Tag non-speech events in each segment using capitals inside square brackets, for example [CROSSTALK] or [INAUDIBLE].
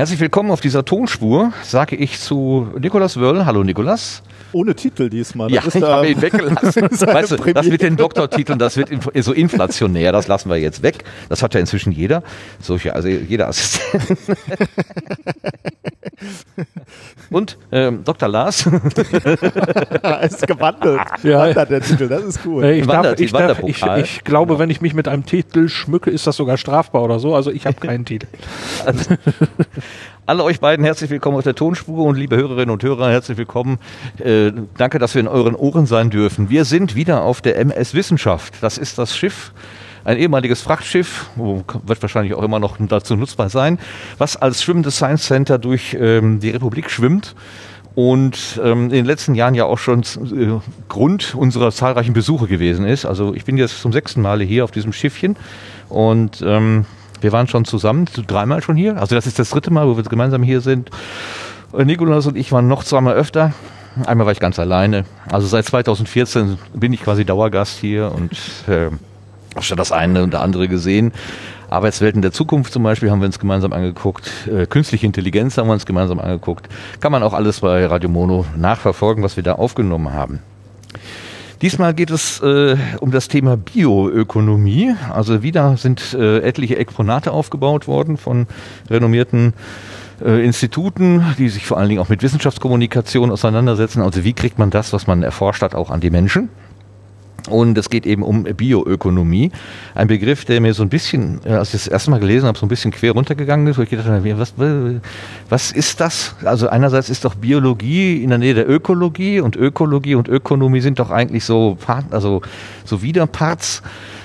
Herzlich willkommen auf dieser Tonspur, sage ich zu Nikolas Wörl. Hallo Nikolas. Ohne Titel diesmal. Ja, [LAUGHS] ich habe ihn weggelassen. [LAUGHS] weißt du, das mit den Doktortiteln, das wird so inflationär, das lassen wir jetzt weg. Das hat ja inzwischen jeder. Solche, also jeder Assistent. [LAUGHS] Und ähm, Dr. Lars. ist gewandelt. Ja. Wandert der Titel, das ist cool. Ich, darf, Wandert- ich, darf, ich, ich glaube, wenn ich mich mit einem Titel schmücke, ist das sogar strafbar oder so. Also ich habe keinen Titel. Alle euch beiden herzlich willkommen auf der Tonspur und liebe Hörerinnen und Hörer, herzlich willkommen. Äh, danke, dass wir in euren Ohren sein dürfen. Wir sind wieder auf der MS Wissenschaft. Das ist das Schiff, ein ehemaliges Frachtschiff, wird wahrscheinlich auch immer noch dazu nutzbar sein, was als schwimmendes Science Center durch ähm, die Republik schwimmt und ähm, in den letzten Jahren ja auch schon äh, Grund unserer zahlreichen Besuche gewesen ist. Also ich bin jetzt zum sechsten Male hier auf diesem Schiffchen und ähm, wir waren schon zusammen, dreimal schon hier. Also das ist das dritte Mal, wo wir gemeinsam hier sind. Äh, Nikolas und ich waren noch zweimal öfter. Einmal war ich ganz alleine. Also seit 2014 bin ich quasi Dauergast hier und äh, habe schon das eine und das andere gesehen. Arbeitswelten der Zukunft zum Beispiel haben wir uns gemeinsam angeguckt. Äh, künstliche Intelligenz haben wir uns gemeinsam angeguckt. Kann man auch alles bei Radio Mono nachverfolgen, was wir da aufgenommen haben. Diesmal geht es äh, um das Thema Bioökonomie. Also wieder sind äh, etliche Exponate aufgebaut worden von renommierten äh, Instituten, die sich vor allen Dingen auch mit Wissenschaftskommunikation auseinandersetzen. Also wie kriegt man das, was man erforscht hat, auch an die Menschen? Und es geht eben um Bioökonomie. Ein Begriff, der mir so ein bisschen, äh, als ich das erste Mal gelesen habe, so ein bisschen quer runtergegangen ist, wo ich gedacht habe, was, was ist das? Also einerseits ist doch Biologie in der Nähe der Ökologie und Ökologie und Ökonomie sind doch eigentlich so, also so Widerparts.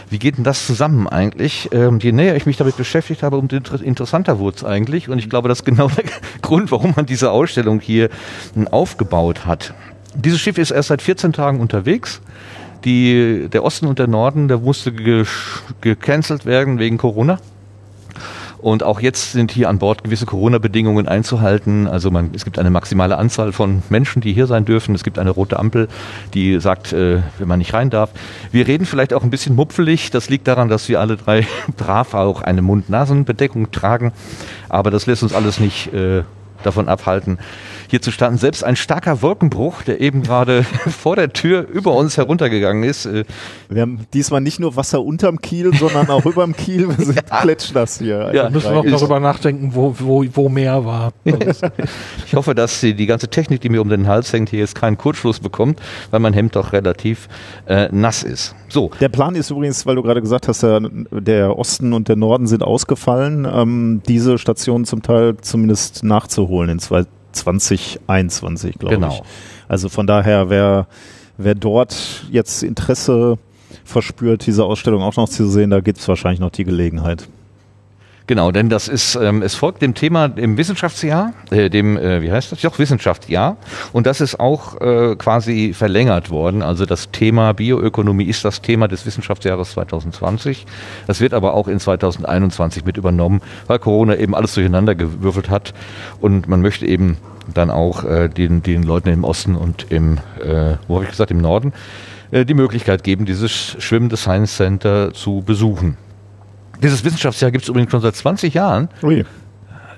Wie geht denn das zusammen eigentlich? Ähm, je näher ich mich damit beschäftigt habe, umso inter interessanter wurde es eigentlich. Und ich glaube, das ist genau der [LAUGHS] Grund, warum man diese Ausstellung hier äh, aufgebaut hat. Dieses Schiff ist erst seit 14 Tagen unterwegs. Die, der Osten und der Norden, der musste ge- gecancelt werden wegen Corona. Und auch jetzt sind hier an Bord gewisse Corona-Bedingungen einzuhalten. Also man, es gibt eine maximale Anzahl von Menschen, die hier sein dürfen. Es gibt eine rote Ampel, die sagt, äh, wenn man nicht rein darf. Wir reden vielleicht auch ein bisschen mupfelig. Das liegt daran, dass wir alle drei [LAUGHS] brav auch eine Mund-Nasen-Bedeckung tragen. Aber das lässt uns alles nicht äh, davon abhalten, hier zu starten. Selbst ein starker Wolkenbruch, der eben gerade [LAUGHS] vor der Tür über uns heruntergegangen ist, äh, Wir haben diesmal nicht nur Wasser unterm Kiel, sondern auch überm Kiel. Wir sind [LAUGHS] klitschnass hier. Ja, Da müssen wir noch darüber nachdenken, wo, wo, wo mehr war. Ich hoffe, dass die, die ganze Technik, die mir um den Hals hängt, hier jetzt keinen Kurzschluss bekommt, weil mein Hemd doch relativ äh, nass ist. So, Der Plan ist übrigens, weil du gerade gesagt hast, der, der Osten und der Norden sind ausgefallen, ähm, diese Stationen zum Teil zumindest nachzuholen in zwei- 2021, glaube Genau. ich. Also von daher, wer, wer dort jetzt Interesse verspürt, diese Ausstellung auch noch zu sehen, da gibt es wahrscheinlich noch die Gelegenheit. Genau, denn das ist, ähm, es folgt dem Thema im Wissenschaftsjahr, äh, dem, äh, wie heißt das? Doch, Wissenschaftsjahr. Und das ist auch äh, quasi verlängert worden. Also das Thema Bioökonomie ist das Thema des Wissenschaftsjahres 2020. Das wird aber auch in 2021 mit übernommen, weil Corona eben alles durcheinander gewürfelt hat. Und man möchte eben dann auch äh, den, den Leuten im Osten und im, äh, wo habe ich gesagt, im Norden, äh, die Möglichkeit geben, dieses schwimmende Science Center zu besuchen. Dieses Wissenschaftsjahr gibt es übrigens schon seit 20 Jahren. Ui.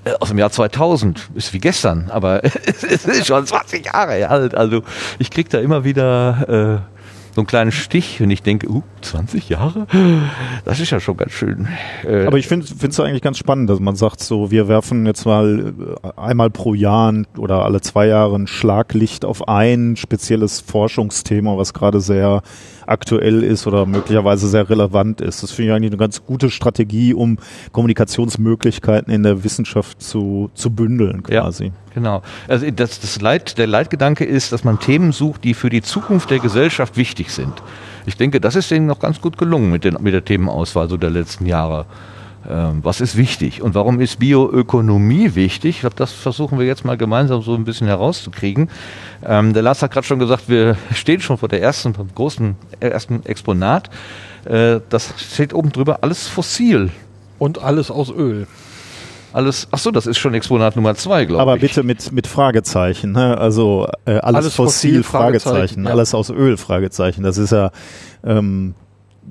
Äh, Aus dem Jahr 2000. Ist wie gestern, aber [LAUGHS] es ist schon 20 Jahre alt. Also ich krieg da immer wieder äh, so einen kleinen Stich, wenn ich denke, uh, 20 Jahre? Das ist ja schon ganz schön. Äh, Aber ich finde es eigentlich ganz spannend, dass man sagt, so wir werfen jetzt mal äh, einmal pro Jahr oder alle zwei Jahre ein Schlaglicht auf ein spezielles Forschungsthema, was gerade sehr aktuell ist oder möglicherweise sehr relevant ist. Das finde ich eigentlich eine ganz gute Strategie, um Kommunikationsmöglichkeiten in der Wissenschaft zu, zu bündeln Ja. Genau. Also das, das Leit, der Leitgedanke ist, dass man Themen sucht, die für die Zukunft der Gesellschaft wichtig sind. Ich denke, das ist denen noch ganz gut gelungen mit, den, mit der Themenauswahl so der letzten Jahre. Ähm, was ist wichtig und warum ist Bioökonomie wichtig? Ich glaube, das versuchen wir jetzt mal gemeinsam so ein bisschen herauszukriegen. Ähm, der Lars hat gerade schon gesagt, wir [LAUGHS] stehen schon vor der ersten großen ersten Exponat. Äh, das steht oben drüber, alles fossil. Und alles aus Öl. Alles, ach so, das ist schon Exponat Nummer zwei, glaube ich. Aber bitte mit, mit Fragezeichen, ne? also äh, alles, Alles fossil, fossil, Fragezeichen, Fragezeichen, ja. alles aus Öl, Fragezeichen. Das ist ja, ähm,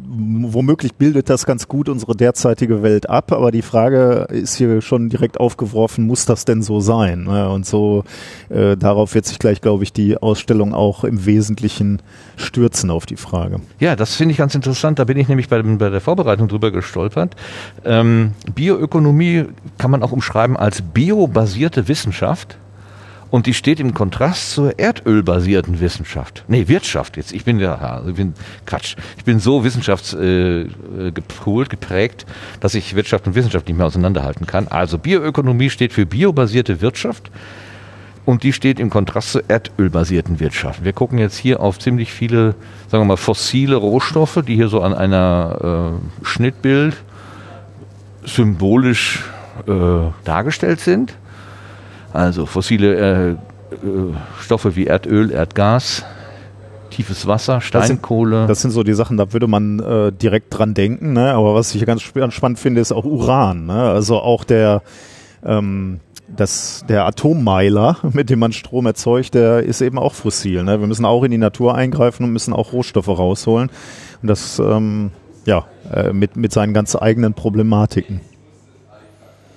womöglich bildet das ganz gut unsere derzeitige Welt ab, aber die Frage ist hier schon direkt aufgeworfen, muss das denn so sein? Und so äh, darauf wird sich gleich, glaube ich, die Ausstellung auch im Wesentlichen stürzen auf die Frage. Ja, das finde ich ganz interessant. Da bin ich nämlich bei, bei der Vorbereitung drüber gestolpert. Ähm, Bioökonomie kann man auch umschreiben als biobasierte Wissenschaft. Und die steht im Kontrast zur erdölbasierten Wissenschaft. Nee, Wirtschaft jetzt. Ich bin ja, ich bin, Quatsch. Ich bin so wissenschaftsgepoolt, äh, geprägt, dass ich Wirtschaft und Wissenschaft nicht mehr auseinanderhalten kann. Also Bioökonomie steht für biobasierte Wirtschaft. Und die steht im Kontrast zur erdölbasierten Wirtschaft. Wir gucken jetzt hier auf ziemlich viele, sagen wir mal, fossile Rohstoffe, die hier so an einer äh, Schnittbild symbolisch äh, dargestellt sind. Also fossile äh, äh, Stoffe wie Erdöl, Erdgas, tiefes Wasser, Steinkohle. Das sind, das sind, so die Sachen, da würde man äh, direkt dran denken. Ne? Aber was ich ganz spannend finde, ist auch Uran. Ne? Also auch der, ähm, das, der Atommeiler, [LAUGHS] mit dem man Strom erzeugt, der ist eben auch fossil. Ne? Wir müssen auch in die Natur eingreifen und müssen auch Rohstoffe rausholen. Und das ähm, ja, äh, mit, mit seinen ganz eigenen Problematiken.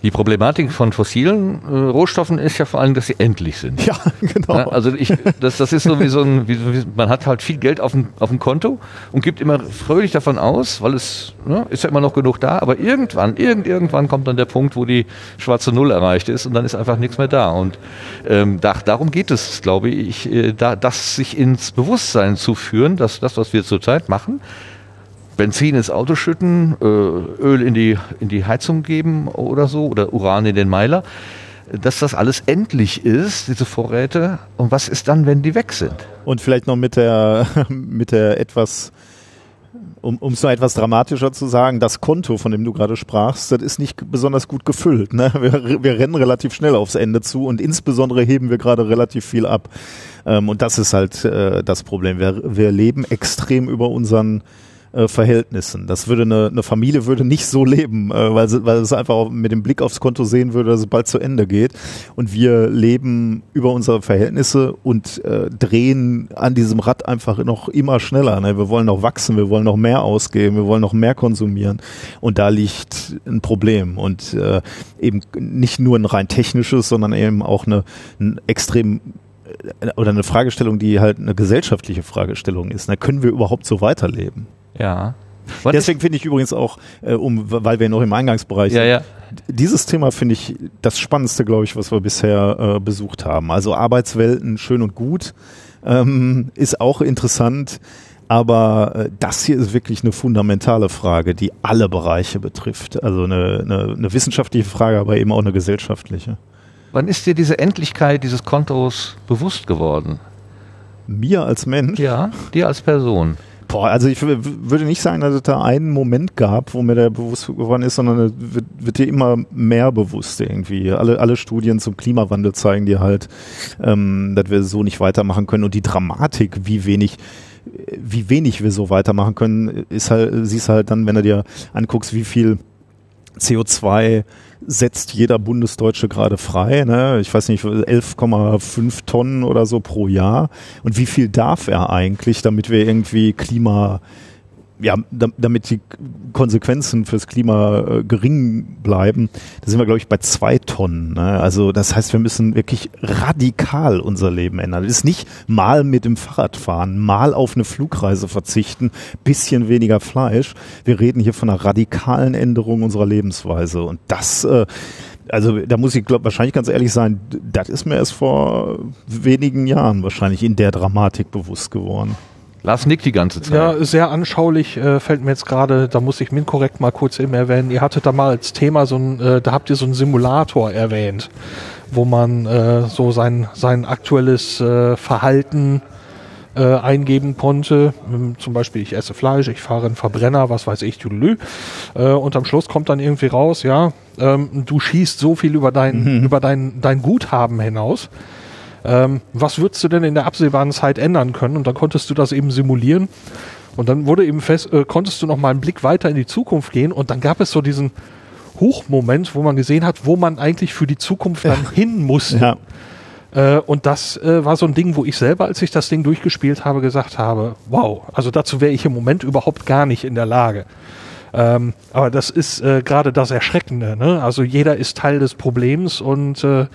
Die Problematik von fossilen äh, Rohstoffen ist ja vor allem, dass sie endlich sind. Ja, [LAUGHS] genau. Ja, also ich, das, das ist so wie so ein, wie, wie, man hat halt viel Geld auf dem, auf dem Konto und gibt immer fröhlich davon aus, weil es ne, ist ja immer noch genug da, aber irgendwann, irgend, irgendwann kommt dann der Punkt, wo die schwarze Null erreicht ist und dann ist einfach nichts mehr da. Und ähm, da, darum geht es, glaube ich, äh, da, das sich ins Bewusstsein zu führen, dass das, was wir zurzeit machen, Benzin ins Auto schütten, äh, Öl in die, in die Heizung geben oder so oder Uran in den Meiler, dass das alles endlich ist, diese Vorräte. Und was ist dann, wenn die weg sind? Und vielleicht noch mit der, [LAUGHS] mit der etwas um es noch etwas dramatischer zu sagen, das Konto, von dem du gerade sprachst, das ist nicht besonders gut gefüllt. Ne? Wir, wir rennen relativ schnell aufs Ende zu und insbesondere heben wir gerade relativ viel ab. Ähm, und das ist halt äh, das Problem. Wir, wir leben extrem über unseren äh, Verhältnissen. Das würde eine, eine Familie würde nicht so leben, äh, weil, sie, weil es einfach mit dem Blick aufs Konto sehen würde, dass es bald zu Ende geht. Und wir leben über unsere Verhältnisse und äh, drehen an diesem Rad einfach noch immer schneller. Ne? Wir wollen noch wachsen, wir wollen noch mehr ausgeben, wir wollen noch mehr konsumieren. Und da liegt ein Problem. Und äh, eben nicht nur ein rein technisches, sondern eben auch eine, ein extrem äh, oder eine Fragestellung, die halt eine gesellschaftliche Fragestellung ist. Na, können wir überhaupt so weiterleben? Ja. Was Deswegen finde ich übrigens auch, äh, um, weil wir noch im Eingangsbereich ja, sind, ja. dieses Thema finde ich das Spannendste, glaube ich, was wir bisher äh, besucht haben. Also Arbeitswelten schön und gut ähm, ist auch interessant, aber äh, das hier ist wirklich eine fundamentale Frage, die alle Bereiche betrifft. Also eine, eine, eine wissenschaftliche Frage, aber eben auch eine gesellschaftliche. Wann ist dir diese Endlichkeit dieses Kontos bewusst geworden? Mir als Mensch? Ja, dir als Person. Boah, also ich würde nicht sagen, dass es da einen Moment gab, wo mir der bewusst geworden ist, sondern es wird, wird dir immer mehr bewusst irgendwie. Alle, alle Studien zum Klimawandel zeigen dir halt, ähm, dass wir so nicht weitermachen können und die Dramatik, wie wenig wie wenig wir so weitermachen können, ist halt, siehst halt dann, wenn du dir anguckst, wie viel CO2 setzt jeder Bundesdeutsche gerade frei. Ne? Ich weiß nicht, 11,5 Tonnen oder so pro Jahr. Und wie viel darf er eigentlich, damit wir irgendwie Klima ja, damit die Konsequenzen fürs Klima äh, gering bleiben, da sind wir, glaube ich, bei zwei Tonnen. Ne? Also das heißt, wir müssen wirklich radikal unser Leben ändern. Das ist nicht mal mit dem Fahrrad fahren, mal auf eine Flugreise verzichten, bisschen weniger Fleisch. Wir reden hier von einer radikalen Änderung unserer Lebensweise. Und das äh, also da muss ich glaub, wahrscheinlich ganz ehrlich sein, das ist mir erst vor wenigen Jahren wahrscheinlich in der Dramatik bewusst geworden. Lars nickt die ganze Zeit. Ja, sehr anschaulich äh, fällt mir jetzt gerade, da muss ich korrekt mal kurz eben erwähnen. Ihr hattet da mal als Thema so ein, äh, da habt ihr so einen Simulator erwähnt, wo man äh, so sein, sein aktuelles äh, Verhalten äh, eingeben konnte. Ähm, zum Beispiel, ich esse Fleisch, ich fahre einen Verbrenner, was weiß ich, tüdelü. Äh, und am Schluss kommt dann irgendwie raus, ja, ähm, du schießt so viel über dein, mhm. über dein, dein Guthaben hinaus ähm, was würdest du denn in der absehbaren Zeit ändern können? Und dann konntest du das eben simulieren. Und dann wurde eben fest, äh, konntest du noch mal einen Blick weiter in die Zukunft gehen und dann gab es so diesen Hochmoment, wo man gesehen hat, wo man eigentlich für die Zukunft dann ja. hin musste. Ja. Äh, und das äh, war so ein Ding, wo ich selber, als ich das Ding durchgespielt habe, gesagt habe, wow, also dazu wäre ich im Moment überhaupt gar nicht in der Lage. Ähm, aber das ist äh, gerade das Erschreckende. Ne? Also jeder ist Teil des Problems und äh,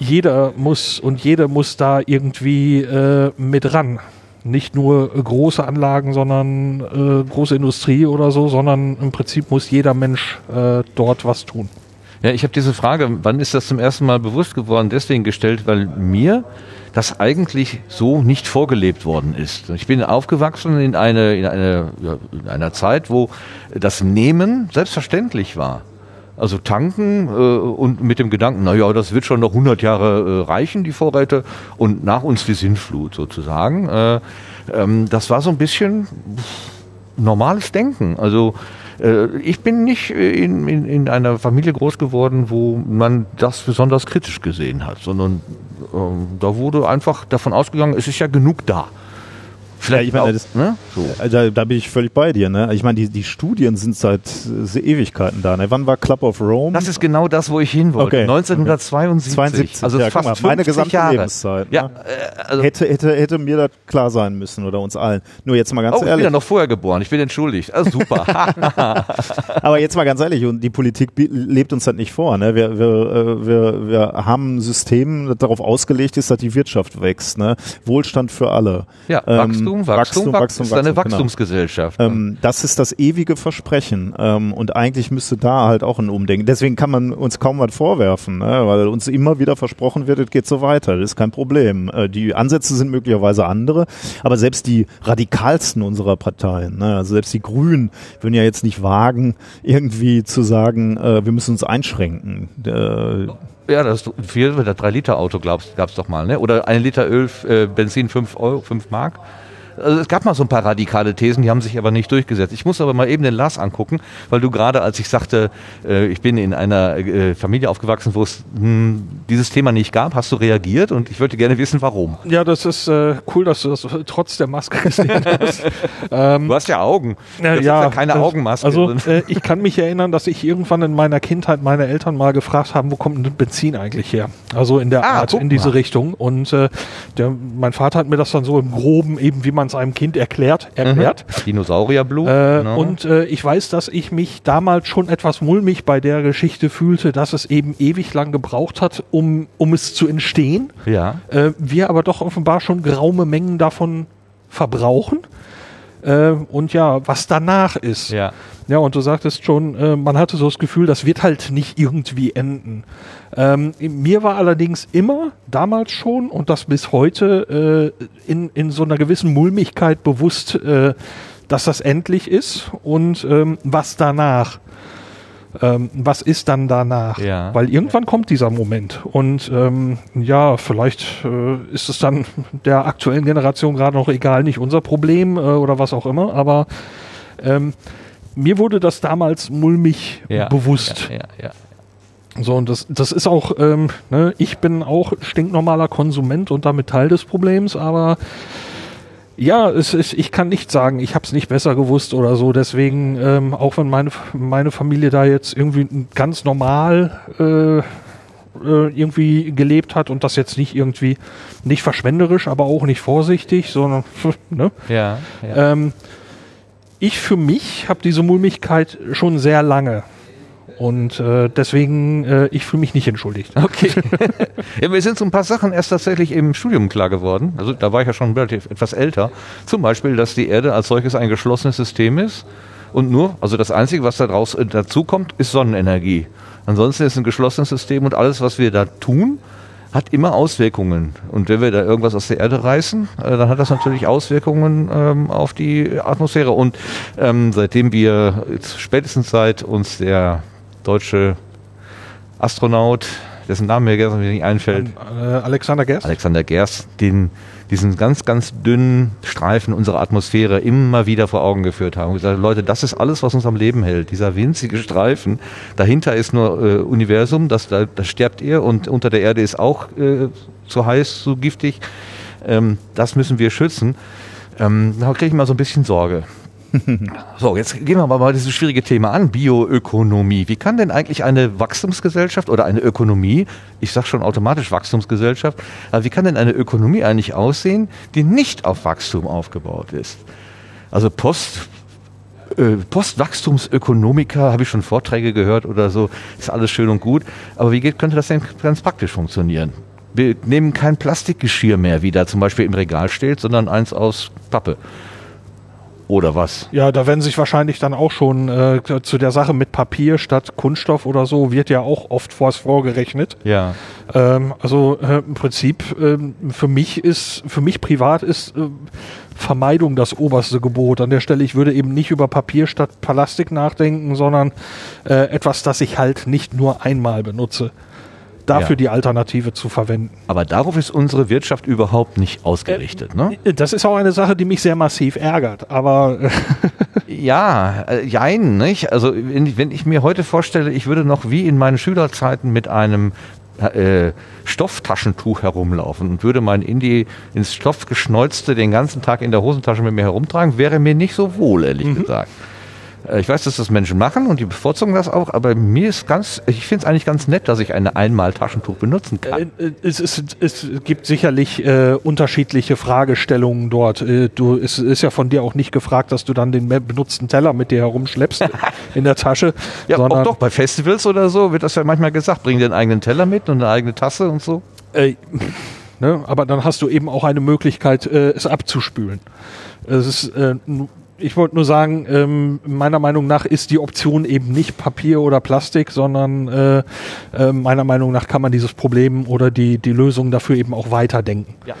jeder muss und jede muss da irgendwie äh, mit ran. Nicht nur äh, große Anlagen, sondern äh, große Industrie oder so, sondern im Prinzip muss jeder Mensch äh, dort was tun. Ja, ich habe diese Frage, wann ist das zum ersten Mal bewusst geworden, deswegen gestellt, weil mir das eigentlich so nicht vorgelebt worden ist. Ich bin aufgewachsen in, eine, in, eine, in einer Zeit, wo das Nehmen selbstverständlich war. Also tanken äh, und mit dem Gedanken, na ja, das wird schon noch 100 Jahre äh, reichen, die Vorräte, und nach uns die Sintflut sozusagen. Äh, ähm, das war so ein bisschen normales Denken. Also äh, ich bin nicht in, in, in einer Familie groß geworden, wo man das besonders kritisch gesehen hat, sondern ähm, da wurde einfach davon ausgegangen, es ist ja genug da. Vielleicht ja, ich meine, das, ne? so. Äh, da, da, bin ich völlig bei dir. Ne? Ich meine, die, die Studien sind seit äh, Ewigkeiten da. Ne? Wann war Club of Rome? Das ist genau das, wo ich hin wollte. Okay. 1972. 72. Also ja, fast mal, meine gesamte Jahre. Lebenszeit. Ja, ne? also hätte, hätte, hätte mir das klar sein müssen oder uns allen. Nur jetzt mal ganz oh, ehrlich. Ich bin ja noch vorher geboren. Ich bin entschuldigt. Also super. [LAUGHS] [LAUGHS] Aber jetzt mal ganz ehrlich, und die Politik lebt uns das nicht vor. Ne? Wir, wir, äh, wir, wir haben ein System, das darauf ausgelegt ist, dass die Wirtschaft wächst. Ne? Wohlstand für alle. Ja, ähm, Wachstum, Wachstum, Wachstum, Wachstum ist eine genau. Wachstumsgesellschaft. Genau. Ähm, das ist das ewige Versprechen ähm, und eigentlich müsste da halt auch ein Umdenken. Deswegen kann man uns kaum was vorwerfen, ne? weil uns immer wieder versprochen wird, es geht so weiter. Das ist kein Problem. Äh, die Ansätze sind möglicherweise andere, aber selbst die radikalsten unserer Parteien, ne? also selbst die Grünen, würden ja jetzt nicht wagen, irgendwie zu sagen, äh, wir müssen uns einschränken. Äh, ja, das viel, das 3-Liter-Auto gab es doch mal, ne? Oder ein Liter Öl, äh, Benzin 5 Euro, 5 Mark. Also es gab mal so ein paar radikale Thesen, die haben sich aber nicht durchgesetzt. Ich muss aber mal eben den Lars angucken, weil du gerade, als ich sagte, äh, ich bin in einer äh, Familie aufgewachsen, wo es mh, hm, dieses Thema nicht gab, hast du reagiert und ich würde gerne wissen, warum. Ja, das ist äh, cool, dass du das trotz der Maske [LAUGHS] gesehen hast. ähm, du hast ja Augen. Das ja, ja keine das, Augenmaske. Also äh, ich kann mich erinnern, dass ich irgendwann in meiner Kindheit meine Eltern mal gefragt haben, wo kommt denn Benzin eigentlich her? Also in der ah, Art, in diese mal. Richtung. Und äh, der, mein Vater hat mir das dann so im Groben eben, wie man es einem Kind erklärt. erklärt. Mhm. Dinosaurierblut. Äh, genau. Und äh, ich weiß, dass ich mich damals schon etwas mulmig bei der Geschichte fühlte, dass es eben ewig lang gebraucht hat, um, um es zu entstehen. Ja. Äh, wir aber doch offenbar schon geraume Mengen davon verbrauchen. Äh, und ja, was danach ist. Ja. Ja, und du sagtest schon, äh, man hatte so das Gefühl, das wird halt nicht irgendwie enden. Ähm, mir war allerdings immer, damals schon und das bis heute, äh, in, in so einer gewissen Mulmigkeit bewusst, äh, dass das endlich ist und ähm, was danach. Ähm, was ist dann danach? Ja. Weil irgendwann kommt dieser Moment. Und ähm, ja, vielleicht äh, ist es dann der aktuellen Generation gerade noch egal, nicht unser Problem äh, oder was auch immer, aber ähm, mir wurde das damals mulmig ja, bewusst. Ja, ja, ja. So, und das, das ist auch, ähm, ne, ich bin auch stinknormaler Konsument und damit Teil des Problems, aber ja, es ist, ich kann nicht sagen, ich habe es nicht besser gewusst oder so. Deswegen, ähm, auch wenn meine, meine Familie da jetzt irgendwie ganz normal äh, äh, irgendwie gelebt hat und das jetzt nicht irgendwie nicht verschwenderisch, aber auch nicht vorsichtig, sondern [LAUGHS] ne? Ja. ja. Ähm, ich für mich habe diese Mulmigkeit schon sehr lange. Und äh, deswegen, äh, ich fühle mich nicht entschuldigt. Okay. [LAUGHS] ja, mir sind so ein paar Sachen erst tatsächlich im Studium klar geworden. Also da war ich ja schon relativ etwas älter. Zum Beispiel, dass die Erde als solches ein geschlossenes System ist. Und nur, also das Einzige, was da draus äh, dazu kommt, ist Sonnenenergie. Ansonsten ist es ein geschlossenes System und alles, was wir da tun, hat immer Auswirkungen. Und wenn wir da irgendwas aus der Erde reißen, äh, dann hat das natürlich Auswirkungen ähm, auf die Atmosphäre. Und ähm, seitdem wir spätestens seit uns der deutsche Astronaut, dessen Name mir gestern nicht einfällt. Äh, Alexander Gerst? Alexander Gerst, den, diesen ganz, ganz dünnen Streifen unserer Atmosphäre immer wieder vor Augen geführt haben. Und gesagt, Leute, das ist alles, was uns am Leben hält. Dieser winzige Streifen. Dahinter ist nur äh, Universum, das, da, da sterbt ihr und unter der Erde ist auch äh, zu heiß, zu giftig. Ähm, das müssen wir schützen. Ähm, da kriege ich mal so ein bisschen Sorge. So, jetzt gehen wir mal dieses schwierige Thema an, Bioökonomie. Wie kann denn eigentlich eine Wachstumsgesellschaft oder eine Ökonomie, ich sage schon automatisch Wachstumsgesellschaft, aber wie kann denn eine Ökonomie eigentlich aussehen, die nicht auf Wachstum aufgebaut ist? Also Post, äh, Postwachstumsökonomiker, habe ich schon Vorträge gehört oder so, ist alles schön und gut, aber wie geht, könnte das denn ganz praktisch funktionieren? Wir nehmen kein Plastikgeschirr mehr, wie da zum Beispiel im Regal steht, sondern eins aus Pappe. Oder was? Ja, da werden sich wahrscheinlich dann auch schon äh, zu der Sache mit Papier statt Kunststoff oder so, wird ja auch oft vors vorgerechnet. Ja. Ähm, also äh, im Prinzip ähm, für mich ist, für mich privat ist äh, Vermeidung das oberste Gebot. An der Stelle, ich würde eben nicht über Papier statt Plastik nachdenken, sondern äh, etwas, das ich halt nicht nur einmal benutze dafür ja. die Alternative zu verwenden. Aber darauf ist unsere Wirtschaft überhaupt nicht ausgerichtet. Ne? Äh, das ist auch eine Sache, die mich sehr massiv ärgert. Aber [LAUGHS] ja, äh, jein, nicht? Also wenn, wenn, ich mir heute vorstelle, ich würde noch wie in meinen Schülerzeiten mit einem äh, Stofftaschentuch herumlaufen und würde mein Indie ins Stoff geschneuzte den ganzen Tag in der Hosentasche mit mir herumtragen, wäre mir nicht so wohl, ehrlich mhm. gesagt. Äh, ich weiß, dass das Menschen machen und die bevorzugen das auch, aber mir ist ganz, ich finde es eigentlich ganz nett, dass ich ein Einmal-Taschentuch benutzen kann. Äh, äh, es, ist, es gibt sicherlich äh, unterschiedliche Fragestellungen dort. du, es ist ja von dir auch nicht gefragt, dass du dann den benutzten Teller mit dir herumschleppst [LAUGHS] in der Tasche. Ja, auch doch, bei Festivals oder so wird das ja manchmal gesagt, bring dir einen eigenen Teller mit und eine eigene Tasse und so. Äh, ne, aber dann hast du eben auch eine Möglichkeit, äh, es abzuspülen. Es ist äh, ich wollte nur sagen, ähm, meiner Meinung nach ist die Option eben nicht Papier oder Plastik, sondern äh, äh, meiner Meinung nach kann man dieses Problem oder die, die Lösung dafür eben auch weiterdenken. Ja.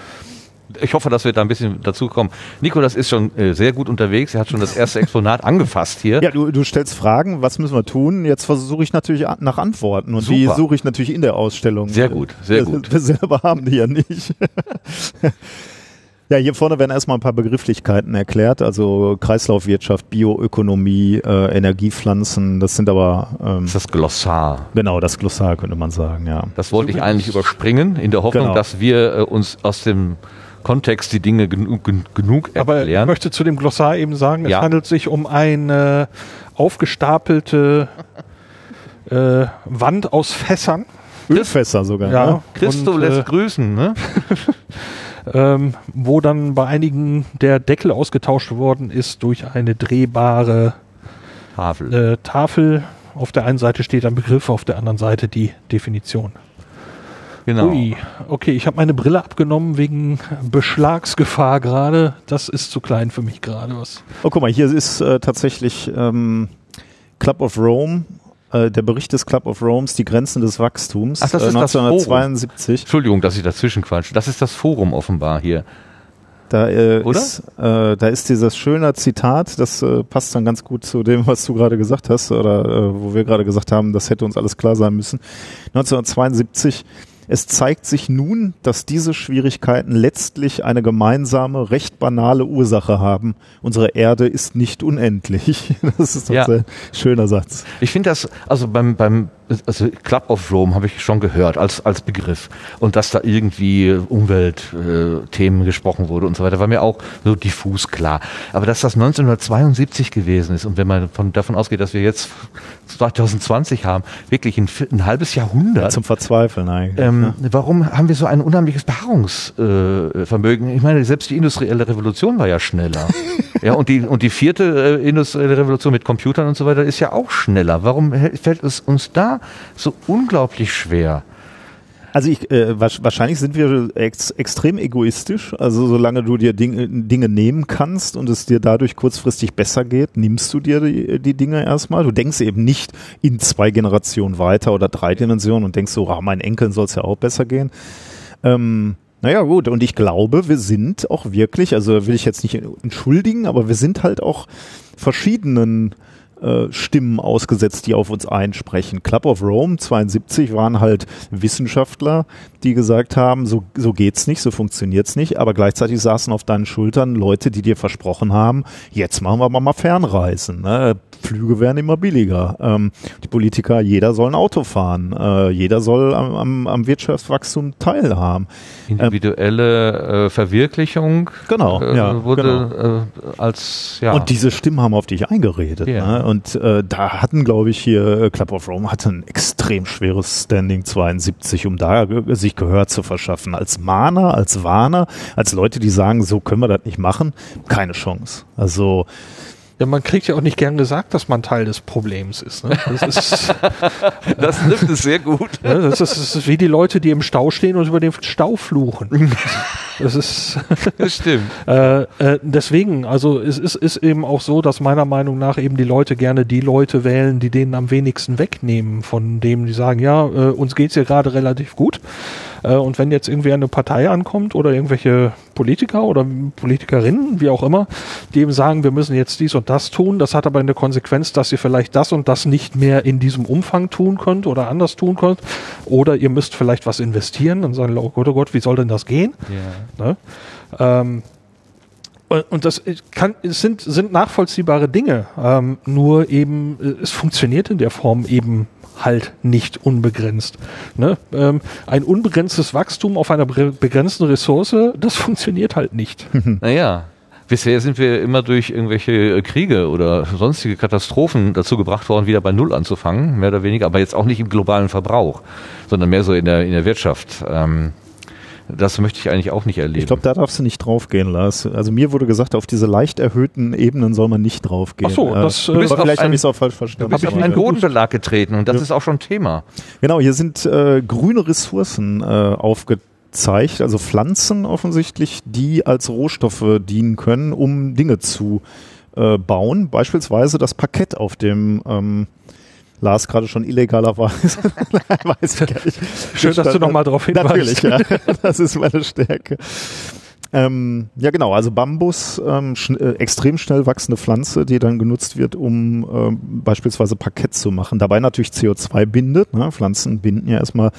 Ich hoffe, dass wir da ein bisschen dazu kommen. Nico, das ist schon äh, sehr gut unterwegs. Er hat schon das erste Exponat [LAUGHS] angefasst hier. Ja, du, du stellst Fragen, was müssen wir tun? Jetzt versuche ich natürlich nach Antworten und Super. die suche ich natürlich in der Ausstellung. Sehr gut, sehr gut. Wir selber haben die ja nicht. [LAUGHS] Ja, hier vorne werden erstmal ein paar Begrifflichkeiten erklärt, also Kreislaufwirtschaft, Bioökonomie, äh, Energiepflanzen, das sind aber... Ähm, das ist das Glossar. Genau, das Glossar könnte man sagen, ja. Das wollte ich eigentlich überspringen, in der Hoffnung, genau. dass wir äh, uns aus dem Kontext die Dinge genug, genug erklären. Aber ich möchte zu dem Glossar eben sagen, ja. es handelt sich um eine aufgestapelte äh, Wand aus Fässern. Ölfässer sogar. Ja, ne? Christo und, lässt äh, grüßen, ne? [LAUGHS] ähm, wo dann bei einigen der Deckel ausgetauscht worden ist durch eine drehbare Tafel. Äh, Tafel. Auf der einen Seite steht ein Begriff, auf der anderen Seite die Definition. Genau. Ui, okay, ich habe meine Brille abgenommen wegen Beschlagsgefahr gerade. Das ist zu klein für mich gerade. Oh, guck mal, hier ist äh, tatsächlich ähm, Club of Rome äh, der Bericht des Club of Rome's, die Grenzen des Wachstums, Ach, das ist 1972. Das. Entschuldigung, dass ich dazwischen quatsche. Das ist das Forum offenbar hier. Da, äh? Ist, äh, da ist dieses schöne Zitat, das äh, passt dann ganz gut zu dem, was du gerade gesagt hast, oder äh, wo wir gerade gesagt haben, das hätte uns alles klar sein müssen. 1972 es zeigt sich nun, dass diese Schwierigkeiten letztlich eine gemeinsame, recht banale Ursache haben. Unsere Erde ist nicht unendlich. [LAUGHS] Das ist ja. ein schöner Satz. Ich finde das, also beim, beim also Club of Rome habe ich schon gehört als, als Begriff. Und dass da irgendwie Umweltthemen äh, gesprochen wurde und so weiter, war mir auch so diffus klar. Aber dass das 1972 gewesen ist und wenn man von, davon ausgeht, dass wir jetzt 2020 haben, wirklich ein, ein halbes Jahrhundert. Ja, zum Verzweifeln eigentlich. Ähm, ja. Warum haben wir so ein unheimliches Beharrungsvermögen? Äh, ich meine, selbst die industrielle Revolution war ja schneller. [LAUGHS] ja, und die, und die vierte äh, industrielle Revolution mit Computern und so weiter ist ja auch schneller. Warum fällt es uns da so unglaublich schwer. Also ich, äh, wahrscheinlich sind wir ex extrem egoistisch. Also solange du dir Dinge, Dinge nehmen kannst und es dir dadurch kurzfristig besser geht, nimmst du dir die, die Dinge erstmal. Du denkst eben nicht in zwei Generationen weiter oder drei Dimensionen und denkst so, ah, meinen Enkeln soll es ja auch besser gehen. Ähm, naja, gut, und ich glaube, wir sind auch wirklich, also will ich jetzt nicht entschuldigen, aber wir sind halt auch verschiedenen äh, Stimmen ausgesetzt, die auf uns einsprechen. Club of Rome 72 waren halt Wissenschaftler, die gesagt haben, so, so geht's nicht, so funktioniert's nicht, aber gleichzeitig saßen auf deinen Schultern Leute, die dir versprochen haben, jetzt machen wir mal Fernreisen. Ne? Flüge werden immer billiger. Ähm, die Politiker, jeder soll ein Auto fahren, äh, jeder soll am, am, am Wirtschaftswachstum teilhaben. Individuelle äh, Verwirklichung genau, äh, ja, wurde genau. Äh, als ja. Und diese Stimmen haben auf dich eingeredet. Ja. Ne? Und äh, da hatten, glaube ich, hier äh, Club of Rome hatte ein extrem schweres Standing 72, um da sich Gehör zu verschaffen. Als Mahner, als Warner, als Leute, die sagen, so können wir das nicht machen, keine Chance. Also Ja, man kriegt ja auch nicht gern gesagt, dass man Teil des Problems ist. Ne? Das, ist [LAUGHS] das trifft es sehr gut. ne, das, ist, das ist wie die Leute, die im Stau stehen und über den Stau fluchen. Das ist [LAUGHS] Das stimmt. [LAUGHS] äh, äh, deswegen, also es ist, ist eben auch so, dass meiner Meinung nach eben die Leute gerne die Leute wählen, die denen am wenigsten wegnehmen, von dem die sagen, ja, äh, uns geht's ja gerade relativ gut. Äh, und wenn jetzt irgendwie eine Partei ankommt oder irgendwelche Politiker oder Politikerinnen, wie auch immer, die eben sagen, wir müssen jetzt dies und das tun, das hat aber eine Konsequenz, dass ihr vielleicht das und das nicht mehr in diesem Umfang tun könnt oder anders tun könnt. Oder ihr müsst vielleicht was investieren, dann sagen, oh Gott, oh Gott, wie soll denn das gehen? Ja. Ne? Ähm, und und das kann, es sind, sind nachvollziehbare Dinge, ähm, nur eben, äh, es funktioniert in der Form eben halt nicht unbegrenzt. Ne? Ähm, ein unbegrenztes Wachstum auf einer begrenzten Ressource, das [LAUGHS] funktioniert halt nicht. [LAUGHS] Naja, bisher sind wir immer durch irgendwelche äh, Kriege oder sonstige Katastrophen dazu gebracht worden, wieder bei Null anzufangen, mehr oder weniger, aber jetzt auch nicht im globalen Verbrauch, sondern mehr so in der, in der Wirtschaft. Ähm, das möchte ich eigentlich auch nicht erleben. ich glaube, da darfst du nicht draufgehen, Lars. Also mir wurde gesagt, auf diese leicht erhöhten Ebenen soll man nicht draufgehen. Ach so, Äh, das, äh, bist vielleicht habe ich es auch falsch verstanden. bist hab auf ich einen Bodenbelag getreten und das ist auch schon Thema. Genau, hier sind äh, grüne Ressourcen äh, aufgezeigt, also Pflanzen offensichtlich, die als Rohstoffe dienen können, um Dinge zu äh, bauen. Beispielsweise das Parkett auf dem ähm, Lars gerade schon illegalerweise. [LAUGHS] Weiß ich gar nicht. Schön, dass du noch mal drauf hinweist. Natürlich, ja. [LAUGHS] Das ist meine Stärke. Ähm, ja, genau. Also Bambus, ähm, schn äh, extrem schnell wachsende Pflanze, die dann genutzt wird, um ähm, beispielsweise Parkett zu machen. Dabei natürlich CO2 bindet. Ne? Pflanzen binden ja erstmal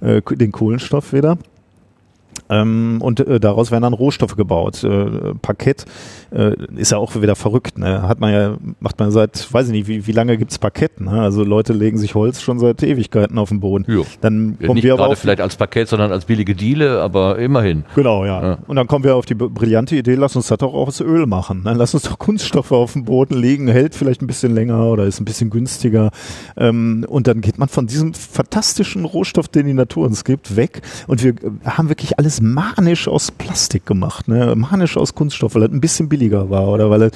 äh, den Kohlenstoff wieder. Ähm, und äh, daraus werden dann Rohstoffe gebaut. Äh, Parkett äh, ist ja auch wieder verrückt. Ne? Hat man ja, macht man seit, weiß ich nicht, wie, wie lange gibt's Parkett? Ne? Also Leute legen sich Holz schon seit Ewigkeiten auf den Boden. Ja. Dann kommen Nicht wir aber gerade auf vielleicht als Paket, sondern als billige Diele, aber immerhin. Genau, ja. Ja. Und dann kommen wir auf die brillante Idee, lass uns das doch auch aus Öl machen. Ne? Lass uns doch Kunststoffe auf dem Boden legen, hält vielleicht ein bisschen länger oder ist ein bisschen günstiger. Ähm, und dann geht man von diesem fantastischen Rohstoff, den die Natur uns gibt, weg. Und wir äh, haben wirklich alles manisch aus Plastik gemacht, ne? manisch aus Kunststoff, weil es ein bisschen billiger war oder weil es,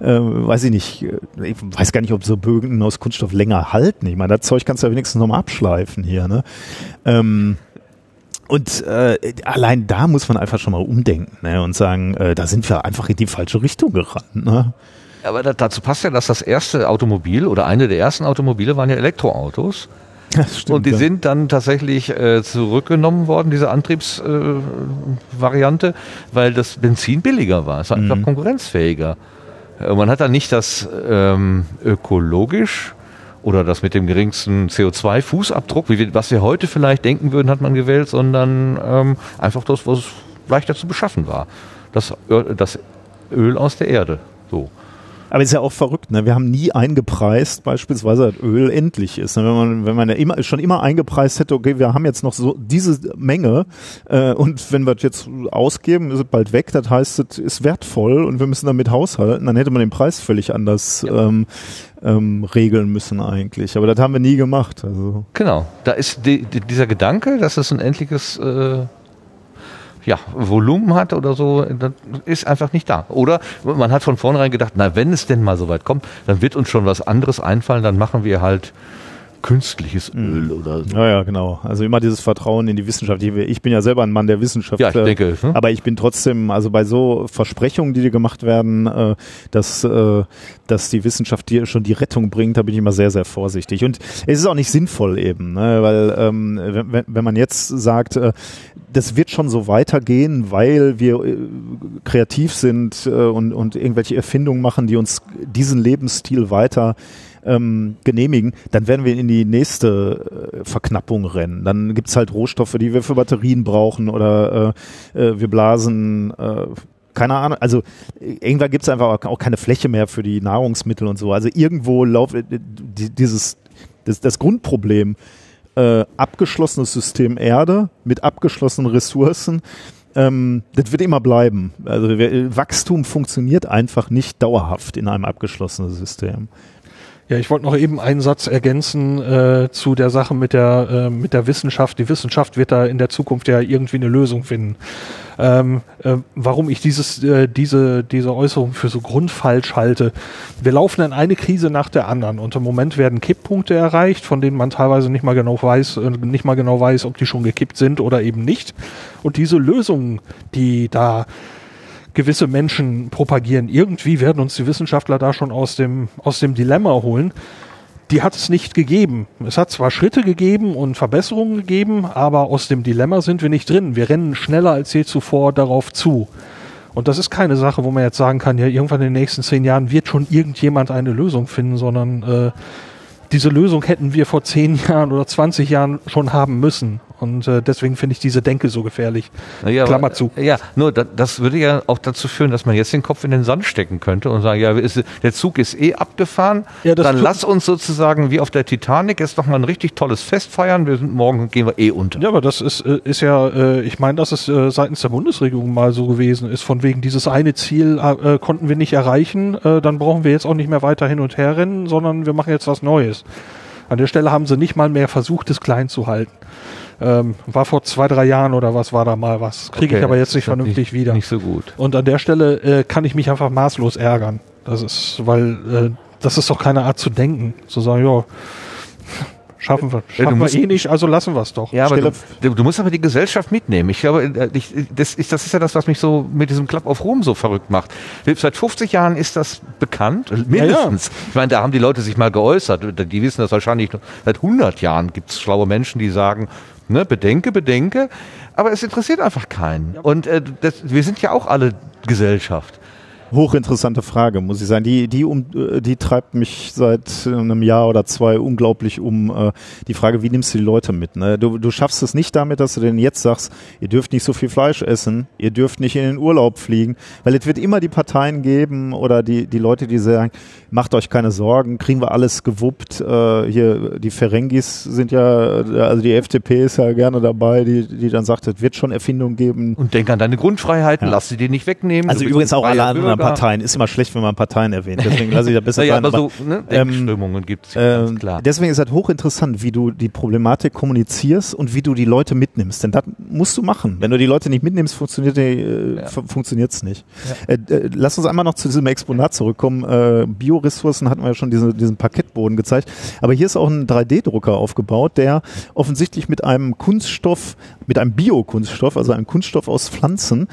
äh, weiß ich nicht, äh, ich weiß gar nicht, ob so Bögen aus Kunststoff länger halten. Ich meine, das Zeug kannst du ja wenigstens nochmal abschleifen hier. Ne? Ähm, und äh, allein da muss man einfach schon mal umdenken ne, und sagen, äh, da sind wir einfach in die falsche Richtung gerannt. Ne? Aber da, dazu passt ja, dass das erste Automobil oder eine der ersten Automobile waren ja Elektroautos. Stimmt, und die ja. sind dann tatsächlich äh, zurückgenommen worden, diese Antriebsvariante, äh, weil das Benzin billiger war. Es war einfach konkurrenzfähiger. Äh, man hat dann nicht das ähm, ökologisch oder das mit dem geringsten CO2-Fußabdruck, wie wir, was wir heute vielleicht denken würden, hat man gewählt, sondern ähm, einfach das, was leichter zu beschaffen war. Das, das Öl aus der Erde. So. Aber ist ja auch verrückt, ne? Wir haben nie eingepreist, beispielsweise, dass Öl endlich ist. Ne? Wenn man, wenn man ja immer, schon immer eingepreist hätte, okay, wir haben jetzt noch so diese Menge äh, und wenn wir das jetzt ausgeben, ist es bald weg. Das heißt, es ist wertvoll und wir müssen damit haushalten. Dann hätte man den Preis völlig anders ähm, ähm, regeln müssen eigentlich. Aber das haben wir nie gemacht. Also Genau, da ist die, die, dieser Gedanke, dass es ein endliches äh, ja, Volumen hat oder so, das ist einfach nicht da. Oder man hat von vornherein gedacht, na, wenn es denn mal so weit kommt, dann wird uns schon was anderes einfallen, dann machen wir halt künstliches Öl oder so. Ja, ja, genau. Also immer dieses Vertrauen in die Wissenschaft. Ich, bin ja selber ein Mann der Wissenschaft. Ja, ich äh, denke, hm? Aber ich bin trotzdem, also bei so Versprechungen, die dir gemacht werden, äh, dass, äh, dass die Wissenschaft dir schon die Rettung bringt, da bin ich immer sehr, sehr vorsichtig. Und es ist auch nicht sinnvoll eben, ne? weil ähm, wenn, wenn man jetzt sagt, äh, das wird schon so weitergehen, weil wir äh, kreativ sind äh, und, und irgendwelche Erfindungen machen, die uns diesen Lebensstil weiter ähm, genehmigen, dann werden wir in die nächste äh, Verknappung rennen. Dann gibt's halt Rohstoffe, die wir für Batterien brauchen oder äh, äh, wir blasen äh, keine Ahnung, also irgendwann gibt's einfach auch keine Fläche mehr für die Nahrungsmittel und so. Also irgendwo lauft äh, die- dieses das, das Grundproblem äh, abgeschlossenes System Erde mit abgeschlossenen Ressourcen, ähm, das wird immer bleiben. Also Wachstum funktioniert einfach nicht dauerhaft in einem abgeschlossenen System. Ja, ich wollte noch eben einen Satz ergänzen äh, zu der Sache mit der, äh, mit der Wissenschaft. Die Wissenschaft wird da in der Zukunft ja irgendwie eine Lösung finden. Ähm, äh, warum ich dieses, äh, diese, diese Äußerung für so grundfalsch halte. Wir laufen in eine Krise nach der anderen und im Moment werden Kipppunkte erreicht, von denen man teilweise nicht mal genau weiß, äh, nicht mal genau weiß, ob die schon gekippt sind oder eben nicht. Und diese Lösungen, die da gewisse Menschen propagieren. Irgendwie werden uns die Wissenschaftler da schon aus dem, aus dem Dilemma holen. Die hat es nicht gegeben. Es hat zwar Schritte gegeben und Verbesserungen gegeben, aber aus dem Dilemma sind wir nicht drin. Wir rennen schneller als je zuvor darauf zu. Und das ist keine Sache, wo man jetzt sagen kann, ja, irgendwann in den nächsten zehn Jahren wird schon irgendjemand eine Lösung finden, sondern äh, diese Lösung hätten wir vor zehn Jahren oder 20 Jahren schon haben müssen. Und äh, deswegen finde ich diese Denke so gefährlich. Naja, Klammer aber- zu. Ja, nur da, das würde ja auch dazu führen, dass man jetzt den Kopf in den Sand stecken könnte und sagen, ja, ist, der Zug ist eh abgefahren, Ja, das dann lass uns sozusagen wie auf der Titanic jetzt noch mal ein richtig tolles Fest feiern, wir sind morgen gehen wir eh unter. Ja, aber das ist, äh, ist ja, äh, ich meine, dass es äh, seitens der Bundesregierung mal so gewesen ist, von wegen dieses eine Ziel äh, konnten wir nicht erreichen, äh, dann brauchen wir jetzt auch nicht mehr weiter hin und her rennen, sondern wir machen jetzt was Neues. An der Stelle haben sie nicht mal mehr versucht, es klein zu halten. Ähm, war vor zwei, drei Jahren oder was war da mal was. Kriege ich Okay, aber jetzt nicht ist vernünftig nicht, wieder. Nicht so gut. Und an der Stelle äh, kann ich mich einfach maßlos ärgern. Das ist, weil äh, das ist doch keine Art zu denken. Zu sagen, ja, schaffen wir, schaffen wir musst- eh nicht, also lassen wir es doch. Ja, aber du, du musst aber die Gesellschaft mitnehmen. Ich glaube, äh, ich, das, ist, das ist ja das, was mich so mit diesem Club auf Rom so verrückt macht. Seit 50 Jahren ist das bekannt, mindestens. Ich meine, da haben die Leute sich mal geäußert. Die wissen das wahrscheinlich noch. Seit 100 Jahren gibt es schlaue Menschen, die sagen, ne, bedenke, bedenke. Aber es interessiert einfach keinen. Und äh, das, wir sind ja auch alle Gesellschaft. Hochinteressante Frage, muss ich sagen. Die, die, um, äh, die treibt mich seit äh, einem Jahr oder zwei unglaublich um äh, die Frage, wie nimmst du die Leute mit? Ne? Du, du schaffst es nicht damit, dass du denen jetzt sagst, ihr dürft nicht so viel Fleisch essen, ihr dürft nicht in den Urlaub fliegen, weil es wird immer die Parteien geben oder die, die Leute, die sagen, macht euch keine Sorgen, kriegen wir alles gewuppt. Äh, hier, die Ferengis sind ja, äh, also die FDP ist ja gerne dabei, die, die dann sagt, es wird schon Erfindungen geben, Und denk an deine Grundfreiheiten, Ja. lass sie dir nicht wegnehmen. also übrigens auch alle anderen. Parteien. Ist immer schlecht, wenn man Parteien erwähnt. Deswegen lasse ich da besser [LAUGHS] Naja, sein. aber so ne, ähm, gibt es ähm, klar. Deswegen ist halt hochinteressant, wie du die Problematik kommunizierst und wie du die Leute mitnimmst. Denn das musst du machen. Wenn du die Leute nicht mitnimmst, funktioniert äh, Ja. nicht. Äh, äh, lass uns einmal noch zu diesem Exponat zurückkommen. Äh, Bioressourcen hatten wir ja schon diese, diesen Parkettboden gezeigt. Aber hier ist auch ein 3D-Drucker aufgebaut, der offensichtlich mit einem Kunststoff, mit einem Biokunststoff, also einem Kunststoff aus Pflanzen,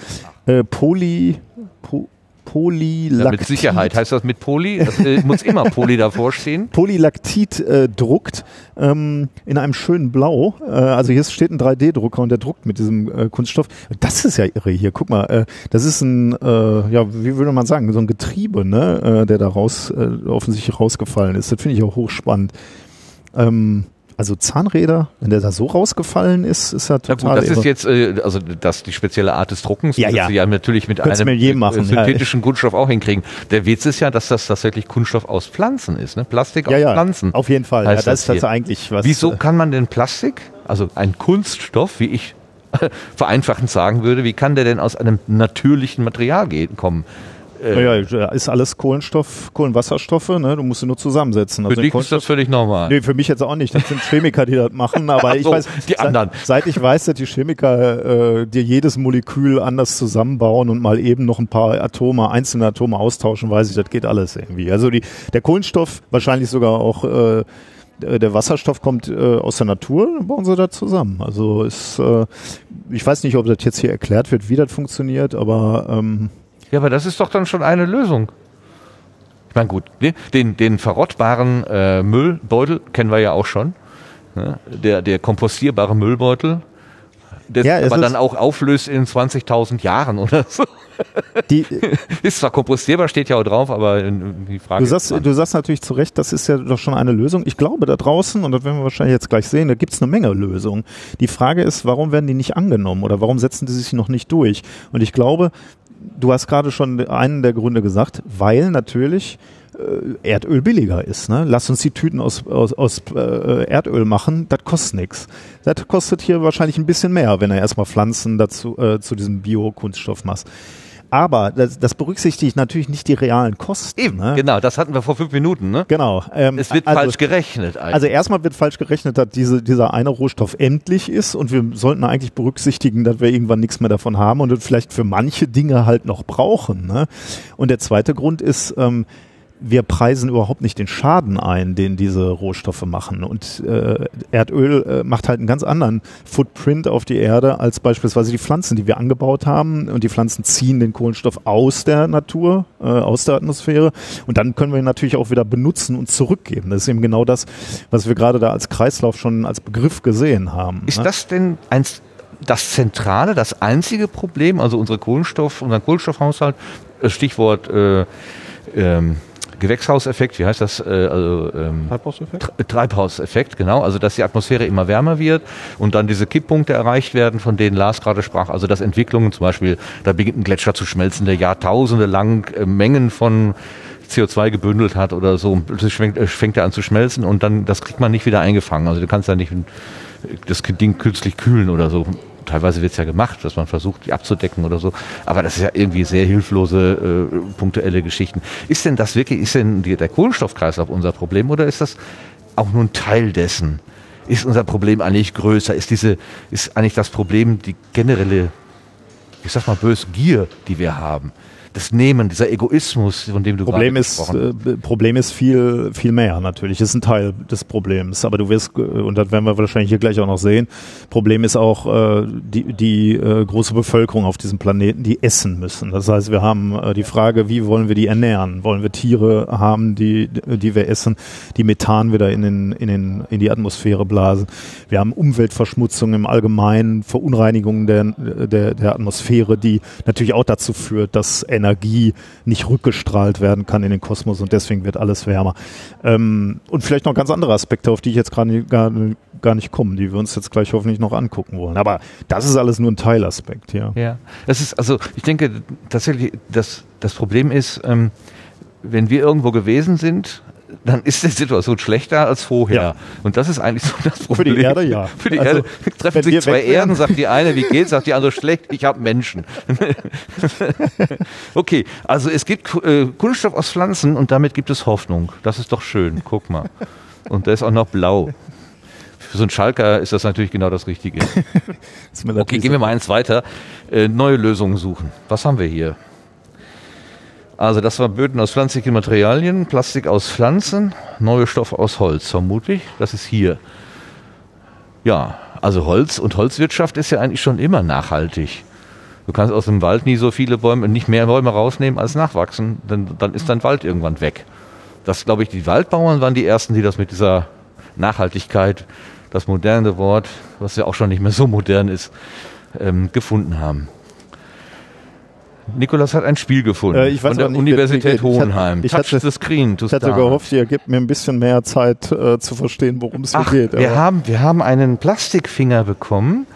äh, Poly, po, Polylactit, Ja, mit Sicherheit heißt das mit Poly. Das äh, muss immer Poly davor stehen. [LAUGHS] Polylactit äh, druckt ähm, in einem schönen Blau. Äh, also hier steht ein 3D-Drucker und der druckt mit diesem äh, Kunststoff. Das ist ja irre hier. Guck mal, äh, das ist ein, äh, ja, wie würde man sagen, so ein Getriebe, ne, der da raus, äh, offensichtlich rausgefallen ist. Das finde ich auch hochspannend. Ähm, also Zahnräder, wenn der da so rausgefallen ist, ist ja Na total gut, das irre. ist jetzt äh, also das die spezielle Art des Druckens. Ja, ja. Sie ja natürlich mit Könnt's einem machen, synthetischen Kunststoff auch hinkriegen. Der Witz ist ja, dass das tatsächlich Kunststoff aus Pflanzen ist, ne? Plastik ja, aus ja, Pflanzen. auf jeden Fall. Ja, das das ist das eigentlich was. Wieso äh, kann man denn Plastik, also ein Kunststoff, wie ich [LAUGHS] vereinfachend sagen würde, wie kann der denn aus einem natürlichen Material gehen, kommen? Äh, ja, ja, ist alles Kohlenstoff, Kohlenwasserstoffe, ne? Du musst sie nur zusammensetzen. Für Also dich ist das völlig normal. Nee, für mich jetzt auch nicht. Das sind Chemiker, die das machen. [LAUGHS] Aber Ach ich so, weiß, die seit, anderen. seit ich weiß, dass die Chemiker äh, dir jedes Molekül anders zusammenbauen und mal eben noch ein paar Atome, einzelne Atome austauschen, weiß ich, das geht alles irgendwie. Also die, der Kohlenstoff, wahrscheinlich sogar auch äh, der Wasserstoff kommt äh, aus der Natur, bauen sie da zusammen. Also ist, äh, ich weiß nicht, ob das jetzt hier erklärt wird, wie das funktioniert, aber ähm, Ja, aber das ist doch dann schon eine Lösung. Ich meine, gut, ne, den, den verrottbaren äh, Müllbeutel kennen wir ja auch schon. Ne? Der, der kompostierbare Müllbeutel, der Ja, aber dann auch auflöst in 20.000 Jahren oder so. die, [LAUGHS] Ist zwar kompostierbar, steht ja auch drauf, aber äh, die Frage Du sagst, ist, du sagst natürlich zu Recht, das ist ja doch schon eine Lösung. Ich glaube, da draußen, und das werden wir wahrscheinlich jetzt gleich sehen, da gibt es eine Menge Lösungen. Die Frage ist, warum werden die nicht angenommen oder warum setzen die sich noch nicht durch? Und ich glaube, du hast gerade schon einen der Gründe gesagt, weil natürlich äh, Erdöl billiger ist. Ne? Lass uns die Tüten aus, aus, aus äh, Erdöl machen, das kostet nichts. Das kostet hier wahrscheinlich ein bisschen mehr, wenn er erstmal Pflanzen dazu äh, zu diesem Biokunststoff machst. Aber das, das berücksichtigt natürlich nicht die realen Kosten. eben, ne? genau, das hatten wir vor fünf Minuten. Ne? Genau. Ähm, Es wird also, falsch gerechnet eigentlich. Also erstmal wird falsch gerechnet, dass diese, dieser eine Rohstoff endlich ist und wir sollten eigentlich berücksichtigen, dass wir irgendwann nichts mehr davon haben und vielleicht für manche Dinge halt noch brauchen. Ne? Und der zweite Grund ist, ähm, wir preisen überhaupt nicht den Schaden ein, den diese Rohstoffe machen. Und äh, Erdöl äh, macht halt einen ganz anderen Footprint auf die Erde als beispielsweise die Pflanzen, die wir angebaut haben. Und die Pflanzen ziehen den Kohlenstoff aus der Natur, äh, aus der Atmosphäre. Und dann können wir ihn natürlich auch wieder benutzen und zurückgeben. Das ist eben genau das, was wir gerade da als Kreislauf schon als Begriff gesehen haben. Ist ne? das denn eins, das zentrale, das einzige Problem, also unsere Kohlenstoff, unseren Kohlenstoffhaushalt, äh, Stichwort äh, ähm, Gewächshauseffekt, wie heißt das? Äh, also, ähm, Treibhauseffekt? Tre- Treibhauseffekt, genau. Also dass die Atmosphäre immer wärmer wird und dann diese Kipppunkte erreicht werden, von denen Lars gerade sprach. Also dass Entwicklungen zum Beispiel, da beginnt ein Gletscher zu schmelzen, der Jahrtausende lang äh, Mengen von CO2 gebündelt hat oder so, fängt, äh, fängt er an zu schmelzen und dann, das kriegt man nicht wieder eingefangen. Also du kannst da nicht äh, das Ding künstlich kühlen oder so. Teilweise wird es ja gemacht, dass man versucht, die abzudecken oder so. Aber das ist ja irgendwie sehr hilflose, äh, punktuelle Geschichten. Ist denn das wirklich, ist denn die, der Kohlenstoffkreislauf unser Problem oder ist das auch nur ein Teil dessen? Ist unser Problem eigentlich größer? Ist diese, ist eigentlich das Problem die generelle, ich sag mal bös, Gier, die wir haben? Das Nehmen, dieser Egoismus, von dem du Problem gerade ist, gesprochen äh, Problem ist viel, viel mehr natürlich. Ist ein Teil des Problems. Aber du wirst, äh, und das werden wir wahrscheinlich hier gleich auch noch sehen, Problem ist auch äh, die, die äh, große Bevölkerung auf diesem Planeten, die essen müssen. Das heißt, wir haben äh, die Frage, wie wollen wir die ernähren? Wollen wir Tiere haben, die, die wir essen, die Methan wieder in, den, in, den, in die Atmosphäre blasen? Wir haben Umweltverschmutzung im Allgemeinen, Verunreinigungen der, der, der Atmosphäre, die natürlich auch dazu führt, dass Energie nicht rückgestrahlt werden kann in den Kosmos und deswegen wird alles wärmer. Ähm, und vielleicht noch ganz andere Aspekte, auf die ich jetzt gerade gar, gar nicht komme, die wir uns jetzt gleich hoffentlich noch angucken wollen. Aber das ist alles nur ein Teilaspekt, ja. Ja, das ist also, ich denke tatsächlich, das, das Problem ist, ähm, wenn wir irgendwo gewesen sind, dann ist die Situation schlechter als vorher. Ja. Und das ist eigentlich so das Für Problem. die Erde, ja. Für die Also, Erde treffen sich zwei Erden, sagt die eine, wie geht's, sagt die andere schlecht, ich habe Menschen. [LAUGHS] okay, also es gibt äh, Kunststoff aus Pflanzen und damit gibt es Hoffnung. Das ist doch schön, guck mal. Und der ist auch noch blau. Für so einen Schalker ist das natürlich genau das Richtige. [LAUGHS] Okay, gehen wir mal eins weiter. Äh, neue Lösungen suchen. Was haben wir hier? Also das war Böden aus pflanzlichen Materialien, Plastik aus Pflanzen, neue Stoffe aus Holz, vermutlich. Das ist hier. Ja, also Holz und Holzwirtschaft ist ja eigentlich schon immer nachhaltig. Du kannst aus dem Wald nie so viele Bäume, nicht mehr Bäume rausnehmen als nachwachsen, denn dann ist dein Wald irgendwann weg. Das, glaube ich, die Waldbauern waren die ersten, die das mit dieser Nachhaltigkeit, das moderne Wort, was ja auch schon nicht mehr so modern ist, ähm, gefunden haben. Nikolas hat ein Spiel gefunden Äh, ich weiß von der nicht, Universität wie- ich hatte- Hohenheim. ich Touch hatte- the screen to Ich hatte gehofft, ihr gebt mir ein bisschen mehr Zeit äh, zu verstehen, worum es hier Ach, geht. wir haben, wir haben einen Plastikfinger bekommen,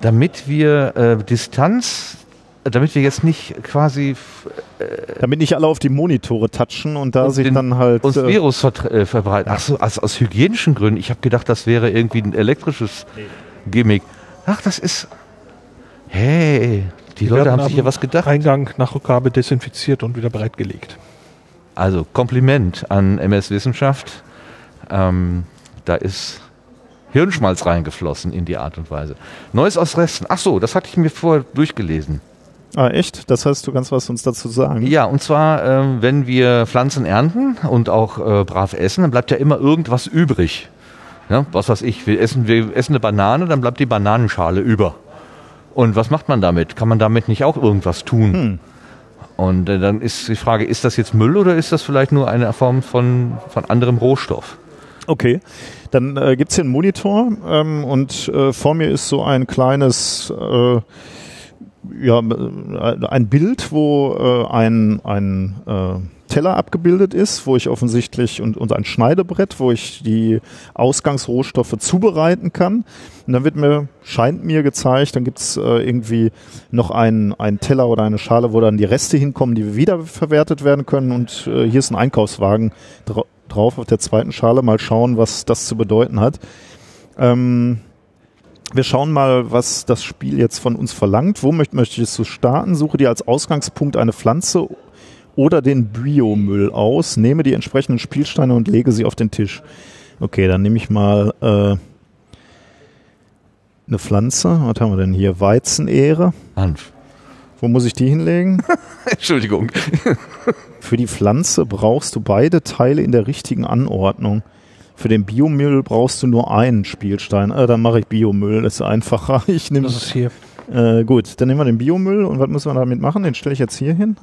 damit wir äh, Distanz, damit wir jetzt nicht quasi f- damit nicht alle auf die Monitore touchen und da Und sich den- dann halt uns äh, Virus äh, verbreiten. Ach so, also aus hygienischen Gründen. Ich habe gedacht, das wäre irgendwie ein elektrisches Gimmick. Ach, das ist. Hey, die Leute werden haben sich ja was gedacht. Eingang nach Rückgabe desinfiziert und wieder bereitgelegt. Also Kompliment an MS Wissenschaft. Ähm, da ist Hirnschmalz reingeflossen in die Art und Weise. Neues aus Resten. Ach so, das hatte ich mir vorher durchgelesen. Ah, echt? Das heißt, du kannst was uns dazu sagen? Ja, und zwar, ähm, wenn wir Pflanzen ernten und auch äh, brav essen, dann bleibt ja immer irgendwas übrig. Ja, was weiß ich, wir essen, wir essen eine Banane, dann bleibt die Bananenschale über. Und was macht man damit? Kann man damit nicht auch irgendwas tun? Hm. Und äh, dann ist die Frage, ist das jetzt Müll oder ist das vielleicht nur eine Form von, von anderem Rohstoff? Okay, dann äh, gibt es hier einen Monitor ähm, und äh, vor mir ist so ein kleines, äh, ja, äh, ein Bild, wo äh, ein, ein äh, Teller abgebildet ist, wo ich offensichtlich und, und ein Schneidebrett, wo ich die Ausgangsrohstoffe zubereiten kann. Und dann wird mir, scheint mir gezeigt, dann gibt's äh, irgendwie noch einen, einen Teller oder eine Schale, wo dann die Reste hinkommen, die wiederverwertet werden können. Und äh, hier ist ein Einkaufswagen dra drauf auf der zweiten Schale. Mal schauen, was das zu bedeuten hat. Ähm, wir schauen mal, was das Spiel jetzt von uns verlangt. Wo möcht, möchte ich es starten? Suche dir als Ausgangspunkt eine Pflanze oder den Biomüll aus, nehme die entsprechenden Spielsteine und lege sie auf den Tisch. Okay, dann nehme ich mal äh, eine Pflanze. Was haben wir denn hier? Weizenehre. Hanf. Wo muss ich die hinlegen? [LAUGHS] Entschuldigung. [LAUGHS] Für die Pflanze brauchst du beide Teile in der richtigen Anordnung. Für den Biomüll brauchst du nur einen Spielstein. Äh, dann mache ich Biomüll, das ist einfacher. [LAUGHS] Ich nehme Das ist hier. äh, gut, dann nehmen wir den Biomüll und was müssen wir damit machen? Den stelle ich jetzt hier hin.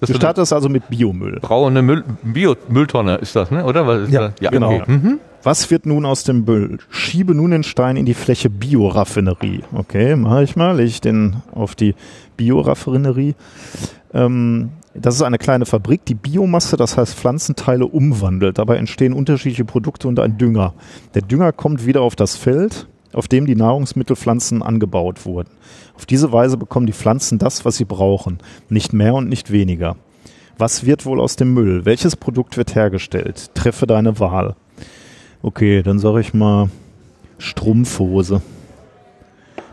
Das Du startest also mit Biomüll. braune Müll, Bio-Mülltonne ist das, ne? oder? Was ist Ja, das? ja genau. Okay. Mhm. Was wird nun aus dem Müll? Schiebe nun den Stein in die Fläche Bioraffinerie. Okay, mache ich mal. Lege ich den auf die Bioraffinerie. Ähm, das ist eine kleine Fabrik, die Biomasse, das heißt Pflanzenteile, umwandelt. Dabei entstehen unterschiedliche Produkte und ein Dünger. Der Dünger kommt wieder auf das Feld, auf dem die Nahrungsmittelpflanzen angebaut wurden. Auf diese Weise bekommen die Pflanzen das, was sie brauchen. Nicht mehr und nicht weniger. Was wird wohl aus dem Müll? Welches Produkt wird hergestellt? Treffe deine Wahl. Okay, dann sage ich mal Strumpfhose.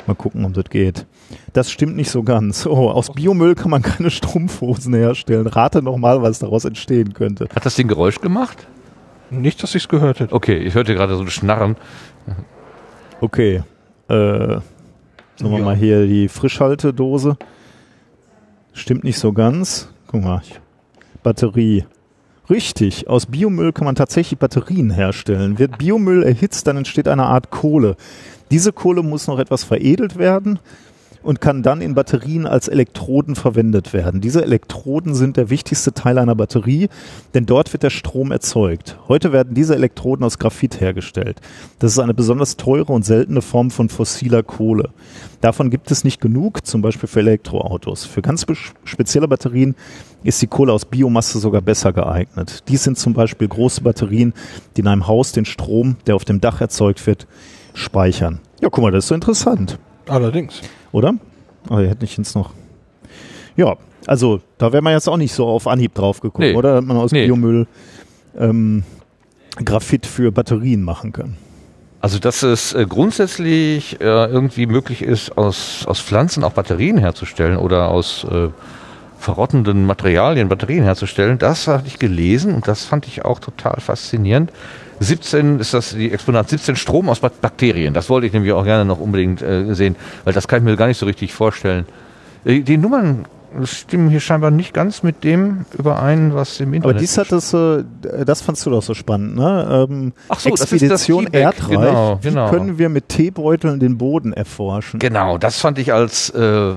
Mal gucken, ob das geht. Das stimmt nicht so ganz. Oh, aus Biomüll kann man keine Strumpfhosen herstellen. Rate nochmal, was daraus entstehen könnte. Hat das Ding Geräusch gemacht? Nicht, dass ich es gehört hätte. Okay, ich hörte gerade so ein Schnarren. Okay. Äh, sagen wir Ja. mal hier die Frischhaltedose. Stimmt nicht so ganz. Guck mal. Batterie. Richtig. Aus Biomüll kann man tatsächlich Batterien herstellen. Wird Biomüll erhitzt, dann entsteht eine Art Kohle. Diese Kohle muss noch etwas veredelt werden und kann dann in Batterien als Elektroden verwendet werden. Diese Elektroden sind der wichtigste Teil einer Batterie, denn dort wird der Strom erzeugt. Heute werden diese Elektroden aus Graphit hergestellt. Das ist eine besonders teure und seltene Form von fossiler Kohle. Davon gibt es nicht genug, zum Beispiel für Elektroautos. Für ganz spezielle Batterien ist die Kohle aus Biomasse sogar besser geeignet. Dies sind zum Beispiel große Batterien, die in einem Haus den Strom, der auf dem Dach erzeugt wird, speichern. Ja, guck mal, das ist so interessant Allerdings. oder? Aber ihr hättet nicht ins noch. Ja, also da wäre man jetzt auch nicht so auf Anhieb drauf gekommen, Nee. oder? Dass man aus Nee. Biomüll ähm, Graphit für Batterien machen kann. Also, dass es äh, grundsätzlich äh, irgendwie möglich ist, aus, aus Pflanzen auch Batterien herzustellen oder aus äh, verrottenden Materialien Batterien herzustellen, das hatte ich gelesen und das fand ich auch total faszinierend. 17 ist das die Exponat 17 Strom aus Bak- Bakterien. Das wollte ich nämlich auch gerne noch unbedingt äh, sehen, weil das kann ich mir gar nicht so richtig vorstellen. Äh, die Nummern stimmen hier scheinbar nicht ganz mit dem überein, was im Internet Aber dies hat das, äh, das fandst du doch so spannend, ne? Ähm, Ach so, das ist das Expedition Feedback, Erdreich. genau, Wie genau. können wir mit Teebeuteln den Boden erforschen? Genau, das fand ich als äh,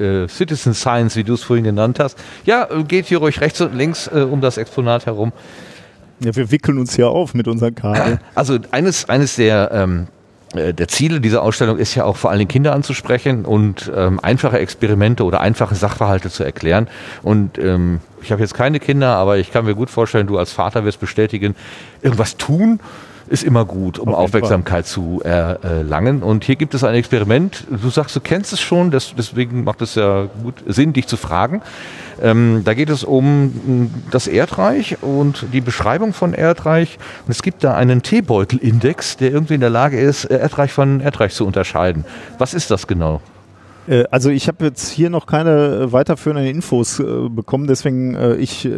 äh, Citizen Science, wie du es vorhin genannt hast. Ja, äh, geht hier ruhig rechts und links äh, um das Exponat herum. Ja, wir wickeln uns hier auf mit unseren Kabeln. [CLEARS THROAT] Also eines, eines der, ähm, äh, der Ziele dieser Ausstellung ist ja auch vor allen Dingen Kinder anzusprechen und ähm, einfache Experimente oder einfache Sachverhalte zu erklären. Und ähm, ich habe jetzt keine Kinder, aber ich kann mir gut vorstellen, du als Vater wirst bestätigen, irgendwas tun ist immer gut, um Auf Aufmerksamkeit zu erlangen. Und hier gibt es ein Experiment. Du sagst, du kennst es schon, das, deswegen macht es ja gut Sinn, dich zu fragen. Ähm, da geht es um mh, das Erdreich und die Beschreibung von Erdreich. Und es gibt da einen Teebeutelindex, der irgendwie in der Lage ist, äh, Erdreich von Erdreich zu unterscheiden. Was ist das genau? Äh, Also ich habe jetzt hier noch keine äh, weiterführenden Infos äh, bekommen, deswegen äh, ich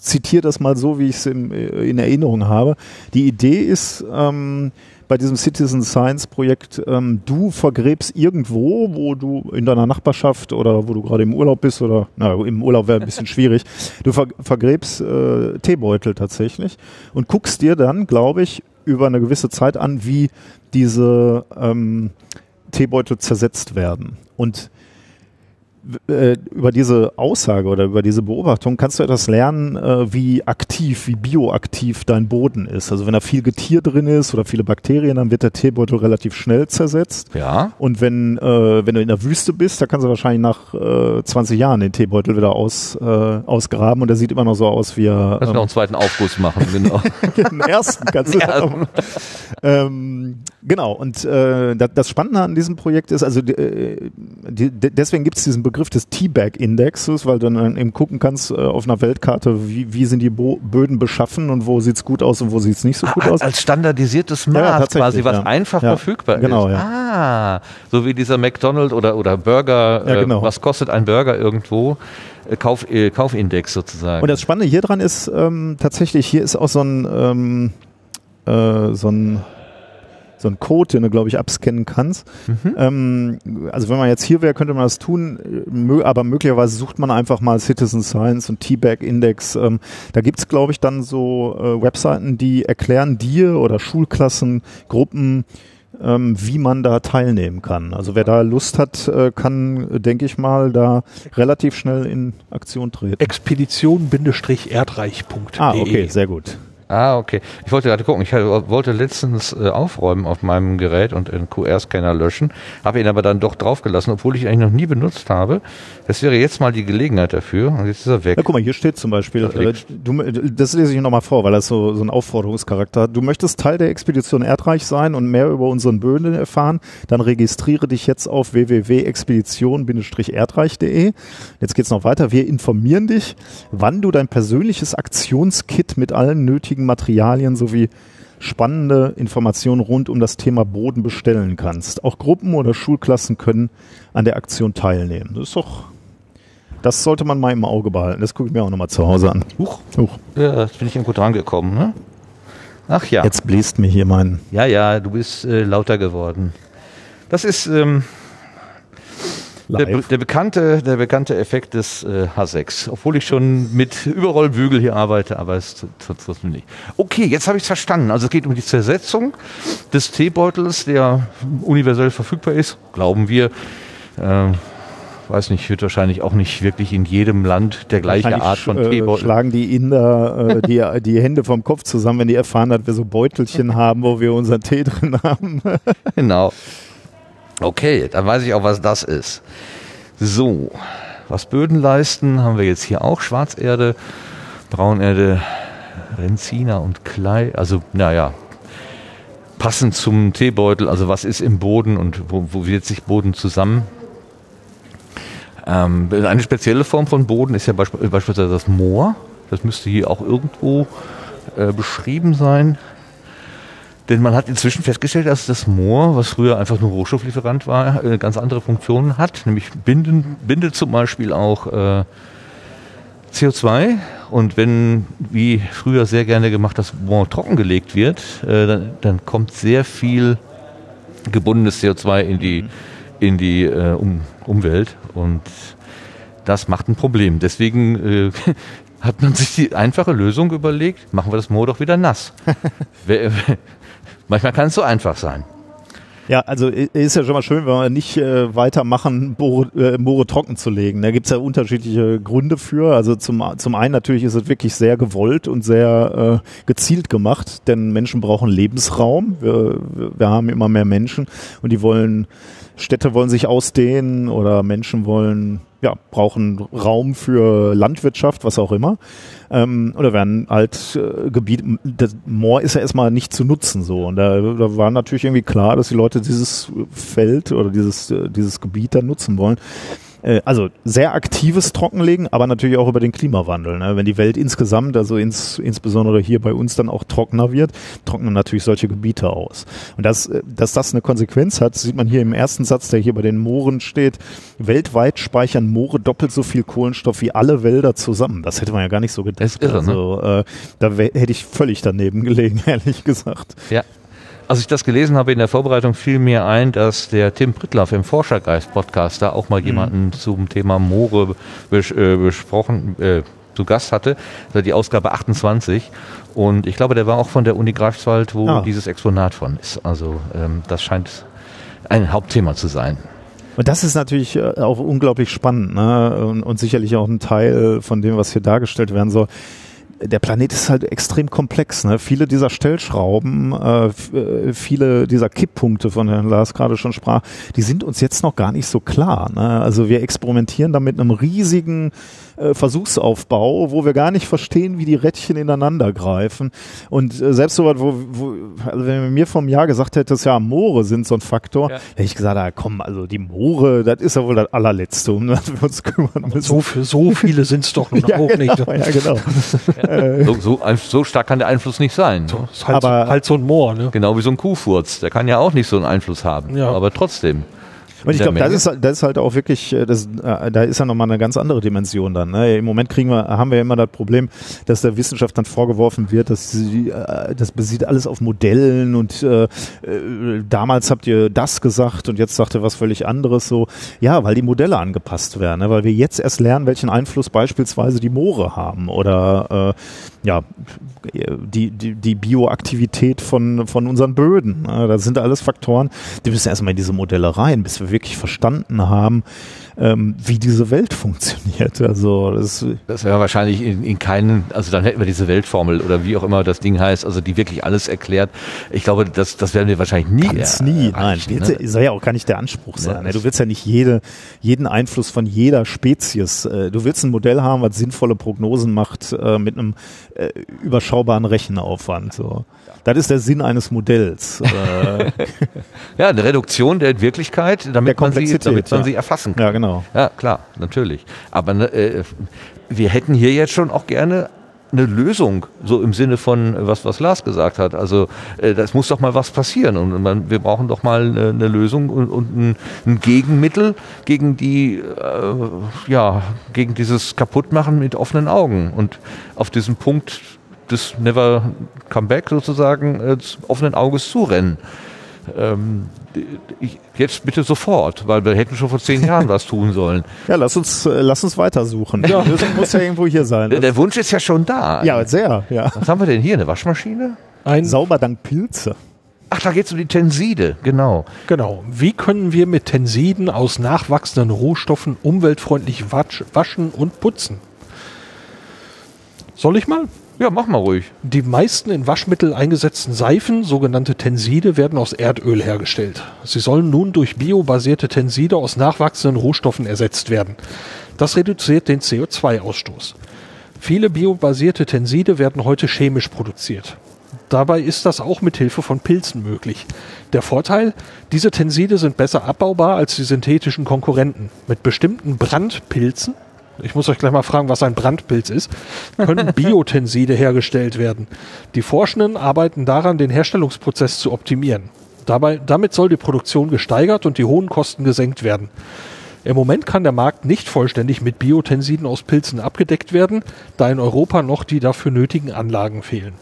zitiere das mal so, wie ich es äh, in Erinnerung habe. Die Idee ist ähm, bei diesem Citizen Science Projekt, ähm, du vergräbst irgendwo, wo du in deiner Nachbarschaft oder wo du gerade im Urlaub bist oder na, im Urlaub wäre ein bisschen [LAUGHS] schwierig. Du ver vergräbst äh, Teebeutel tatsächlich und guckst dir dann, glaube ich, über eine gewisse Zeit an, wie diese ähm, Teebeutel zersetzt werden. Und äh, über diese Aussage oder über diese Beobachtung kannst du etwas lernen, äh, wie aktiv, wie bioaktiv dein Boden ist. Also wenn da viel Getier drin ist oder viele Bakterien, dann wird der Teebeutel relativ schnell zersetzt. Ja. Und wenn, äh, wenn du in der Wüste bist, da kannst du wahrscheinlich nach äh, 20 Jahren den Teebeutel wieder aus, ausgraben und der sieht immer noch so aus, wie er. Lass ähm, noch einen zweiten Aufguss machen, [LAUGHS] genau. den ersten kannst du. Ersten. Ähm, genau, und äh, das Spannende an diesem Projekt ist, also äh, die, deswegen gibt es diesen Begriff des T-Bag-Indexes, weil du dann eben gucken kannst äh, auf einer Weltkarte, wie, wie sind die Bo Böden beschaffen und wo sieht es gut aus und wo sieht es nicht so gut ah, aus. Als standardisiertes Maß ja, quasi, was ja. einfach ja. verfügbar genau, ist. Ja. Ah, so wie dieser McDonald oder, oder Burger, Ja, genau. äh, was kostet ein Burger irgendwo? Äh, Kauf, äh, Kaufindex sozusagen. Und das Spannende hier dran ist ähm, tatsächlich, hier ist auch so ein, ähm, äh, so ein so ein Code, den du, glaube ich, abscannen kannst. Mhm. Ähm, also wenn man jetzt hier wäre, könnte man das tun, mö aber möglicherweise sucht man einfach mal Citizen Science und T-Bag Index. Ähm, da gibt's glaube ich, dann so äh, Webseiten, die erklären dir oder Schulklassen, Gruppen, ähm, wie man da teilnehmen kann. Also wer da Lust hat, äh, kann, denke ich mal, da relativ schnell in Aktion treten. Expedition-erdreich.de. Ah, okay, sehr gut. Ah, okay. Ich wollte gerade gucken. Ich wollte letztens äh, aufräumen auf meinem Gerät und einen QR-Scanner löschen, habe ihn aber dann doch draufgelassen, obwohl ich ihn eigentlich noch nie benutzt habe. Das wäre jetzt mal die Gelegenheit dafür. Und jetzt ist er weg. Ja, guck mal, hier steht zum Beispiel, Das äh, du, das lese ich nochmal vor, weil das so, so einen Aufforderungscharakter hat. Du möchtest Teil der Expedition Erdreich sein und mehr über unseren Böden erfahren, dann registriere dich jetzt auf www.expedition-erdreich.de. Jetzt geht's noch weiter. Wir informieren dich, wann du dein persönliches Aktionskit mit allen nötigen Materialien sowie spannende Informationen rund um das Thema Boden bestellen kannst. Auch Gruppen oder Schulklassen können an der Aktion teilnehmen. Das ist doch, das sollte man mal im Auge behalten. Das gucke ich mir auch nochmal zu Hause an. Huch. Huch. Ja, jetzt bin ich irgendwo dran gekommen, ne? Ach ja. Jetzt bläst mir hier mein. Ja, ja, du bist äh, lauter geworden. Das ist ähm, der, der, bekannte, der bekannte Effekt des äh, H6. Obwohl ich schon mit Überrollbügel hier arbeite, aber es tut mir nicht. Okay, jetzt habe ich es verstanden. Also es geht um die Zersetzung des Teebeutels, der universell verfügbar ist, glauben wir. Ähm, weiß nicht, wird wahrscheinlich auch nicht wirklich in jedem Land der gleiche Art von äh, Teebeutel. schlagen die Inder äh, die, die Hände vom Kopf zusammen, wenn die erfahren, dass wir so Beutelchen haben, wo wir unseren Tee drin haben. Genau. Okay, dann weiß ich auch, was das ist. So, was Böden leisten, haben wir jetzt hier auch Schwarzerde, Braunerde, Renziner und Klei. Also, naja, passend zum Teebeutel. Also, was ist im Boden und wo, wo wird sich Boden zusammen? Ähm, eine spezielle Form von Boden ist ja beisp beispielsweise das Moor. Das müsste hier auch irgendwo äh, beschrieben sein. Denn man hat inzwischen festgestellt, dass das Moor, was früher einfach nur Rohstofflieferant war, äh, ganz andere Funktionen hat. Nämlich binden, bindet zum Beispiel auch äh, CO2. Und wenn, wie früher sehr gerne gemacht, das Moor trockengelegt wird, äh, dann, dann kommt sehr viel gebundenes CO2 in die, in die äh, um, Umwelt. Und das macht ein Problem. Deswegen äh, [LAUGHS] hat man sich die einfache Lösung überlegt, machen wir das Moor doch wieder nass. [LAUGHS] Wer- Manchmal kann es so einfach sein. Ja, also ist ja schon mal schön, wenn wir nicht äh, weitermachen, Moore, äh, trocken zu legen. Da gibt's ja unterschiedliche Gründe für. Also zum, zum einen natürlich ist es wirklich sehr gewollt und sehr äh, gezielt gemacht, denn Menschen brauchen Lebensraum. Wir, wir haben immer mehr Menschen und die wollen, Städte wollen sich ausdehnen oder Menschen wollen, ja, brauchen Raum für Landwirtschaft, was auch immer. Ähm, oder werden halt äh, Gebiet, das Moor ist ja erstmal nicht zu nutzen so. Und da, da war natürlich irgendwie klar, dass die Leute dieses Feld oder dieses, äh, dieses Gebiet dann nutzen wollen. Äh, also sehr aktives Trockenlegen, aber natürlich auch über den Klimawandel. Ne? Wenn die Welt insgesamt, also ins, insbesondere hier bei uns dann auch trockener wird, trocknen natürlich solche Gebiete aus. Und das, äh, dass das eine Konsequenz hat, sieht man hier im ersten Satz, der hier bei den Mooren steht. Weltweit speichern Moore doppelt so viel Kohlenstoff wie alle Wälder zusammen. Das hätte man ja gar nicht so gedacht. Das ist irre, ne? also, äh, da hätte ich völlig daneben gelegen, [LAUGHS] ehrlich gesagt. Ja. Als ich das gelesen habe in der Vorbereitung, fiel mir ein, dass der Tim Prittlaff im Forschergeist-Podcast da auch mal jemanden zum Thema Moore bes äh, besprochen, äh, zu Gast hatte, also die Ausgabe 28. Und ich glaube, der war auch von der Uni Greifswald, wo Ah. dieses Exponat von ist. Also ähm, das scheint ein Hauptthema zu sein. Und das ist natürlich äh, auch unglaublich spannend ne? und, und sicherlich auch ein Teil von dem, was hier dargestellt werden soll. Der Planet ist halt extrem komplex. Ne? Viele dieser Stellschrauben, äh, äh, viele dieser Kipppunkte, von denen Lars gerade schon sprach, die sind uns jetzt noch gar nicht so klar. Ne? Also wir experimentieren da mit einem riesigen äh, Versuchsaufbau, wo wir gar nicht verstehen, wie die Rädchen ineinander greifen. Und äh, selbst so was, wo, wo also wenn du mir vom Jahr gesagt hättest, ja, Moore sind so ein Faktor, Ja. hätte ich gesagt, ah, komm, also die Moore, das ist ja wohl das allerletzte, um das wir uns kümmern müssen. So, für so viele sind es doch nun [LAUGHS] ja, auch genau, nicht. ja, genau. [LAUGHS] So, so, ein- so stark kann der Einfluss nicht sein. Das ist halt, Aber- so, halt so ein Moor, ne? Genau wie so ein Kuhfurz. Der kann ja auch nicht so einen Einfluss haben. Ja. Aber trotzdem. Und ich glaube, das ist, halt- das ist halt auch wirklich, äh, das, äh, da ist ja nochmal eine ganz andere Dimension dann. Ne? Im Moment kriegen wir, haben wir ja immer das Problem, dass der Wissenschaft dann vorgeworfen wird, dass sie, äh, das basiert alles auf Modellen und äh, damals habt ihr das gesagt und jetzt sagt ihr was völlig anderes so. Ja, weil die Modelle angepasst werden, ne? weil wir jetzt erst lernen, welchen Einfluss beispielsweise die Moore haben oder äh, ja, die, die, die Bioaktivität von, von unseren Böden. Ne? Das sind alles Faktoren, die müssen erstmal in diese Modelle rein, bis wir wirklich verstanden haben, ähm, wie diese Welt funktioniert. Also das Das wäre wahrscheinlich in, in keinen, also dann hätten wir diese Weltformel oder wie auch immer das Ding heißt, also die wirklich alles erklärt. Ich glaube, das, das werden wir wahrscheinlich nie. Ganz er- nie, nein. ne? soll ja auch gar nicht der Anspruch sein. Ja, ne? Du willst ja nicht jede, jeden Einfluss von jeder Spezies. äh, Du willst ein Modell haben, was sinnvolle Prognosen macht äh, mit einem äh, überschaubaren Rechenaufwand. So. Das ist der Sinn eines Modells. Äh, [LAUGHS] Ja, eine Reduktion der Wirklichkeit, damit man sie, damit man ja. sie erfassen kann. ja, genau. Ja, klar, natürlich. Aber ne, äh, wir hätten hier jetzt schon auch gerne eine Lösung, so im Sinne von äh, was, was Lars gesagt hat. Also äh, das muss doch mal was passieren und man, wir brauchen doch mal eine, eine Lösung und, und ein, ein Gegenmittel gegen die, äh, ja, gegen dieses Kaputtmachen mit offenen Augen und auf diesen Punkt des Never Come Back sozusagen äh, offenen Auges zurennen. Ähm, ich, jetzt bitte sofort, weil wir hätten schon vor zehn Jahren was tun sollen. Ja, lass uns, äh, lass uns weitersuchen. Die Lösung muss ja irgendwo hier sein. Der, der Wunsch ist ja schon da. ja, sehr, ja. Was haben wir denn hier? Eine Waschmaschine? Ein, Sauber dank Pilze. Ach, da geht es um die Tenside, genau. Genau. Wie können wir mit Tensiden aus nachwachsenden Rohstoffen umweltfreundlich waschen und putzen? Soll ich mal? Ja, mach mal ruhig. Die meisten in Waschmittel eingesetzten Seifen, sogenannte Tenside, werden aus Erdöl hergestellt. Sie sollen nun durch biobasierte Tenside aus nachwachsenden Rohstoffen ersetzt werden. Das reduziert den CO2-Ausstoß. Viele biobasierte Tenside werden heute chemisch produziert. Dabei ist das auch mit Hilfe von Pilzen möglich. Der Vorteil, diese Tenside sind besser abbaubar als die synthetischen Konkurrenten. Mit bestimmten Brandpilzen, ich muss euch gleich mal fragen, was ein Brandpilz ist, können [LAUGHS] Biotenside hergestellt werden. Die Forschenden arbeiten daran, den Herstellungsprozess zu optimieren. Dabei, damit soll die Produktion gesteigert und die hohen Kosten gesenkt werden. Im Moment kann der Markt nicht vollständig mit Biotensiden aus Pilzen abgedeckt werden, da in Europa noch die dafür nötigen Anlagen fehlen.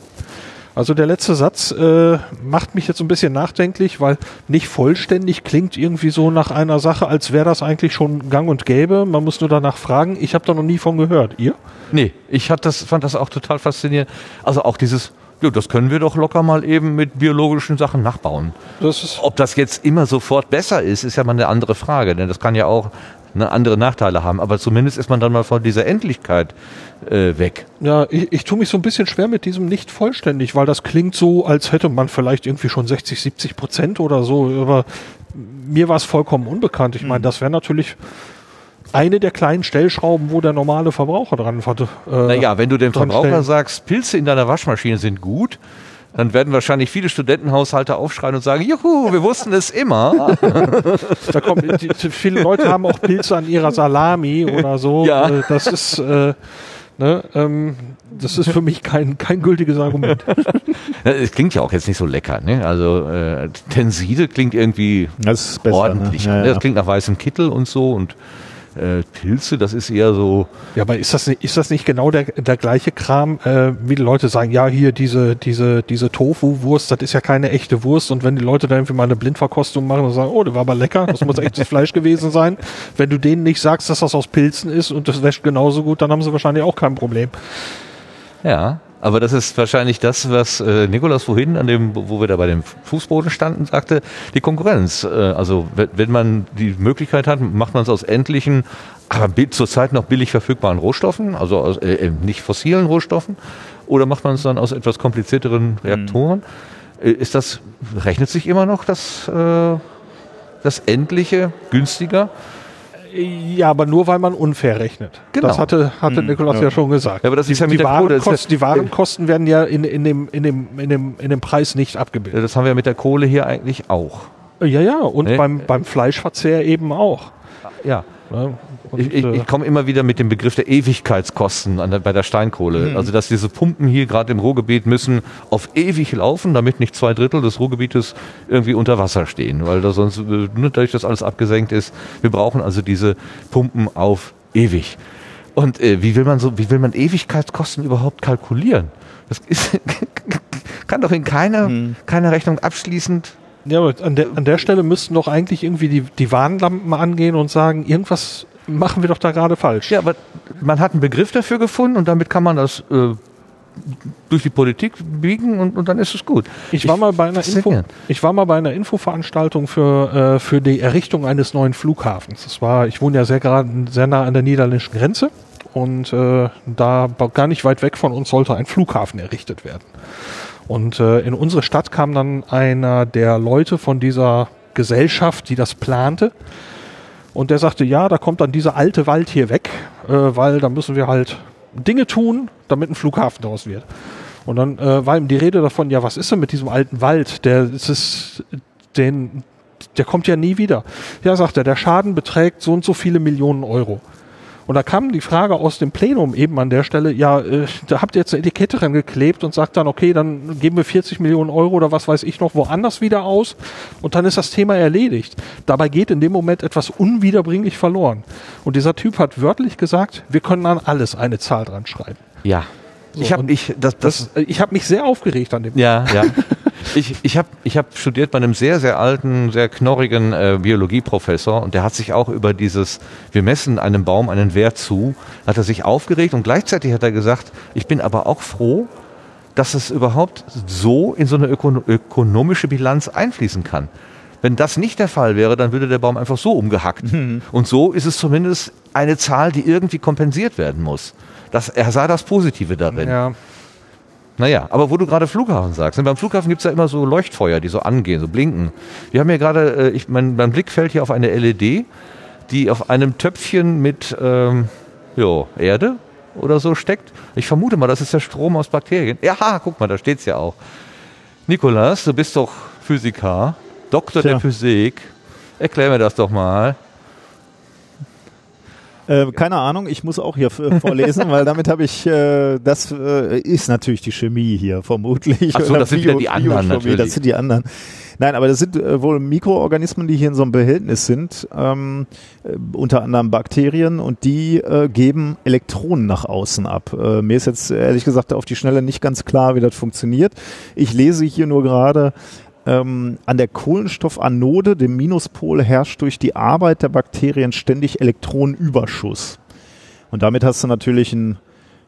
Also der letzte Satz äh, macht mich jetzt ein bisschen nachdenklich, weil nicht vollständig klingt irgendwie so nach einer Sache, als wäre das eigentlich schon gang und gäbe. Man muss nur danach fragen. Ich habe da noch nie von gehört. Ihr? Nee, ich hat das, fand das auch total faszinierend. Also auch dieses, ja, das können wir doch locker mal eben mit biologischen Sachen nachbauen. Das Ob das jetzt immer sofort besser ist, ist ja mal eine andere Frage, denn das kann ja auch ne, andere Nachteile haben. Aber zumindest ist man dann mal von dieser Endlichkeit äh, weg. Ja, ich, ich tue mich so ein bisschen schwer mit diesem nicht vollständig, weil das klingt so, als hätte man vielleicht irgendwie schon 60, 70 Prozent oder so. Aber mir war es vollkommen unbekannt. Ich meine, das wäre natürlich eine der kleinen Stellschrauben, wo der normale Verbraucher dran hatte. Äh, Naja, wenn du dem Verbraucher stellen. sagst, Pilze in deiner Waschmaschine sind gut, dann werden wahrscheinlich viele Studentenhaushalte aufschreien und sagen, juhu, wir wussten es immer. [LAUGHS] Da kommt, die, die, viele Leute haben auch Pilze an ihrer Salami oder so. Ja. Äh, Das ist, äh, ne, ähm, das ist für mich kein, kein gültiges Argument. Es klingt ja auch jetzt nicht so lecker. Ne? Also äh, Tenside klingt irgendwie Das ist besser. ordentlich. Ne? Ja, Ne? ja. Das klingt nach weißem Kittel und so und Äh, Pilze, das ist eher so. Ja, aber ist das nicht, ist das nicht genau der, der gleiche Kram, äh, wie die Leute sagen, ja, hier diese, diese, diese Tofu-Wurst, das ist ja keine echte Wurst und wenn die Leute dann irgendwie mal eine Blindverkostung machen und sagen, oh, das war aber lecker, das muss echtes Fleisch gewesen sein. Wenn du denen nicht sagst, dass das aus Pilzen ist und das wäscht genauso gut, dann haben sie wahrscheinlich auch kein Problem. Ja, aber das ist wahrscheinlich das, was äh, Nikolas vorhin an dem, wo wir da bei dem Fußboden standen, sagte, die Konkurrenz. Äh, also wenn, man die Möglichkeit hat, macht man es aus endlichen, aber zurzeit noch billig verfügbaren Rohstoffen, also aus äh, äh, nicht fossilen Rohstoffen, oder macht man es dann aus etwas komplizierteren Reaktoren? Äh, Ist das, rechnet sich immer noch das, äh, das Endliche günstiger? Ja, aber nur weil man unfair rechnet. Genau. Das hatte, hatte Nikolaus ja. schon gesagt. Ja, aber das ist ja mit die, der Kohle, Warenkosten, ja- die Warenkosten werden ja in, in, dem, in, dem, in, dem, in dem Preis nicht abgebildet. Das haben wir mit der Kohle hier eigentlich auch. Ja, ja, und Nee. beim, beim Fleischverzehr eben auch. Ja. Ich, ich, äh, ich komme immer wieder mit dem Begriff der Ewigkeitskosten an der, bei der Steinkohle. Also dass diese Pumpen hier gerade im Ruhrgebiet müssen auf ewig laufen, damit nicht zwei Drittel des Ruhrgebietes irgendwie unter Wasser stehen, weil da sonst äh, nur dadurch, dass alles abgesenkt ist. Wir brauchen also diese Pumpen auf ewig. Und äh, wie will man so, wie will man Ewigkeitskosten überhaupt kalkulieren? Das ist, [LAUGHS] kann doch in keiner, keiner Rechnung abschließend ja, aber an der, an der Stelle müssten doch eigentlich irgendwie die, die Warnlampen angehen und sagen, irgendwas machen wir doch da gerade falsch. Ja, aber man hat einen Begriff dafür gefunden und damit kann man das äh, durch die Politik biegen und, und dann ist es gut. Ich war mal bei einer Info, ich war mal bei einer Infoveranstaltung für, äh, für die Errichtung eines neuen Flughafens. Das war, ich wohne ja sehr gerade sehr nah an der niederländischen Grenze und äh, da gar nicht weit weg von uns sollte ein Flughafen errichtet werden. Und äh, in unsere Stadt kam dann einer der Leute von dieser Gesellschaft, die das plante. Und der sagte, ja, da kommt dann dieser alte Wald hier weg, äh, weil da müssen wir halt Dinge tun, damit ein Flughafen daraus wird. Und dann äh, war ihm die Rede davon, ja, was ist denn mit diesem alten Wald? Der es ist den, der kommt ja nie wieder. Ja, sagt er, der Schaden beträgt so und so viele Millionen Euro. Und da kam die Frage aus dem Plenum eben an der Stelle, ja, äh, da habt ihr jetzt eine Etikette dran geklebt und sagt dann, okay, dann geben wir 40 Millionen Euro oder was weiß ich noch woanders wieder aus und dann ist das Thema erledigt. Dabei geht in dem Moment etwas unwiederbringlich verloren. Und dieser Typ hat wörtlich gesagt, wir können an alles eine Zahl dran schreiben. Ja. ich So, habe und ich das, das Das, äh, ich habe mich sehr aufgeregt an dem. ja, ja. [LAUGHS] Ich, ich habe ich hab studiert bei einem sehr, sehr alten, sehr knorrigen äh, Biologieprofessor und der hat sich auch über dieses, wir messen einem Baum einen Wert zu, hat er sich aufgeregt und gleichzeitig hat er gesagt, ich bin aber auch froh, dass es überhaupt so in so eine ökono ökonomische Bilanz einfließen kann. Wenn das nicht der Fall wäre, dann würde der Baum einfach so umgehackt. Und so ist es zumindest eine Zahl, die irgendwie kompensiert werden muss. Das, er sah das Positive darin. Ja. Naja, aber wo du gerade Flughafen sagst, ne, beim Flughafen gibt's ja immer so Leuchtfeuer, die so angehen, so blinken. Wir haben ja gerade, äh, ich, mein, mein Blick fällt hier auf eine LED, die auf einem Töpfchen mit ähm, jo, Erde oder so steckt. Ich vermute mal, das ist der Strom aus Bakterien. Ja, ha, guck mal, da steht's ja auch. Nikolas, du bist doch Physiker, Doktor Tja. der Physik. Erklär mir das doch mal. Äh, keine Ahnung, ich muss auch hier vorlesen, weil damit habe ich, äh, das äh, ist natürlich die Chemie hier, vermutlich. Ach so, das sind wieder die anderen natürlich. Das sind die anderen. Nein, aber das sind äh, wohl Mikroorganismen, die hier in so einem Behältnis sind, ähm, äh, unter anderem Bakterien und die äh, geben Elektronen nach außen ab. Äh, mir ist jetzt ehrlich gesagt auf die Schnelle nicht ganz klar, wie das funktioniert. Ich lese hier nur gerade, ähm, an der Kohlenstoffanode, dem Minuspol, herrscht durch die Arbeit der Bakterien ständig Elektronenüberschuss. Und damit hast du natürlich ein,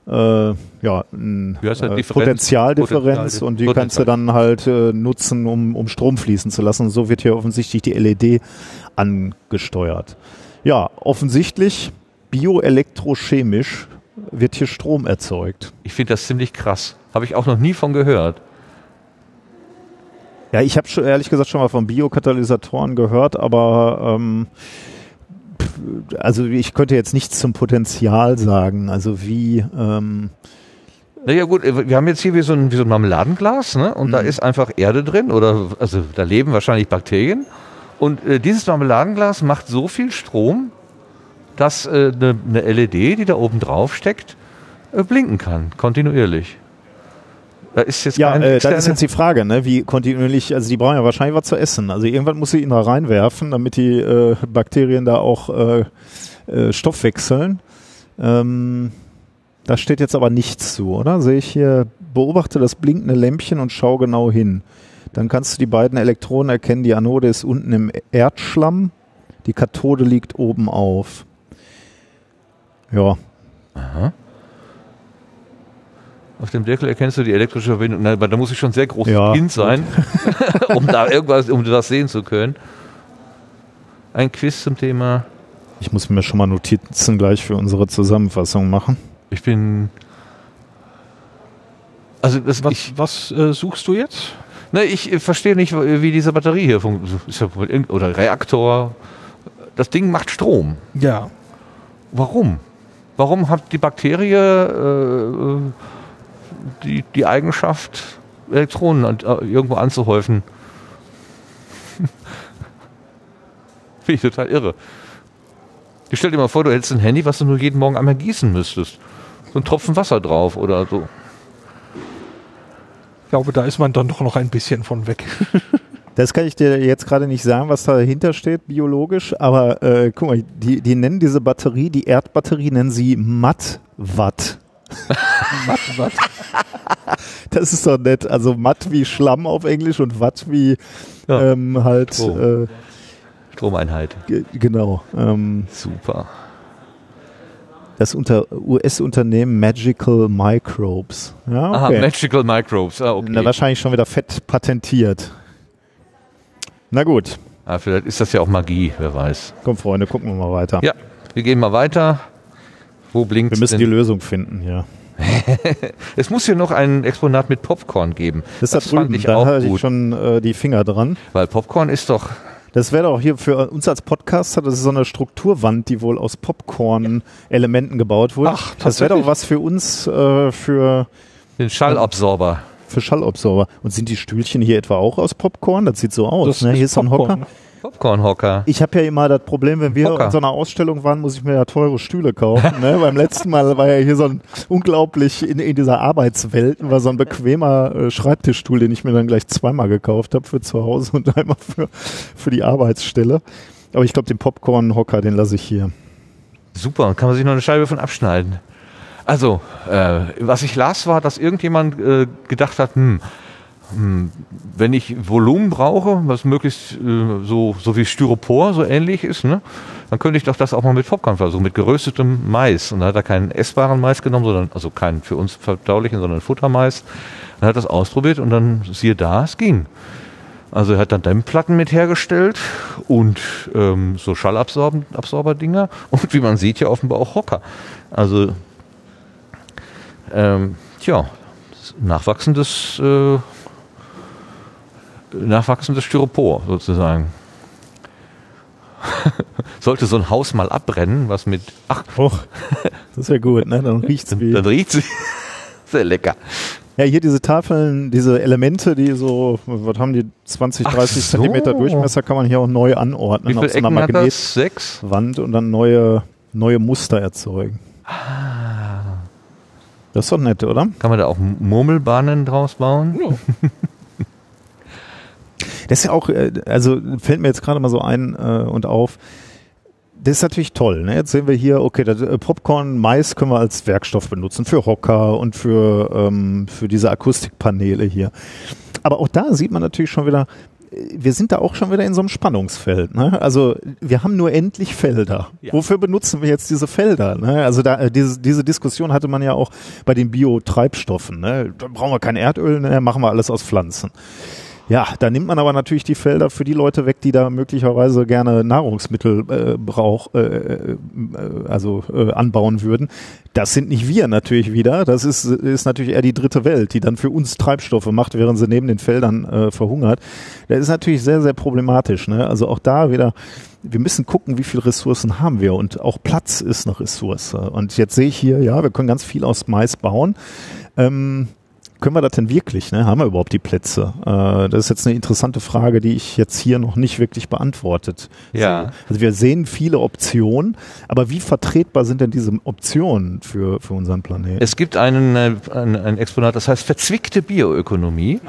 äh, ja, ein äh, Differenz? Potenzialdifferenz Potenzial- und die kannst du dann halt äh, nutzen, um, um Strom fließen zu lassen. Und so wird hier offensichtlich die LED angesteuert. Ja, offensichtlich bioelektrochemisch wird hier Strom erzeugt. Ich finde das ziemlich krass. Habe ich auch noch nie von gehört. Ja, ich habe schon ehrlich gesagt schon mal von Biokatalysatoren gehört, aber ähm, also ich könnte jetzt nichts zum Potenzial sagen. Also wie ähm, Naja gut, äh, wir haben jetzt hier wie so ein, wie so ein Marmeladenglas, ne? Und da ist einfach Erde drin oder also da leben wahrscheinlich Bakterien. Und äh, dieses Marmeladenglas macht so viel Strom, dass äh, eine, eine LED, die da oben drauf steckt, äh, blinken kann, kontinuierlich. Da ist jetzt ja, äh, das ist jetzt die Frage, ne? Wie kontinuierlich, also die brauchen ja wahrscheinlich was zu essen. Also irgendwann muss sie ihn da reinwerfen, damit die äh, Bakterien da auch äh, äh, Stoffwechseln. Ähm, da steht jetzt aber nichts zu, oder? Sehe ich hier, beobachte das blinkende Lämpchen und schau genau hin. Dann kannst du die beiden Elektronen erkennen. Die Anode ist unten im Erdschlamm, die Kathode liegt oben auf. Ja, Aha. Auf dem Deckel erkennst du die elektrische Verbindung. Na, da muss ich schon sehr großes Ja, Kind sein, [LAUGHS] [LAUGHS] um da irgendwas, um das sehen zu können. Ein Quiz zum Thema. ich muss mir schon mal Notizen gleich für unsere Zusammenfassung machen. Ich bin. Also das, Was, ich, was äh, suchst du jetzt? ne, ich äh, verstehe nicht, wie diese Batterie hier funktioniert. Oder Reaktor. Das Ding macht Strom. Ja. Warum? Warum hat die Bakterie äh, die, die Eigenschaft, Elektronen an, äh, irgendwo anzuhäufen? [LAUGHS] Finde ich total irre. Ich stell dir mal vor, du hättest ein Handy, was du nur jeden Morgen einmal gießen müsstest. So ein Tropfen Wasser drauf oder so. Ich glaube, da ist man dann doch noch ein bisschen von weg. [LAUGHS] Das kann ich dir jetzt gerade nicht sagen, was dahinter steht, biologisch, aber äh, guck mal, die, die nennen diese Batterie, die Erdbatterie nennen sie Matt-Watt. Was, was? Das ist doch nett. Also Matt wie Schlamm auf Englisch und Watt wie Ja. ähm, halt, Oh. äh, Stromeinheit. ge- genau. Ähm, Super. das unter US-Unternehmen Magical Microbes. Ja, Aha, okay. Magical Microbes. Ah, okay. Na, wahrscheinlich schon wieder fett patentiert. Na gut, ah, vielleicht ist das ja auch Magie, wer weiß. komm Freunde, gucken wir mal weiter. Ja, wir gehen mal weiter. Wo blinkt Wir müssen die denn? Lösung finden, ja. [LAUGHS] Es muss hier noch ein Exponat mit Popcorn geben. Das, ist da fand drüben, ich da auch hatte ich gut, schon äh, die Finger dran. weil Popcorn ist doch Das wäre doch hier für uns als Podcaster, das ist so eine Strukturwand, die wohl aus Popcorn-Elementen gebaut wurde. Ach, das wäre doch was für uns, äh, für, den Schallabsorber. für Schallabsorber. Und sind die Stühlchen hier etwa auch aus Popcorn? Das sieht so aus. Das ne? ist Hier ist so ein. Hocker. Popcornhocker. Ich habe ja immer das Problem, wenn wir Hocker. in so einer Ausstellung waren, muss ich mir ja teure Stühle kaufen. ne? Beim letzten Mal war ja hier so ein unglaublich in, in dieser Arbeitswelt war so ein bequemer äh, Schreibtischstuhl, den ich mir dann gleich zweimal gekauft habe für zu Hause und einmal für, für die Arbeitsstelle. Aber ich glaube, den Popcorn-Hocker, den lasse ich hier. Super, kann man sich noch eine Scheibe von abschneiden. Also, äh, was ich las, war, dass irgendjemand äh, gedacht hat, hm, hm, wenn ich Volumen brauche, was möglichst äh, so, so wie Styropor, so ähnlich ist, ne, dann könnte ich doch das auch mal mit Popcorn versuchen, mit geröstetem Mais. Und dann hat er keinen essbaren Mais genommen, sondern, also keinen für uns verdaulichen, sondern Futtermais. Dann hat er das ausprobiert und dann siehe da, es ging. Also er hat dann Dämmplatten mit hergestellt und ähm, so Schallabsorber-Dinger [LAUGHS] und wie man sieht ja offenbar auch Hocker. Also ähm, tja, nachwachsendes äh, nachwachsendes Styropor sozusagen. [LAUGHS] Sollte so ein Haus mal abbrennen, was mit ach, Och, das ist ja gut, ne? Dann riecht's dann, wie. dann riecht sie [LAUGHS] sehr lecker. Ja, hier diese Tafeln, diese Elemente, die so, was haben die, 20, Ach 30 so. Zentimeter Durchmesser, kann man hier auch neu Wie anordnen viele auf so einer? Sechs? und dann neue, neue Muster erzeugen. Ah. Das ist doch nett, oder? Kann man da auch Murmelbahnen draus bauen? Ja. [LAUGHS] Das ist ja auch, äh, also fällt mir jetzt gerade mal so ein äh, und auf. Das ist natürlich toll. Ne? Jetzt sehen wir hier, okay, das, äh, Popcorn, Mais können wir als Werkstoff benutzen für Hocker und für, ähm, für diese Akustikpaneele hier. Aber auch da sieht man natürlich schon wieder, äh, wir sind da auch schon wieder in so einem Spannungsfeld. Ne? Also wir haben nur endlich Felder. Ja. Wofür benutzen wir jetzt diese Felder? Ne? Also da, diese, diese Diskussion hatte man ja auch bei den Biotreibstoffen. Ne? Da brauchen wir kein Erdöl, ne? machen wir alles aus Pflanzen. Ja, da nimmt man aber natürlich die Felder für die Leute weg, die da möglicherweise gerne Nahrungsmittel äh, brauch, äh, äh, also äh, anbauen würden. Das sind nicht wir natürlich wieder. Das ist, ist natürlich eher die dritte Welt, die dann für uns Treibstoffe macht, während sie neben den Feldern äh, verhungert. Das ist natürlich sehr, sehr problematisch. Ne? Also auch da wieder, wir müssen gucken, wie viele Ressourcen haben wir und auch Platz ist eine Ressource. Und jetzt sehe ich hier, ja, wir können ganz viel aus Mais bauen. Ähm, können wir das denn wirklich? Ne? Haben wir überhaupt die Plätze? Äh, das ist jetzt eine interessante Frage, die ich jetzt hier noch nicht wirklich beantwortet. Ja. Also wir sehen viele Optionen, aber wie vertretbar sind denn diese Optionen für, für unseren Planeten? Es gibt einen, äh, ein, ein Exponat, das heißt verzwickte Bioökonomie.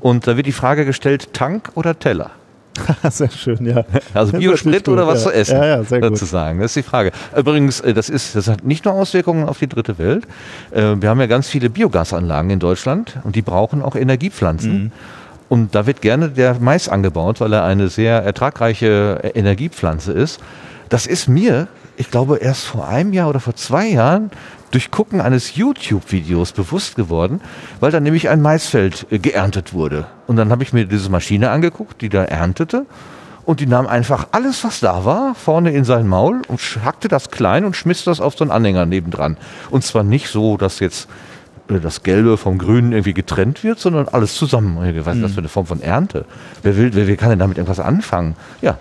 Und da wird die Frage gestellt, Tank oder Teller? [LAUGHS] sehr schön, ja. Also Biosprit oder was ja. zu essen? Ja, ja, sehr gut. sozusagen. Das ist die Frage. Übrigens, äh, das ist, das hat nicht nur Auswirkungen auf die dritte Welt. Äh, Wir haben ja ganz viele Biogasanlagen in Deutschland und die brauchen auch Energiepflanzen. Mhm. Und da wird gerne der Mais angebaut, weil er eine sehr ertragreiche äh, Energiepflanze ist. Das ist mir, ich glaube, erst vor einem Jahr oder vor zwei Jahren durch Gucken eines YouTube-Videos bewusst geworden, weil da nämlich ein Maisfeld äh, geerntet wurde. Und dann habe ich mir diese Maschine angeguckt, die da erntete. Und die nahm einfach alles, was da war, vorne in sein Maul und hackte das klein und schmiss das auf so einen Anhänger nebendran. Und zwar nicht so, dass jetzt äh, das Gelbe vom Grünen irgendwie getrennt wird, sondern alles zusammen. Was ist das für eine Form von Ernte? Wer will, wer, wer kann denn damit irgendwas anfangen? Ja,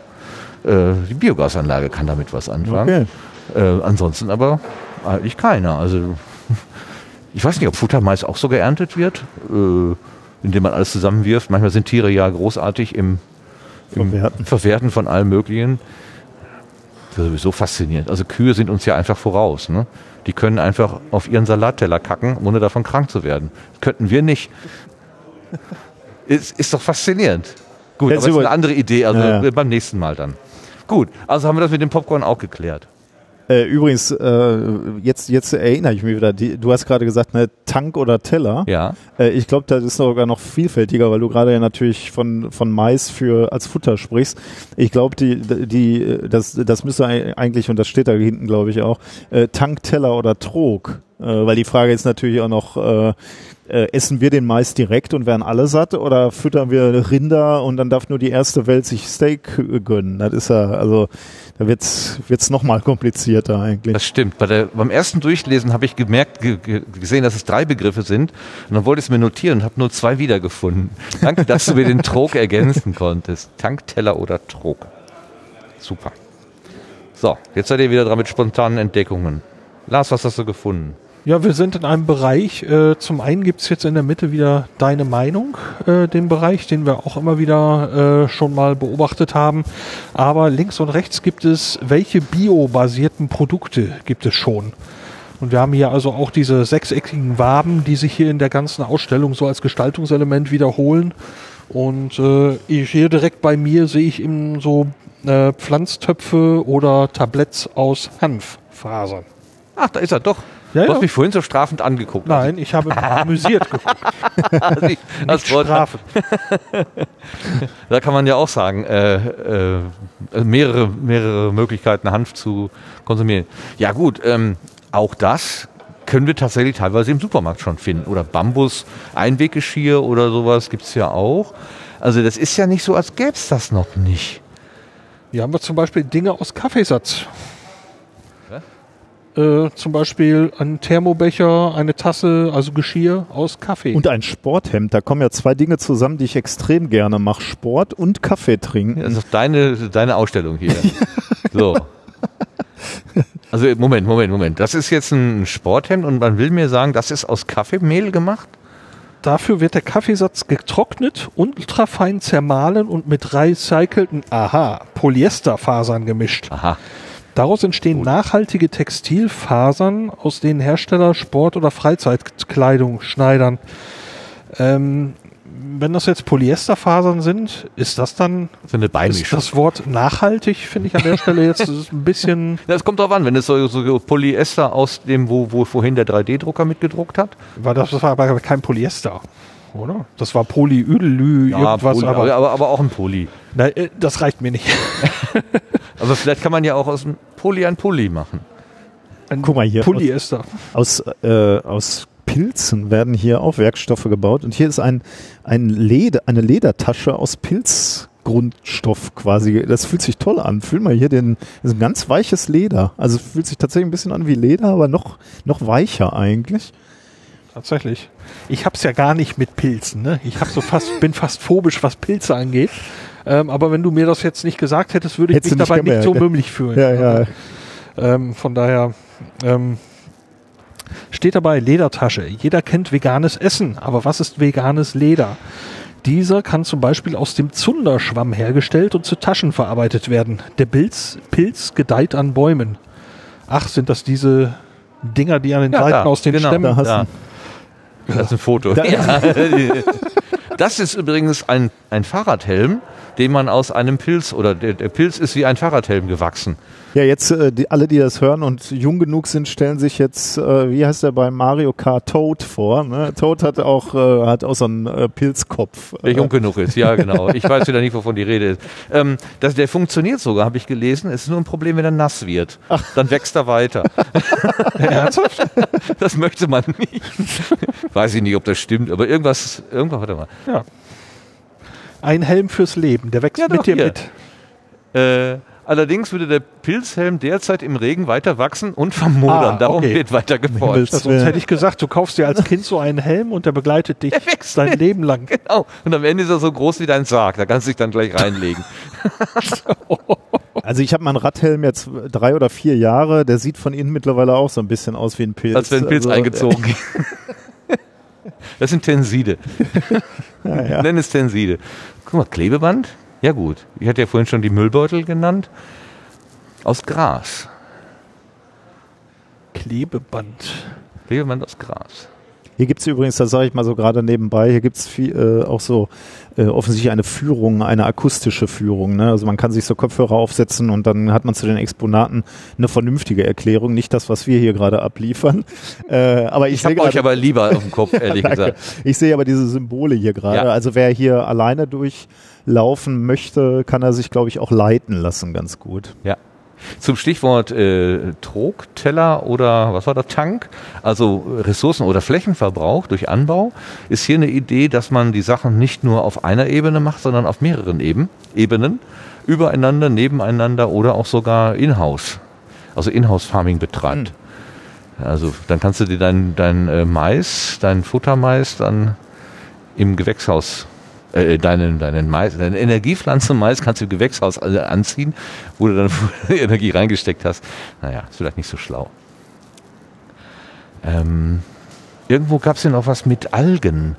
die Biogasanlage kann damit was anfangen. Okay. Äh, ansonsten aber eigentlich keiner. Also [LAUGHS] ich weiß nicht, ob Futtermais auch so geerntet wird, äh, indem man alles zusammenwirft. Manchmal sind Tiere ja großartig im, im Verwerten. Verwerten von allem Möglichen. Das ist sowieso faszinierend. Also Kühe sind uns ja einfach voraus. Ne? Die können einfach auf ihren Salatteller kacken, ohne davon krank zu werden. Das könnten wir nicht. [LAUGHS] Ist, ist doch faszinierend. Gut, Jetzt aber das ist eine andere Idee. Also Ja, ja. beim nächsten Mal dann. Gut, also haben wir das mit dem Popcorn auch geklärt. Äh, übrigens, äh, jetzt, jetzt erinnere ich mich wieder, die, du hast gerade gesagt, ne, Tank oder Teller. Ja. Äh, ich glaube, das ist sogar noch vielfältiger, weil du gerade ja natürlich von, von Mais für als Futter sprichst. Ich glaube, die, die, das, das müsste ei- eigentlich, und das steht da hinten, glaube ich auch, äh, Tank, Teller oder Trog. Äh, weil die Frage ist natürlich auch noch, äh, essen wir den Mais direkt und werden alle satt oder füttern wir Rinder und dann darf nur die erste Welt sich Steak gönnen? Das ist ja, also da wird's wird's noch mal komplizierter eigentlich. Das stimmt. Bei der, beim ersten Durchlesen habe ich gemerkt, ge, ge, gesehen, dass es drei Begriffe sind. Und dann wollte ich es mir notieren und habe nur zwei wiedergefunden. Danke, dass du mir den Trog ergänzen konntest. Tankteller oder Trog. Super. So, jetzt seid ihr wieder dran mit spontanen Entdeckungen. Lars, was hast du gefunden? Ja, wir sind in einem Bereich. Äh, zum einen gibt's jetzt in der Mitte wieder deine Meinung, äh, den Bereich, den wir auch immer wieder äh, schon mal beobachtet haben. Aber links und rechts gibt es, welche biobasierten Produkte gibt es schon? Und wir haben hier also auch diese sechseckigen Waben, die sich hier in der ganzen Ausstellung so als Gestaltungselement wiederholen. Und äh, hier direkt bei mir sehe ich eben so äh, Pflanztöpfe oder Tabletts aus Hanffasern. Ach, da ist er doch. Ja, du ja. hast mich vorhin so strafend angeguckt. Nein, ich habe [LAUGHS] amüsiert geguckt. Also ich, das Nicht Wort- Strafe. [LAUGHS] Da kann man ja auch sagen, äh, äh, mehrere, mehrere Möglichkeiten, Hanf zu konsumieren. Ja gut, ähm, auch das können wir tatsächlich teilweise im Supermarkt schon finden. Oder Bambus, Einweggeschirr oder sowas gibt's ja auch. Also das ist ja nicht so, als gäbe es das noch nicht. Hier haben wir zum Beispiel Dinge aus Kaffeesatz. Äh, zum Beispiel ein Thermobecher, eine Tasse, also Geschirr aus Kaffee. Und ein Sporthemd, da kommen ja zwei Dinge zusammen, die ich extrem gerne mache. Sport und Kaffee trinken. Das ist doch deine, deine Ausstellung hier. [LAUGHS] so. Also Moment, Moment, Moment. Das ist jetzt ein Sporthemd und man will mir sagen, das ist aus Kaffeemehl gemacht? Dafür wird der Kaffeesatz getrocknet, ultrafein zermahlen und mit recycelten, aha, Polyesterfasern gemischt. Aha. Daraus entstehen nachhaltige Textilfasern, aus denen Hersteller Sport- oder Freizeitkleidung schneidern. Ähm, wenn das jetzt Polyesterfasern sind, ist das dann So eine ist Beimischung. das Wort nachhaltig, finde ich an der Stelle jetzt ein bisschen, [LAUGHS] Das kommt drauf an, wenn es so, so Polyester aus dem, wo, wo vorhin der 3D-Drucker mitgedruckt hat. weil das war aber kein Polyester, oder? Das war Polyödelü, irgendwas, Poly, aber, aber, aber auch ein Poly. Na, äh, das reicht mir nicht. [LAUGHS] Aber vielleicht kann man ja auch aus dem Poly ein Poly machen. Ein Guck mal hier. Polyester. Aus, äh, aus Pilzen werden hier auch Werkstoffe gebaut. Und hier ist ein, ein Leder, eine Ledertasche aus Pilzgrundstoff quasi. Das fühlt sich toll an. Fühl mal hier den, das ist ein ganz weiches Leder. Also es fühlt sich tatsächlich ein bisschen an wie Leder, aber noch, noch weicher eigentlich. Tatsächlich. Ich hab's ja gar nicht mit Pilzen, ne? Ich hab so fast, bin fast phobisch, was Pilze angeht. Ähm, aber wenn du mir das jetzt nicht gesagt hättest, würde ich Hättest mich nicht dabei nicht so gemerkt, mümmlich fühlen. Ja, ja. Ähm, von daher ähm, steht dabei Ledertasche. Jeder kennt veganes Essen, aber was ist veganes Leder? Dieser kann zum Beispiel aus dem Zunderschwamm hergestellt und zu Taschen verarbeitet werden. Der Pilz, Pilz gedeiht an Bäumen. Ach, sind das diese Dinger, die an den Ja, Seiten da, aus den genau, Stämmen da hast Da. Das ist ein Foto. Da- [LAUGHS] Ja. [LAUGHS] Das ist übrigens ein, ein Fahrradhelm, den man aus einem Pilz oder der, der Pilz ist wie ein Fahrradhelm gewachsen. Ja, jetzt äh, die, alle, die das hören und jung genug sind, stellen sich jetzt, äh, wie heißt der bei Mario Kart, Toad vor. Ne? Toad hat auch, äh, hat auch so einen äh, Pilzkopf. Der jung genug ist, ja genau. Ich weiß wieder nicht, wovon die Rede ist. Ähm, das, der funktioniert sogar, habe ich gelesen. Es ist nur ein Problem, wenn er nass wird. Dann wächst er weiter. [LAUGHS] das möchte man nicht. Weiß ich nicht, ob das stimmt, aber irgendwas, irgendwas, warte mal. Ja. Ein Helm fürs Leben, der wächst Ja, mit doch, dir hier. mit. Äh, allerdings würde der Pilzhelm derzeit im Regen weiter wachsen und vermodern. Ah, Darum okay. wird weiter geforscht. Sonst hätte ich gesagt, du kaufst dir als Kind so einen Helm und der begleitet [LAUGHS] dich Der wächst dein mit. Leben lang. Genau. Und am Ende ist er so groß wie dein Sarg. Da kannst du dich dann gleich reinlegen. [LAUGHS] Also ich habe meinen Radhelm jetzt drei oder vier Jahre, der sieht von innen mittlerweile auch so ein bisschen aus wie ein Pilz. Als wenn ein Pilz Also, eingezogen. [LAUGHS] Das sind Tenside. [LAUGHS] Ja, ja. Nenn es Tenside. Guck mal, Klebeband? Ja gut. Ich hatte ja vorhin schon die Müllbeutel genannt. Aus Gras. Klebeband. Klebeband aus Gras. Hier gibt's übrigens, das sage ich mal so gerade nebenbei, hier gibt's viel, äh, auch so äh, offensichtlich eine Führung, eine akustische Führung. Ne? Also man kann sich so Kopfhörer aufsetzen und dann hat man zu den Exponaten eine vernünftige Erklärung, nicht das, was wir hier gerade abliefern. [LAUGHS] Äh, aber ich, Ich sehe habe euch aber lieber auf dem Kopf, [LAUGHS] ehrlich Danke. gesagt. Ich sehe aber diese Symbole hier gerade. Ja. Also wer hier alleine durchlaufen möchte, kann er sich, glaube ich, auch leiten lassen, ganz gut. Ja. Zum Stichwort äh, Trogteller oder was war das, Tank, also Ressourcen- oder Flächenverbrauch durch Anbau, ist hier eine Idee, dass man die Sachen nicht nur auf einer Ebene macht, sondern auf mehreren Eben, Ebenen, übereinander, nebeneinander oder auch sogar in-house, also In-house-Farming betreibt. Also dann kannst du dir dein, dein äh, Mais, dein Futtermais dann im Gewächshaus äh, deinen, deinen Mais, deine Energiepflanze Mais kannst du im Gewächshaus äh, anziehen, wo du dann [LAUGHS] Energie reingesteckt hast. Naja, ist vielleicht nicht so schlau. Ähm, irgendwo gab es ja noch was mit Algen.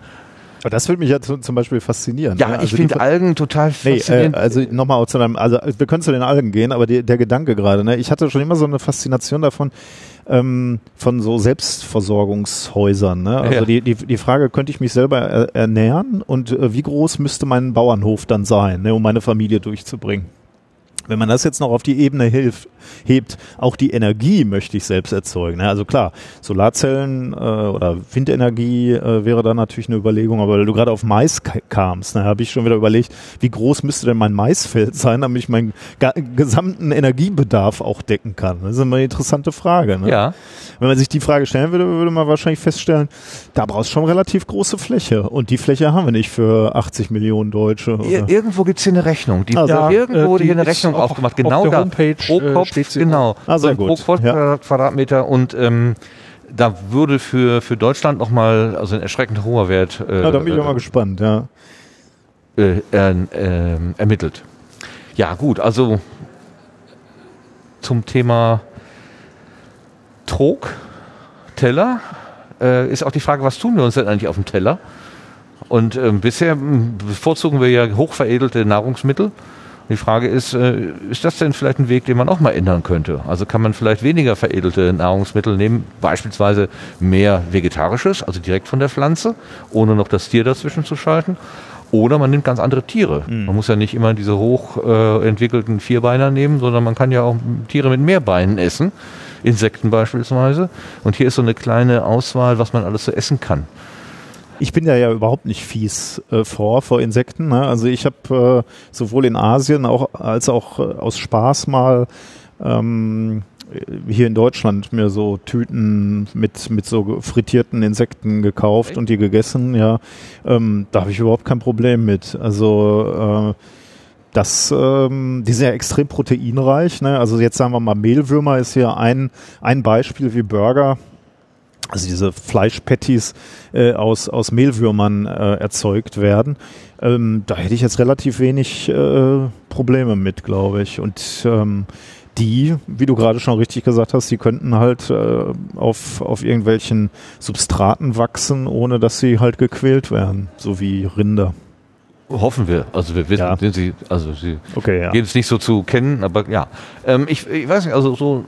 Aber das würde mich ja zu, zum Beispiel faszinieren. Ja, ne? ich Also die finde Algen total Nee, äh, faszinierend. also nochmal zu deinem, also wir können zu den Algen gehen, aber die, der Gedanke gerade, ne? Ich hatte schon immer so eine Faszination davon, ähm, von so Selbstversorgungshäusern. Ne? Also Ja. die, die, die Frage, könnte ich mich selber er, ernähren und äh, wie groß müsste mein Bauernhof dann sein, ne, um meine Familie durchzubringen? Wenn man das jetzt noch auf die Ebene hilft, hebt, auch die Energie möchte ich selbst erzeugen. Ne? Also klar, Solarzellen äh, oder Windenergie äh, wäre da natürlich eine Überlegung, aber weil du gerade auf Mais ka- kamst, ne, habe ich schon wieder überlegt, wie groß müsste denn mein Maisfeld sein, damit ich meinen gesamten Energiebedarf auch decken kann. Das ist immer eine interessante Frage. Ne? ja, Wenn man sich die Frage stellen würde, würde man wahrscheinlich feststellen, da brauchst du schon relativ große Fläche. Und die Fläche haben wir nicht für 80 Millionen Deutsche. Ir Oder? irgendwo gibt es hier eine Rechnung. Die, Also, ja, irgendwo äh, die hier eine ist Rechnung auf- aufgemacht. auf Genau der da. Homepage, pro äh, Kopf, steht sie genau. Ah, sehr pro gut. Quadrat- Ja. Quadratmeter. Und ähm, da würde für, für Deutschland nochmal also ein erschreckend hoher Wert äh, Ja, da bin ich auch mal äh, gespannt, ja. äh, ähm, ermittelt. Ja, gut, also zum Thema Trog, Teller, äh, ist auch die Frage, was tun wir uns denn eigentlich auf dem Teller? Und ähm, bisher ähm, bevorzugen wir ja hochveredelte Nahrungsmittel. Die Frage ist, äh, ist das denn vielleicht ein Weg, den man auch mal ändern könnte? Also kann man vielleicht weniger veredelte Nahrungsmittel nehmen, beispielsweise mehr vegetarisches, also direkt von der Pflanze, ohne noch das Tier dazwischen zu schalten. Oder man nimmt ganz andere Tiere. Man muss ja nicht immer diese hoch äh, Vierbeiner nehmen, sondern man kann ja auch Tiere mit mehr Beinen essen, Insekten beispielsweise. Und hier ist so eine kleine Auswahl, was man alles so essen kann. Ich bin da ja überhaupt nicht fies äh, vor, vor Insekten. Ne? Also ich habe äh, sowohl in Asien auch, als auch äh, aus Spaß mal ähm, hier in Deutschland mir so Tüten mit, mit so frittierten Insekten gekauft Echt? und die gegessen, ja. Ähm, da habe ich überhaupt kein Problem mit. Also äh, das, ähm, die sind ja extrem proteinreich. Ne? Also jetzt sagen wir mal, Mehlwürmer ist hier ein, ein Beispiel wie Burger. Also diese Fleischpatties äh, aus, aus Mehlwürmern äh, erzeugt werden. Ähm, da hätte ich jetzt relativ wenig äh, Probleme mit, glaube ich. Und ähm, die, wie du gerade schon richtig gesagt hast, die könnten halt äh, auf, auf irgendwelchen Substraten wachsen, ohne dass sie halt gequält werden, so wie Rinder. Hoffen wir. Also wir wissen, Ja. sind sie, also sie Okay, ja. geben es nicht so zu kennen, aber ja. Ähm, ich, ich weiß nicht, also so,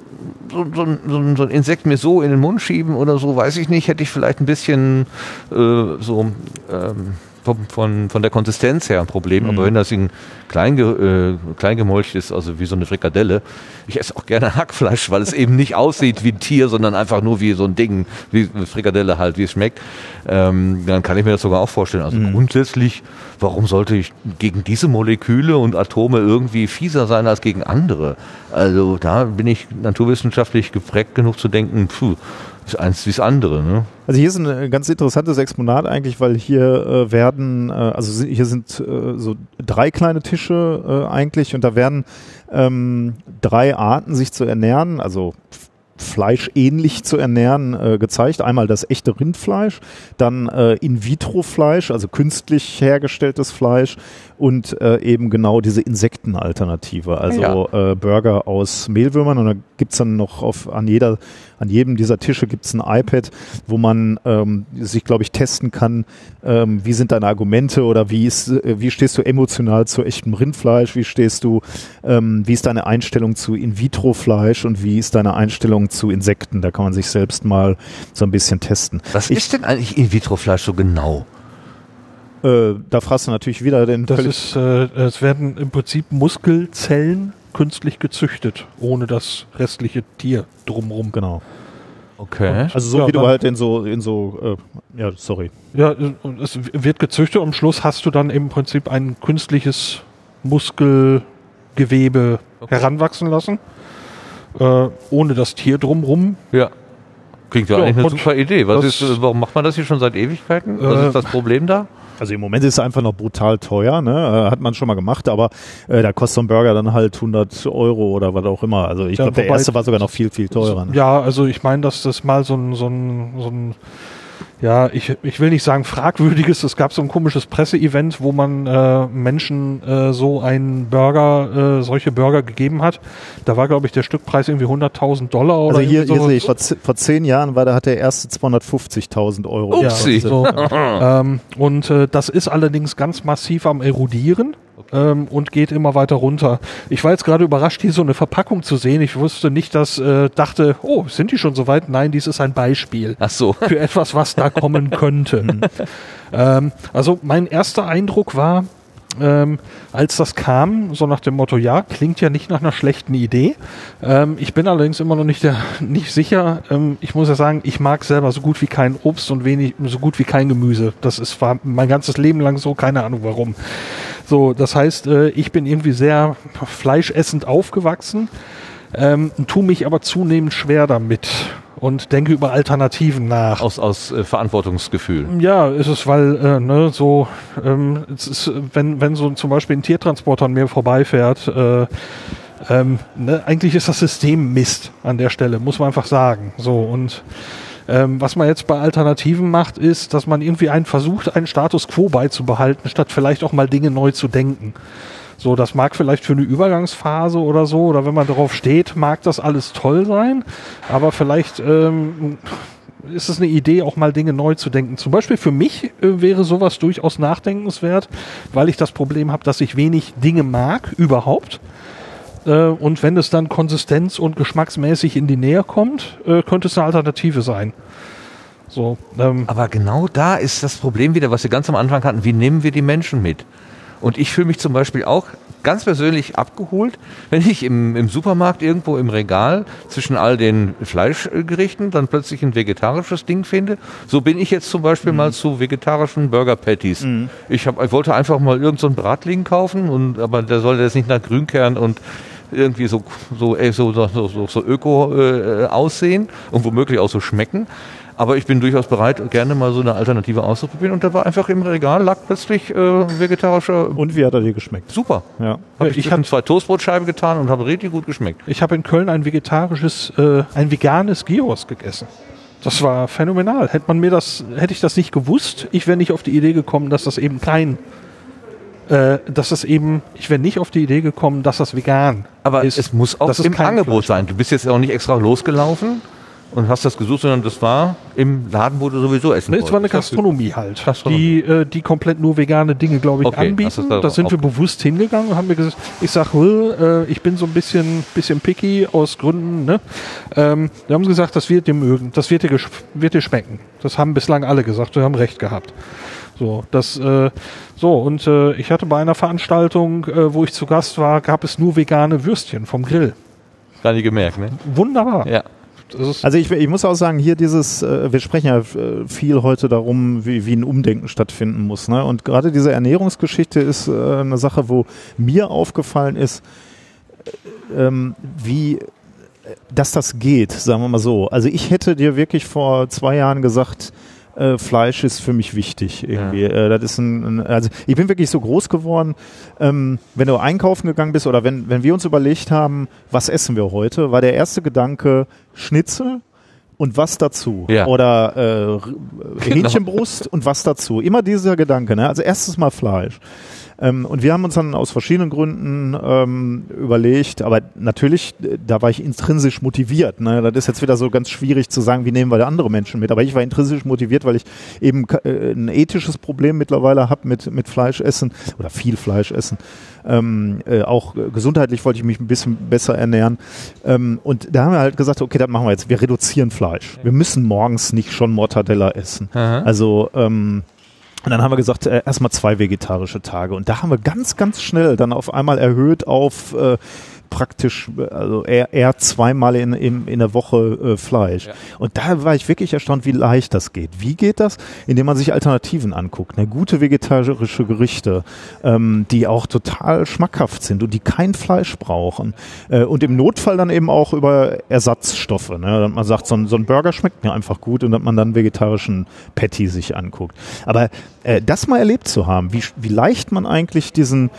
so, so, ein- so ein Insekt mir so in den Mund schieben oder so, weiß ich nicht, hätte ich vielleicht ein bisschen äh, so ähm, vom, von, von der Konsistenz her ein Problem, aber wenn das in klein, äh, klein gemolcht ist, also wie so eine Frikadelle, ich esse auch gerne [LAUGHS] Hackfleisch, weil es eben nicht aussieht wie ein Tier, sondern einfach nur wie so ein Ding, wie eine Frikadelle halt, wie es schmeckt, ähm, dann kann ich mir das sogar auch vorstellen. Also grundsätzlich, warum sollte ich gegen diese Moleküle und Atome irgendwie fieser sein als gegen andere? Also da bin ich naturwissenschaftlich geprägt genug zu denken, puh, ist eins wie das andere. Ne? Also hier ist ein äh, ganz interessantes Exponat eigentlich, weil hier äh, werden, äh, also hier sind äh, so drei kleine Tische äh, eigentlich und da werden ähm, drei Arten sich zu ernähren, also fleischähnlich zu ernähren, äh, gezeigt. Einmal das echte Rindfleisch, dann äh, In-vitro-Fleisch, also künstlich hergestelltes Fleisch und äh, eben genau diese Insektenalternative, also äh, Burger aus Mehlwürmern und da gibt's dann noch auf, an jeder an jedem dieser Tische gibt's ein iPad, wo man ähm, sich, glaube ich, testen kann, ähm, wie sind deine Argumente oder wie, ist, äh, wie stehst du emotional zu echtem Rindfleisch, wie stehst du, ähm, wie ist deine Einstellung zu In-vitro-Fleisch und wie ist deine Einstellung zu Insekten. Da kann man sich selbst mal so ein bisschen testen. Was Ich- ist denn eigentlich In-vitro-Fleisch so genau? Äh, da fragst du natürlich wieder den Das ist, äh, es werden im Prinzip Muskelzellen künstlich gezüchtet, ohne das restliche Tier drumrum. genau. Okay. Also so Ja, wie du halt in so in so äh, ja sorry Ja, und es wird gezüchtet und am Schluss hast du dann im Prinzip ein künstliches Muskelgewebe Okay. heranwachsen lassen, äh, ohne das Tier drumrum. Ja. Klingt ja, Ja, eigentlich eine super Idee. Was ist, äh, warum macht man das hier schon seit Ewigkeiten? Was Äh, ist das Problem da? Also im Moment ist es einfach noch brutal teuer, ne? Äh, Hat man schon mal gemacht, aber äh, da kostet so ein Burger dann halt 100 Euro oder was auch immer. Also ich Ja, glaube, der erste war sogar noch viel, viel teurer. Ne? Ja, also ich meine, dass das mal so ein, so ein, so ein ja, ich, ich will nicht sagen fragwürdiges, es gab so ein komisches Presseevent, wo man äh, Menschen äh, so einen Burger, äh, solche Burger gegeben hat. Da war, glaube ich, der Stückpreis irgendwie 100.000 Dollar oder Also hier, hier sehe ich, vor, vor zehn Jahren war, da hat der erste 250.000 Euro. Ja, Upsi. so. [LAUGHS] ähm, und äh, das ist allerdings ganz massiv am erodieren ähm, und geht immer weiter runter. Ich war jetzt gerade überrascht, hier so eine Verpackung zu sehen. Ich wusste nicht, dass, äh, dachte, oh, sind die schon so weit? Nein, dies ist ein Beispiel Ach so. [LAUGHS] für etwas, was da kommen könnte. [LAUGHS] ähm, also mein erster Eindruck war, ähm, als das kam, so nach dem Motto, ja, klingt ja nicht nach einer schlechten Idee. Ähm, ich bin allerdings immer noch nicht, der, nicht sicher. Ähm, ich muss ja sagen, ich mag selber so gut wie kein Obst und wenig, so gut wie kein Gemüse. Das ist war mein ganzes Leben lang so, keine Ahnung warum. So, das heißt, äh, ich bin irgendwie sehr fleischessend aufgewachsen, ähm, tue mich aber zunehmend schwer damit und denke über Alternativen nach. Aus, aus äh, Verantwortungsgefühl. Ja, ist es, weil, äh, ne, so, ähm, es ist, wenn, wenn so zum Beispiel ein Tiertransporter an mir vorbeifährt, äh, ähm, ne, eigentlich ist das System Mist an der Stelle, muss man einfach sagen. So, und ähm, was man jetzt bei Alternativen macht, ist, dass man irgendwie einen versucht, einen Status quo beizubehalten, statt vielleicht auch mal Dinge neu zu denken. So, das mag vielleicht für eine Übergangsphase oder so, oder wenn man darauf steht, mag das alles toll sein, aber vielleicht ähm, ist es eine Idee, auch mal Dinge neu zu denken. Zum Beispiel für mich äh, wäre sowas durchaus nachdenkenswert, weil ich das Problem habe, dass ich wenig Dinge mag überhaupt. Äh, und wenn es dann konsistenz- und geschmacksmäßig in die Nähe kommt, äh, könnte es eine Alternative sein. So, ähm, Aber genau da ist das Problem wieder, was wir ganz am Anfang hatten. Wie nehmen wir die Menschen mit? Und ich fühle mich zum Beispiel auch ganz persönlich abgeholt, wenn ich im, im Supermarkt irgendwo im Regal zwischen all den Fleischgerichten dann plötzlich ein vegetarisches Ding finde. So bin ich jetzt zum Beispiel mal zu vegetarischen Burger Patties. Ich, hab, ich wollte einfach mal irgendeinen so Bratling kaufen, und, aber der sollte jetzt nicht nach Grünkern und irgendwie so, so, so, so, so, öko äh, aussehen und womöglich auch so schmecken. Aber ich bin durchaus bereit, gerne mal so eine Alternative auszuprobieren. Und da war einfach im Regal, lag plötzlich äh, vegetarischer. Und wie hat er dir geschmeckt? Super. Ja. Hab Ich ich hab- habe zwei Toastbrotscheiben getan und habe richtig gut geschmeckt. ich habe in Köln ein vegetarisches, äh, ein veganes Gyros gegessen. Das war phänomenal. Hätte man mir das, hätte ich das nicht gewusst, ich wäre nicht auf die Idee gekommen, dass das eben kein, äh, dass das eben, ich wäre nicht auf die Idee gekommen, dass das vegan Aber ist. es muss auch dass es im Angebot Fleisch sein. Du bist jetzt auch nicht extra losgelaufen und hast das gesucht, sondern das war im Laden, wo du sowieso essen Ne, es war eine wolltest. Gastronomie halt, Gastronomie. die äh, die komplett nur vegane Dinge, glaube ich, Okay, anbieten. da sind wir bewusst hingegangen und haben mir gesagt, ich sag, äh, ich bin so ein bisschen bisschen picky aus Gründen. Ne? Ähm, wir haben gesagt, das wird dir mögen, das wird dir, wird dir schmecken. Das haben bislang alle gesagt, wir haben recht gehabt. So, das, äh, so, und äh, ich hatte bei einer Veranstaltung, äh, wo ich zu Gast war, gab es nur vegane Würstchen vom Grill. Gar nicht gemerkt, ne? Wunderbar. Ja. Also ich, ich muss auch sagen, hier dieses, äh, wir sprechen ja äh, viel heute darum, wie, wie ein Umdenken stattfinden muss. Ne? Und gerade diese Ernährungsgeschichte ist äh, eine Sache, wo mir aufgefallen ist, äh, ähm, wie äh, dass das geht, sagen wir mal so. Also ich hätte dir wirklich vor zwei Jahren gesagt, äh, Fleisch ist für mich wichtig irgendwie. Äh, das ist ein, ein, also ich bin wirklich so groß geworden, ähm, wenn du einkaufen gegangen bist oder wenn, wenn wir uns überlegt haben, was essen wir heute, war der erste Gedanke Schnitzel und was dazu. Ja. Oder äh, Hähnchenbrust und was dazu. Immer dieser Gedanke. Ne? Also erstes Mal Fleisch. Ähm, und wir haben uns dann aus verschiedenen Gründen ähm, überlegt, aber natürlich, äh, da war ich intrinsisch motiviert. Ne? Das ist jetzt wieder so ganz schwierig zu sagen, wie nehmen wir da andere Menschen mit. Aber ich war intrinsisch motiviert, weil ich eben äh, ein ethisches Problem mittlerweile habe mit, mit Fleischessen oder viel Fleischessen. Ähm, äh, auch gesundheitlich wollte ich mich ein bisschen besser ernähren. Ähm, und da haben wir halt gesagt, okay, das machen wir jetzt. Wir reduzieren Fleisch. Wir müssen morgens nicht schon Mortadella essen. Aha. Also ähm, und dann haben wir gesagt, äh, erstmal zwei vegetarische Tage. Und da haben wir ganz, ganz schnell dann auf einmal erhöht auf äh, praktisch, also eher, eher zweimal in, in, in der Woche äh, Fleisch. Ja. Und da war ich wirklich erstaunt, wie leicht das geht. Wie geht das? Indem man sich Alternativen anguckt. Ne? Gute vegetarische Gerichte, ähm, die auch total schmackhaft sind und die kein Fleisch brauchen. Äh, und im Notfall dann eben auch über Ersatzstoffe. Ne? Man sagt, so ein, so ein Burger schmeckt mir einfach gut und dass man dann vegetarischen Patty sich anguckt. Aber äh, das mal erlebt zu haben, wie, wie leicht man eigentlich diesen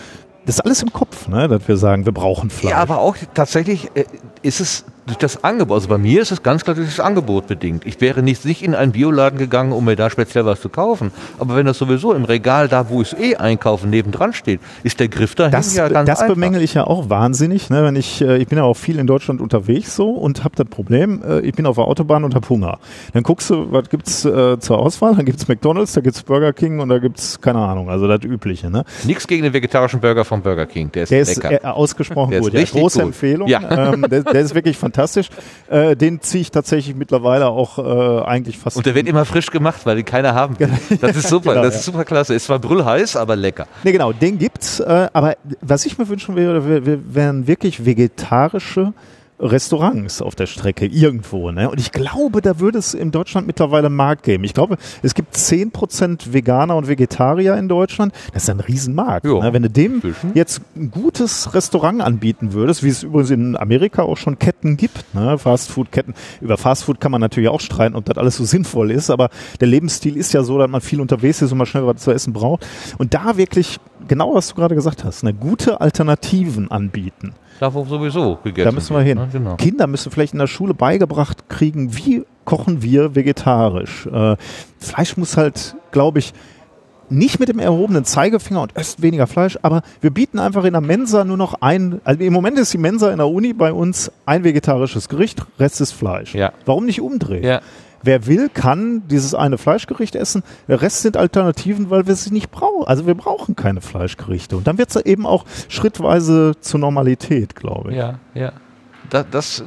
das ist alles im Kopf, ne, dass wir sagen, wir brauchen Fleisch. Ja, aber auch tatsächlich äh, ist es durch das Angebot. Also bei mir ist es ganz klar durch das Angebot bedingt. Ich wäre nicht, nicht in einen Bioladen gegangen, um mir da speziell was zu kaufen. Aber wenn das sowieso im Regal, da wo ich es eh einkaufe, nebendran steht, ist der Griff dahin das, ja ganz das einfach. bemängel ich ja auch wahnsinnig, ne? Wenn ich, äh, ich bin ja auch viel in Deutschland unterwegs so und habe das Problem, äh, ich bin auf der Autobahn und hab Hunger. Dann guckst du, was gibt's äh, zur Auswahl? Dann gibt's McDonalds, da gibt's Burger King und da gibt's keine Ahnung, also das übliche, ne? Nichts gegen den vegetariischen Burger vom Burger King. Der ist Der ist lecker. äh, ausgesprochen Der ist gut. Ja, richtig große gut. Empfehlung. Ja. Ähm, der, der ist wirklich fantastisch. [LAUGHS] Äh, den ziehe ich tatsächlich mittlerweile auch äh, eigentlich fast. Und der wird immer frisch gemacht, weil den keiner haben will. Das ist super, Genau, das ist super [LAUGHS] klasse. Ist zwar brüllheiß, aber lecker. Nee, genau, den gibt's. Äh, aber was ich mir wünschen wär- wären wirklich vegetarische Restaurants auf der Strecke irgendwo. Ne? Und ich glaube, da würde es in Deutschland mittlerweile einen Markt geben. Ich glaube, es gibt 10% Veganer und Vegetarier in Deutschland. Das ist ein Riesenmarkt. Ne? Wenn du dem inzwischen. jetzt ein gutes Restaurant anbieten würdest, wie es übrigens in Amerika auch schon Ketten gibt, ne? Fastfood-Ketten. Über Fastfood kann man natürlich auch streiten, ob das alles so sinnvoll ist, aber der Lebensstil ist ja so, dass man viel unterwegs ist und mal schnell was zu essen braucht. Und da wirklich, genau was du gerade gesagt hast, eine gute Alternativen anbieten. Da wo sowieso gegessen Da müssen wir hin. ne? Genau. Kinder müssen vielleicht in der Schule beigebracht kriegen, wie kochen wir vegetarisch. Äh, Fleisch muss halt, glaube ich, nicht mit dem erhobenen Zeigefinger und esst weniger Fleisch, aber wir bieten einfach in der Mensa nur noch ein, also im Moment ist die Mensa in der Uni bei uns ein vegetarisches Gericht, Rest ist Fleisch. Ja. Warum nicht umdrehen? Ja. Wer will, kann dieses eine Fleischgericht essen. Der Rest sind Alternativen, weil wir sie nicht brauchen. Also wir brauchen keine Fleischgerichte. Und dann wird es eben auch schrittweise zur Normalität, glaube ich. Ja, ja. Das, das,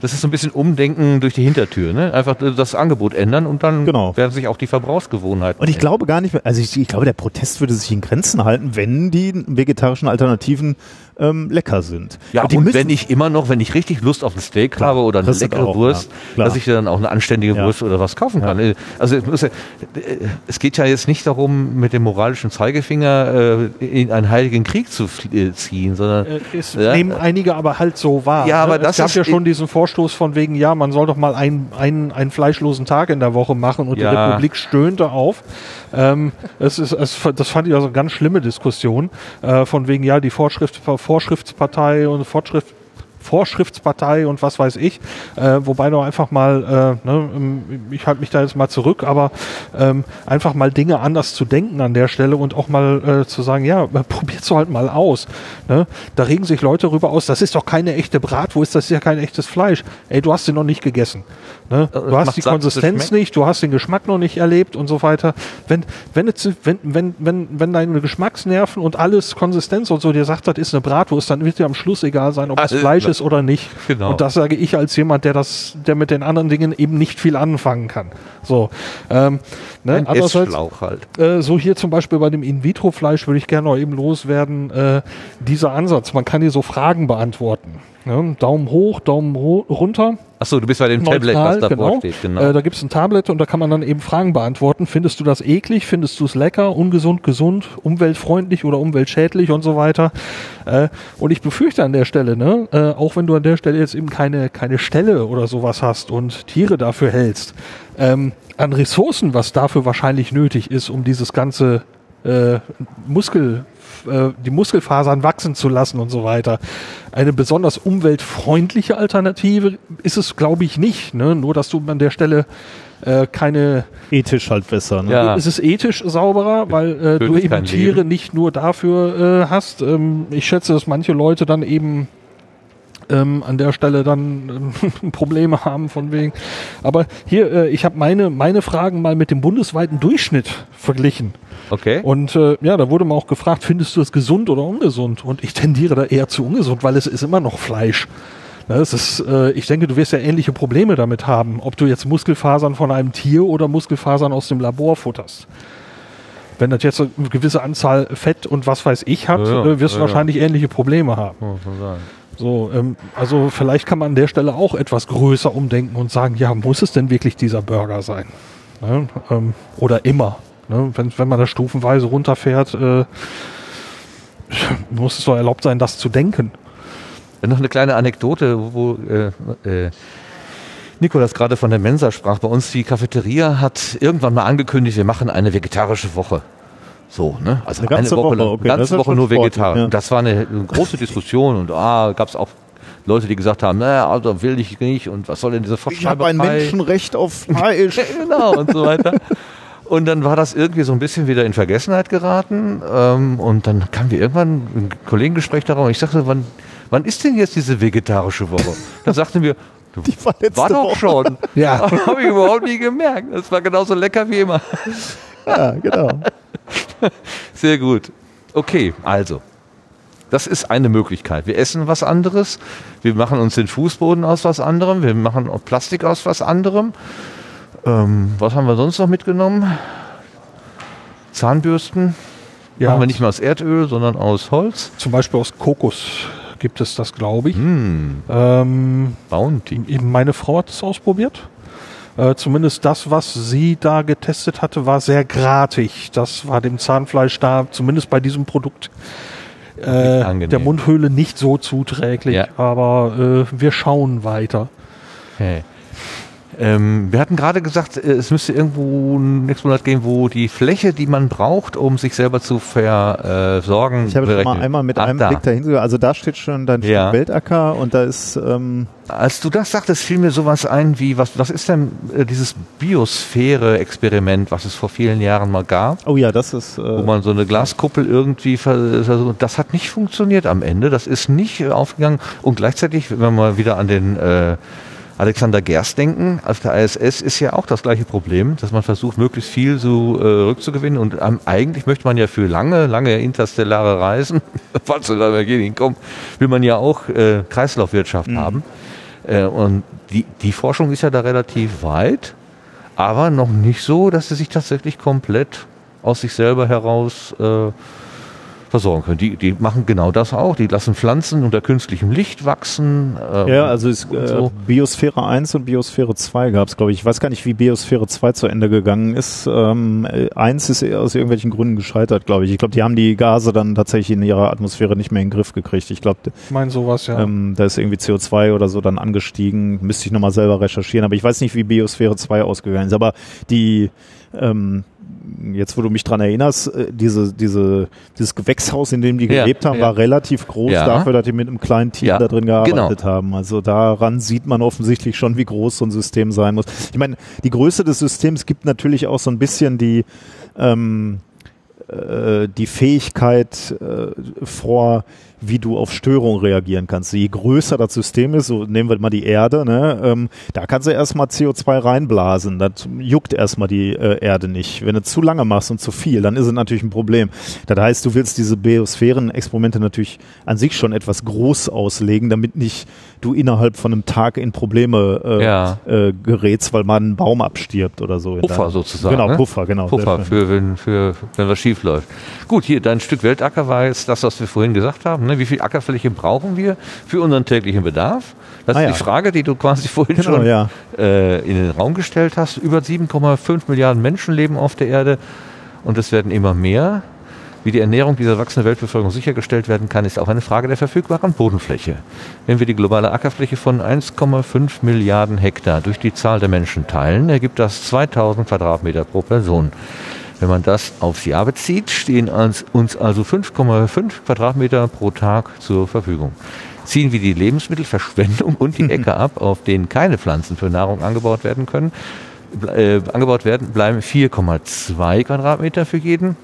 das ist so ein bisschen Umdenken durch die Hintertür. Ne? Einfach das Angebot ändern und dann Genau. werden sich auch die Verbrauchsgewohnheiten. Und ich glaube gar nicht mehr, also ich, ich glaube, der Protest würde sich in Grenzen halten, wenn die vegetarischen Alternativen ähm, lecker sind. Ja, die und müssen- wenn ich immer noch, wenn ich richtig Lust auf ein Steak Klar, habe oder eine leckere auch, Wurst, ja, dass ich dann auch eine anständige Ja. Wurst oder was kaufen kann. Äh, Also es, muss ja, äh, es geht ja jetzt nicht darum, mit dem moralischen Zeigefinger äh, in einen heiligen Krieg zu äh, ziehen, sondern es Ja. nehmen einige aber halt so wahr. Ja, aber ne? das es gab ist- ja schon diesen Vorstoß von wegen, ja, man soll doch mal einen, einen, einen fleischlosen Tag in der Woche machen und die. Republik stöhnte auf. Ähm, es ist, es, das fand ich also eine ganz schlimme Diskussion äh, von wegen, ja, die Vorschrift, Vorschriftspartei und Fortschrift Vorschriftspartei und was weiß ich, äh, wobei doch einfach mal, äh, ne, ähm, ich halte mich da jetzt mal zurück, aber ähm, einfach mal Dinge anders zu denken an der Stelle und auch mal äh, zu sagen, ja, [LAUGHS] probiert's doch halt mal aus. Ne? Da regen sich Leute darüber aus, das ist doch keine echte Bratwurst, das ist ja kein echtes Fleisch. Ey, du hast sie noch nicht gegessen. Ne? Äh, Du hast die Konsistenz nicht, du hast den Geschmack noch nicht erlebt und so weiter. Wenn, wenn, wenn, wenn, wenn, wenn deine Geschmacksnerven und alles Konsistenz und so dir sagt, das ist eine Bratwurst, dann wird dir am Schluss egal sein, ob es Fleisch es oder nicht. Genau. Und das sage ich als jemand, der das, der mit den anderen Dingen eben nicht viel anfangen kann. So, ähm, ne? Andererseits, halt. äh, so hier zum Beispiel bei dem In-vitro-Fleisch würde ich gerne noch eben loswerden, äh, dieser Ansatz, man kann hier so Fragen beantworten. Ne? Daumen hoch, Daumen ro- runter. Achso, du bist bei dem Tablet, was davor genau. steht. Genau. Äh, da gibt es ein Tablet und da kann man dann eben Fragen beantworten. Findest du das eklig? Findest du es lecker? Ungesund, gesund? Umweltfreundlich oder umweltschädlich und so weiter? Äh, und ich befürchte an der Stelle, ne, äh, auch wenn du an der Stelle jetzt eben keine, keine Stelle oder sowas hast und Tiere dafür hältst, ähm, an Ressourcen, was dafür wahrscheinlich nötig ist, um dieses ganze äh, Muskel, äh, die Muskelfasern wachsen zu lassen und so weiter. Eine besonders umweltfreundliche Alternative ist es, glaube ich, nicht. Ne? Nur, dass du an der Stelle äh, keine, Ethisch halt besser. Ne? Ja. es ist ethisch sauberer, weil äh, du eben Tiere Leben. nicht nur dafür äh, hast. Ähm, ich schätze, dass manche Leute dann eben ähm, an der Stelle dann ähm, [LAUGHS] Probleme haben von wegen. Aber hier, äh, ich habe meine, meine Fragen mal mit dem bundesweiten Durchschnitt verglichen. okay. Und äh, ja, da wurde mal auch gefragt, findest du es gesund oder ungesund? Und ich tendiere da eher zu ungesund, weil es ist immer noch Fleisch. Ja, es ist, äh, ich denke, du wirst ja ähnliche Probleme damit haben, ob du jetzt Muskelfasern von einem Tier oder Muskelfasern aus dem Labor futterst. Wenn das jetzt eine gewisse Anzahl Fett und was weiß ich hat, Ja, ja, äh, wirst du ja, ja. wahrscheinlich ähnliche Probleme haben. So, ähm, also vielleicht kann man an der Stelle auch etwas größer umdenken und sagen, ja, muss es denn wirklich dieser Burger sein? Ne? Ähm, oder immer. Ne? Wenn, wenn man das stufenweise runterfährt, äh, muss es doch erlaubt sein, das zu denken. Noch eine kleine Anekdote, wo äh, äh, Nikolas gerade von der Mensa sprach. Bei uns die Cafeteria hat irgendwann mal angekündigt, wir machen eine vegetarische Woche. So, ne? Also Eine ganze Woche, Woche, lang- okay, ganze Woche nur sportlich, vegetarisch. ja. Das war eine, eine große Diskussion und ah, gab es auch Leute, die gesagt haben, naja, also will ich nicht und was soll denn diese Ich habe ein? Menschenrecht auf [LAUGHS] Fleisch. genau und so weiter. Und dann war das irgendwie so ein bisschen wieder in Vergessenheit geraten. Ähm, und dann kamen wir irgendwann ein Kollegengespräch darauf. Und ich sagte, wann, wann ist denn jetzt diese vegetarische Woche? Dann sagten wir, [LAUGHS] Die war letzte war doch Woche. schon. Ja. [LAUGHS] Habe ich überhaupt nie gemerkt. Das war genauso lecker wie immer. Ja, genau. [LAUGHS] Sehr gut. Okay, also. Das ist eine Möglichkeit. Wir essen was anderes. Wir machen uns den Fußboden aus was anderem. Wir machen auch Plastik aus was anderem. Ähm, was haben wir sonst noch mitgenommen? Zahnbürsten. Ja. Machen wir nicht mehr aus Erdöl, sondern aus Holz. Zum Beispiel aus Kokos gibt es das, glaube ich. Hm, Ähm, Bounty. Eben meine Frau hat es ausprobiert. Äh, zumindest das, was sie da getestet hatte, war sehr gratig. Das war dem Zahnfleisch da, zumindest bei diesem Produkt, äh, der Mundhöhle nicht so zuträglich. Ja. Aber äh, wir schauen weiter. Okay. Ähm, wir hatten gerade gesagt, äh, es müsste irgendwo ein nächsten Monat geben, wo die Fläche, die man braucht, um sich selber zu versorgen, Ich habe schon mal berechnet. einmal mit Ach, einem da. Blick dahin gegangen. Also da steht schon dein Ja. Weltacker und da ist ähm, Als du das sagtest, fiel mir sowas ein wie, was, was ist denn äh, dieses Biosphäre-Experiment, was es vor vielen Jahren mal gab, oh ja, das ist wo äh, man so eine Glaskuppel irgendwie versucht. Das hat nicht funktioniert am Ende, das ist nicht äh, aufgegangen. Und gleichzeitig, wenn mal wieder an den äh, Alexander Gerst denken, auf der ISS ist ja auch das gleiche Problem, dass man versucht, möglichst viel so äh, rückzugewinnen. Und ähm, eigentlich möchte man ja für lange, lange interstellare Reisen, [LAUGHS] falls wir da mal hinkommen, will man ja auch äh, Kreislaufwirtschaft haben. Äh, und die, die Forschung ist ja da relativ weit, aber noch nicht so, dass sie sich tatsächlich komplett aus sich selber heraus äh, versorgen können. Die, die machen genau das auch. Die lassen Pflanzen unter künstlichem Licht wachsen. ähm, ja, also es, äh, so. Biosphäre 1 und Biosphäre 2 gab es, glaube ich. Ich weiß gar nicht, wie Biosphäre 2 zu Ende gegangen ist. Ähm, äh, 1 ist eher aus irgendwelchen Gründen gescheitert, glaube ich. Ich glaube, die haben die Gase dann tatsächlich in ihrer Atmosphäre nicht mehr in den Griff gekriegt. Ich glaube, Ich meine sowas, ja. ähm, da ist irgendwie CO2 oder so dann angestiegen. Müsste ich nochmal selber recherchieren. Aber ich weiß nicht, wie Biosphäre 2 ausgegangen ist. Aber die, ähm, jetzt wo du mich dran erinnerst, äh, diese, diese, dieses Gewächshaus, in dem die Ja, gelebt haben, ja. war relativ groß Ja. dafür, dass die mit einem kleinen Team da drin gearbeitet genau. haben. Also daran sieht man offensichtlich schon, wie groß so ein System sein muss. Ich meine, die Größe des Systems gibt natürlich auch so ein bisschen die, ähm, äh, die Fähigkeit äh, vor, wie du auf Störungen reagieren kannst. Je größer das System ist, so nehmen wir mal die Erde, ne, ähm, da kannst du erstmal CO2 reinblasen. Das juckt erstmal die äh, Erde nicht. Wenn du zu lange machst und zu viel, dann ist es natürlich ein Problem. Das heißt, du willst diese Biosphären-Experimente natürlich an sich schon etwas groß auslegen, damit nicht du innerhalb von einem Tag in Probleme äh, Ja. äh, gerätst, weil mal ein Baum abstirbt oder so. Puffer sozusagen. Genau, ne? Puffer, genau. Puffer für wenn, für, wenn was schief läuft. Gut, hier dein Stück Weltacker war jetzt das, was wir vorhin gesagt haben. Ne? Wie viel Ackerfläche brauchen wir für unseren täglichen Bedarf? Das Ah, ist ja. die Frage, die du quasi vorhin Genau, schon ja. äh, in den Raum gestellt hast. Über 7,5 Milliarden Menschen leben auf der Erde und es werden immer mehr. Wie die Ernährung dieser wachsenden Weltbevölkerung sichergestellt werden kann, ist auch eine Frage der verfügbaren Bodenfläche. Wenn wir die globale Ackerfläche von 1,5 Milliarden Hektar durch die Zahl der Menschen teilen, ergibt das 2000 Quadratmeter pro Person. Wenn man das aufs Jahr bezieht, stehen uns also 5,5 Quadratmeter pro Tag zur Verfügung. Ziehen wir die Lebensmittelverschwendung und die [LAUGHS] Äcker ab, auf denen keine Pflanzen für Nahrung angebaut werden können, äh, angebaut werden, bleiben 4,2 Quadratmeter für jeden.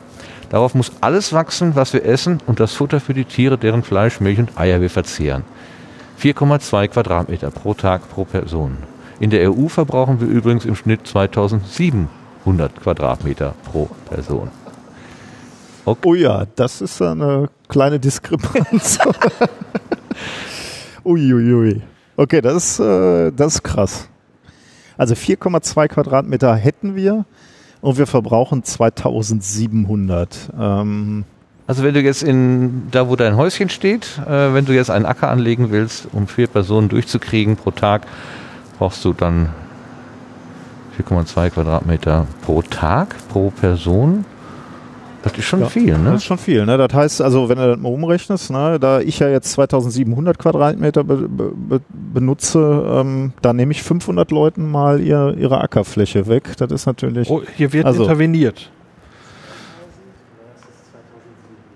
Darauf muss alles wachsen, was wir essen und das Futter für die Tiere, deren Fleisch, Milch und Eier wir verzehren. 4,2 Quadratmeter pro Tag pro Person. In der EU verbrauchen wir übrigens im Schnitt 2700 Quadratmeter pro Person. Oh ja, das ist eine kleine Diskrepanz. [LAUGHS] Uiuiui. Ui, ui. Okay, das ist, äh, das ist krass. Also 4,2 Quadratmeter hätten wir und wir verbrauchen 2700. Ähm, Also wenn du jetzt in, da wo dein Häuschen steht, äh, wenn du jetzt einen Acker anlegen willst, um vier Personen durchzukriegen pro Tag, brauchst du dann 4,2 Quadratmeter pro Tag, pro Person. Das ist schon Ja, viel, Das ne? ist schon viel. Ne? Das heißt, also wenn du das mal umrechnest, ne, da ich ja jetzt 2700 Quadratmeter be be be benutze, ähm, da nehme ich 500 Leuten mal ihr, ihre Ackerfläche weg. Das ist natürlich... Oh, hier wird Also- interveniert.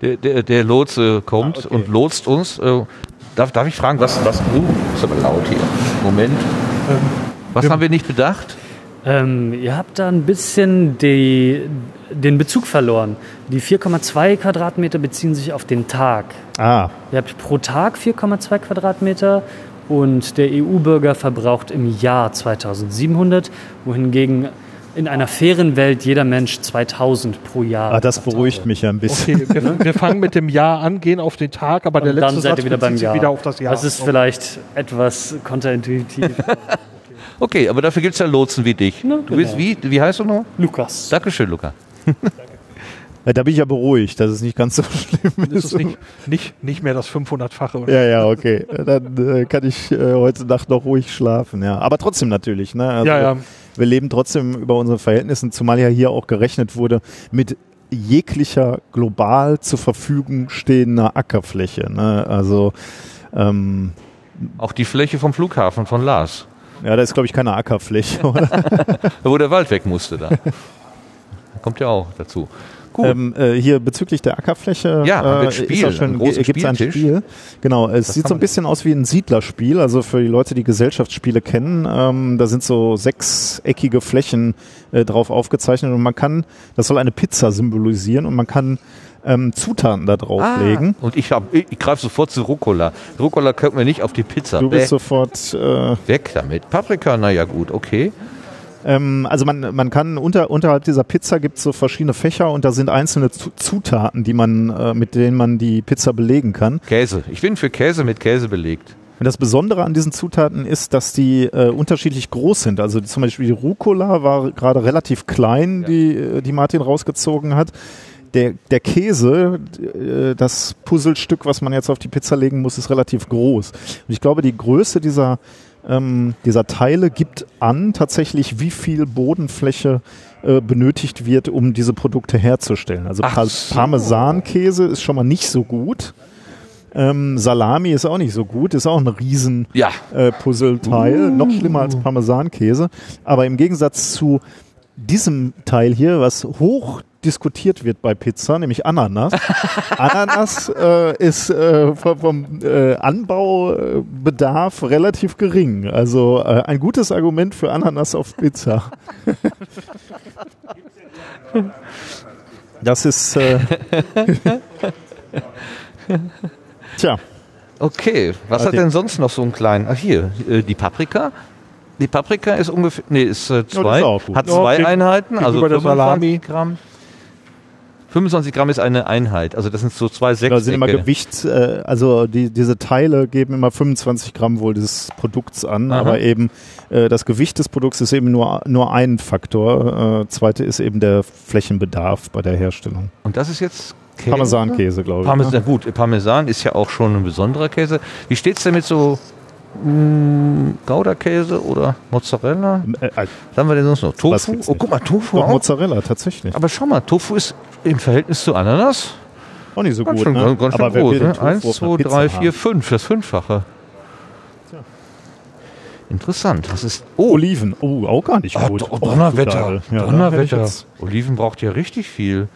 Der, der, der Lotse kommt und lotst uns. Äh, darf, darf ich fragen, was, was, uh, ist aber laut hier. Moment. Was haben wir nicht bedacht? Ähm, ihr habt da ein bisschen die, den Bezug verloren. Die 4,2 Quadratmeter beziehen sich auf den Tag. Ah, Ihr habt pro Tag 4,2 Quadratmeter und der EU-Bürger verbraucht im Jahr 2700, wohingegen in einer fairen Welt jeder Mensch 2000 pro Jahr. ah, das beruhigt mich ja ein bisschen. Okay, wir, [LAUGHS] wir fangen mit dem Jahr an, gehen auf den Tag, aber der Und letzte dann seid Satz ihr wieder beim Jahr. wieder auf das Jahr. Das ist vielleicht etwas kontraintuitiv. [LAUGHS] Okay, aber dafür gibt es ja Lotsen wie dich. Na, Du bist genau. wie, wie heißt du noch? Lukas. Dankeschön, Luca. [LAUGHS] Ja, da bin ich ja beruhigt, dass es nicht ganz so schlimm das ist. ist nicht, nicht, nicht mehr das 500-fache. oder? Ja, ja, okay. Dann äh, kann ich äh, heute Nacht noch ruhig schlafen, ja. Aber trotzdem natürlich, ne? Also Ja, ja. Wir leben trotzdem über unsere Verhältnissen, zumal ja hier auch gerechnet wurde mit jeglicher global zur Verfügung stehender Ackerfläche. Ne? Also ähm, Auch die Fläche vom Flughafen von Lars, ja, da ist glaube ich keine Ackerfläche. [LAUGHS] Oder? wo der Wald weg musste da. Kommt ja auch dazu. Gut. Ähm, äh, hier bezüglich der Ackerfläche Ja, äh, Spiel, ist schon, gibt es ein. Spiel. Genau, es Das sieht so ein bisschen aus wie ein Siedlerspiel. Also für die Leute, die Gesellschaftsspiele kennen, ähm, da sind so sechseckige Flächen äh, drauf aufgezeichnet und man kann, das soll eine Pizza symbolisieren und man kann ähm, Zutaten da drauflegen. Und ich, hab- ich, ich greife sofort zu Rucola. Rucola könnte mir nicht auf die Pizza. Du Bäh, bist sofort äh, weg damit. Paprika, naja gut, okay. Ähm, also man, man kann unter, unterhalb dieser Pizza gibt es so verschiedene Fächer und da sind einzelne Zu Zutaten, die man, äh, mit denen man die Pizza belegen kann. Käse. Ich bin für Käse mit Käse belegt. Und das Besondere an diesen Zutaten ist, dass die äh, unterschiedlich groß sind. Also zum Beispiel die Rucola war gerade relativ klein, Ja. die, äh, die Martin rausgezogen hat. Der, der Käse, äh, das Puzzlestück, was man jetzt auf die Pizza legen muss, ist relativ groß. Und ich glaube, die Größe dieser, ähm, dieser Teile gibt an tatsächlich, wie viel Bodenfläche äh, benötigt wird, um diese Produkte herzustellen. Also Ach Pa- so. Parmesankäse ist schon mal nicht so gut. Ähm, Salami ist auch nicht so gut, ist auch ein riesen Ja. äh, Puzzleteil, noch schlimmer als Parmesankäse. Aber im Gegensatz zu diesem Teil hier, was hoch diskutiert wird bei Pizza, nämlich Ananas. [LAUGHS] Ananas äh, ist äh, vom, vom äh, Anbaubedarf relativ gering. Also äh, ein gutes Argument für Ananas auf Pizza. Das ist. Äh, [LAUGHS] Tja. Okay, was hat denn sonst noch so einen kleinen? Ach hier, äh, die Paprika. Die Paprika ist ungefähr, nee, ist äh, zwei, ist auch gut. hat Ja, zwei geg- Einheiten, also gegenüber der 25 Salami. Gramm. 25 Gramm ist eine Einheit, also das sind so zwei Da sind immer Sechsecke. Gewicht, äh, also die, diese Teile geben immer 25 Gramm wohl des Produkts an, Aha. aber eben äh, das Gewicht des Produkts ist eben nur, nur ein Faktor. Äh, zweite ist eben der Flächenbedarf bei der Herstellung. Und das ist jetzt Käse? Parmesankäse, glaube ich. Parmesan, ne? gut, Parmesan ist ja auch schon ein besonderer Käse. Wie steht's denn mit so Gouda-Käse oder Mozzarella? Äh, äh, Was haben wir denn sonst noch? Tofu? Oh, guck mal, Tofu doch, auch. Mozzarella, tatsächlich. Aber schau mal, Tofu ist im Verhältnis zu Ananas Auch nicht so ganz gut, schön, ne? ganz schön aber denn Ne? Eins, zwei, drei, vier, fünf, das Fünffache. Interessant. Was ist. Oh, Oliven, oh, auch gar nicht Ah, gut. Oh, Donnerwetter. Ja, Donnerwetter. jetzt- Oliven braucht ja richtig viel.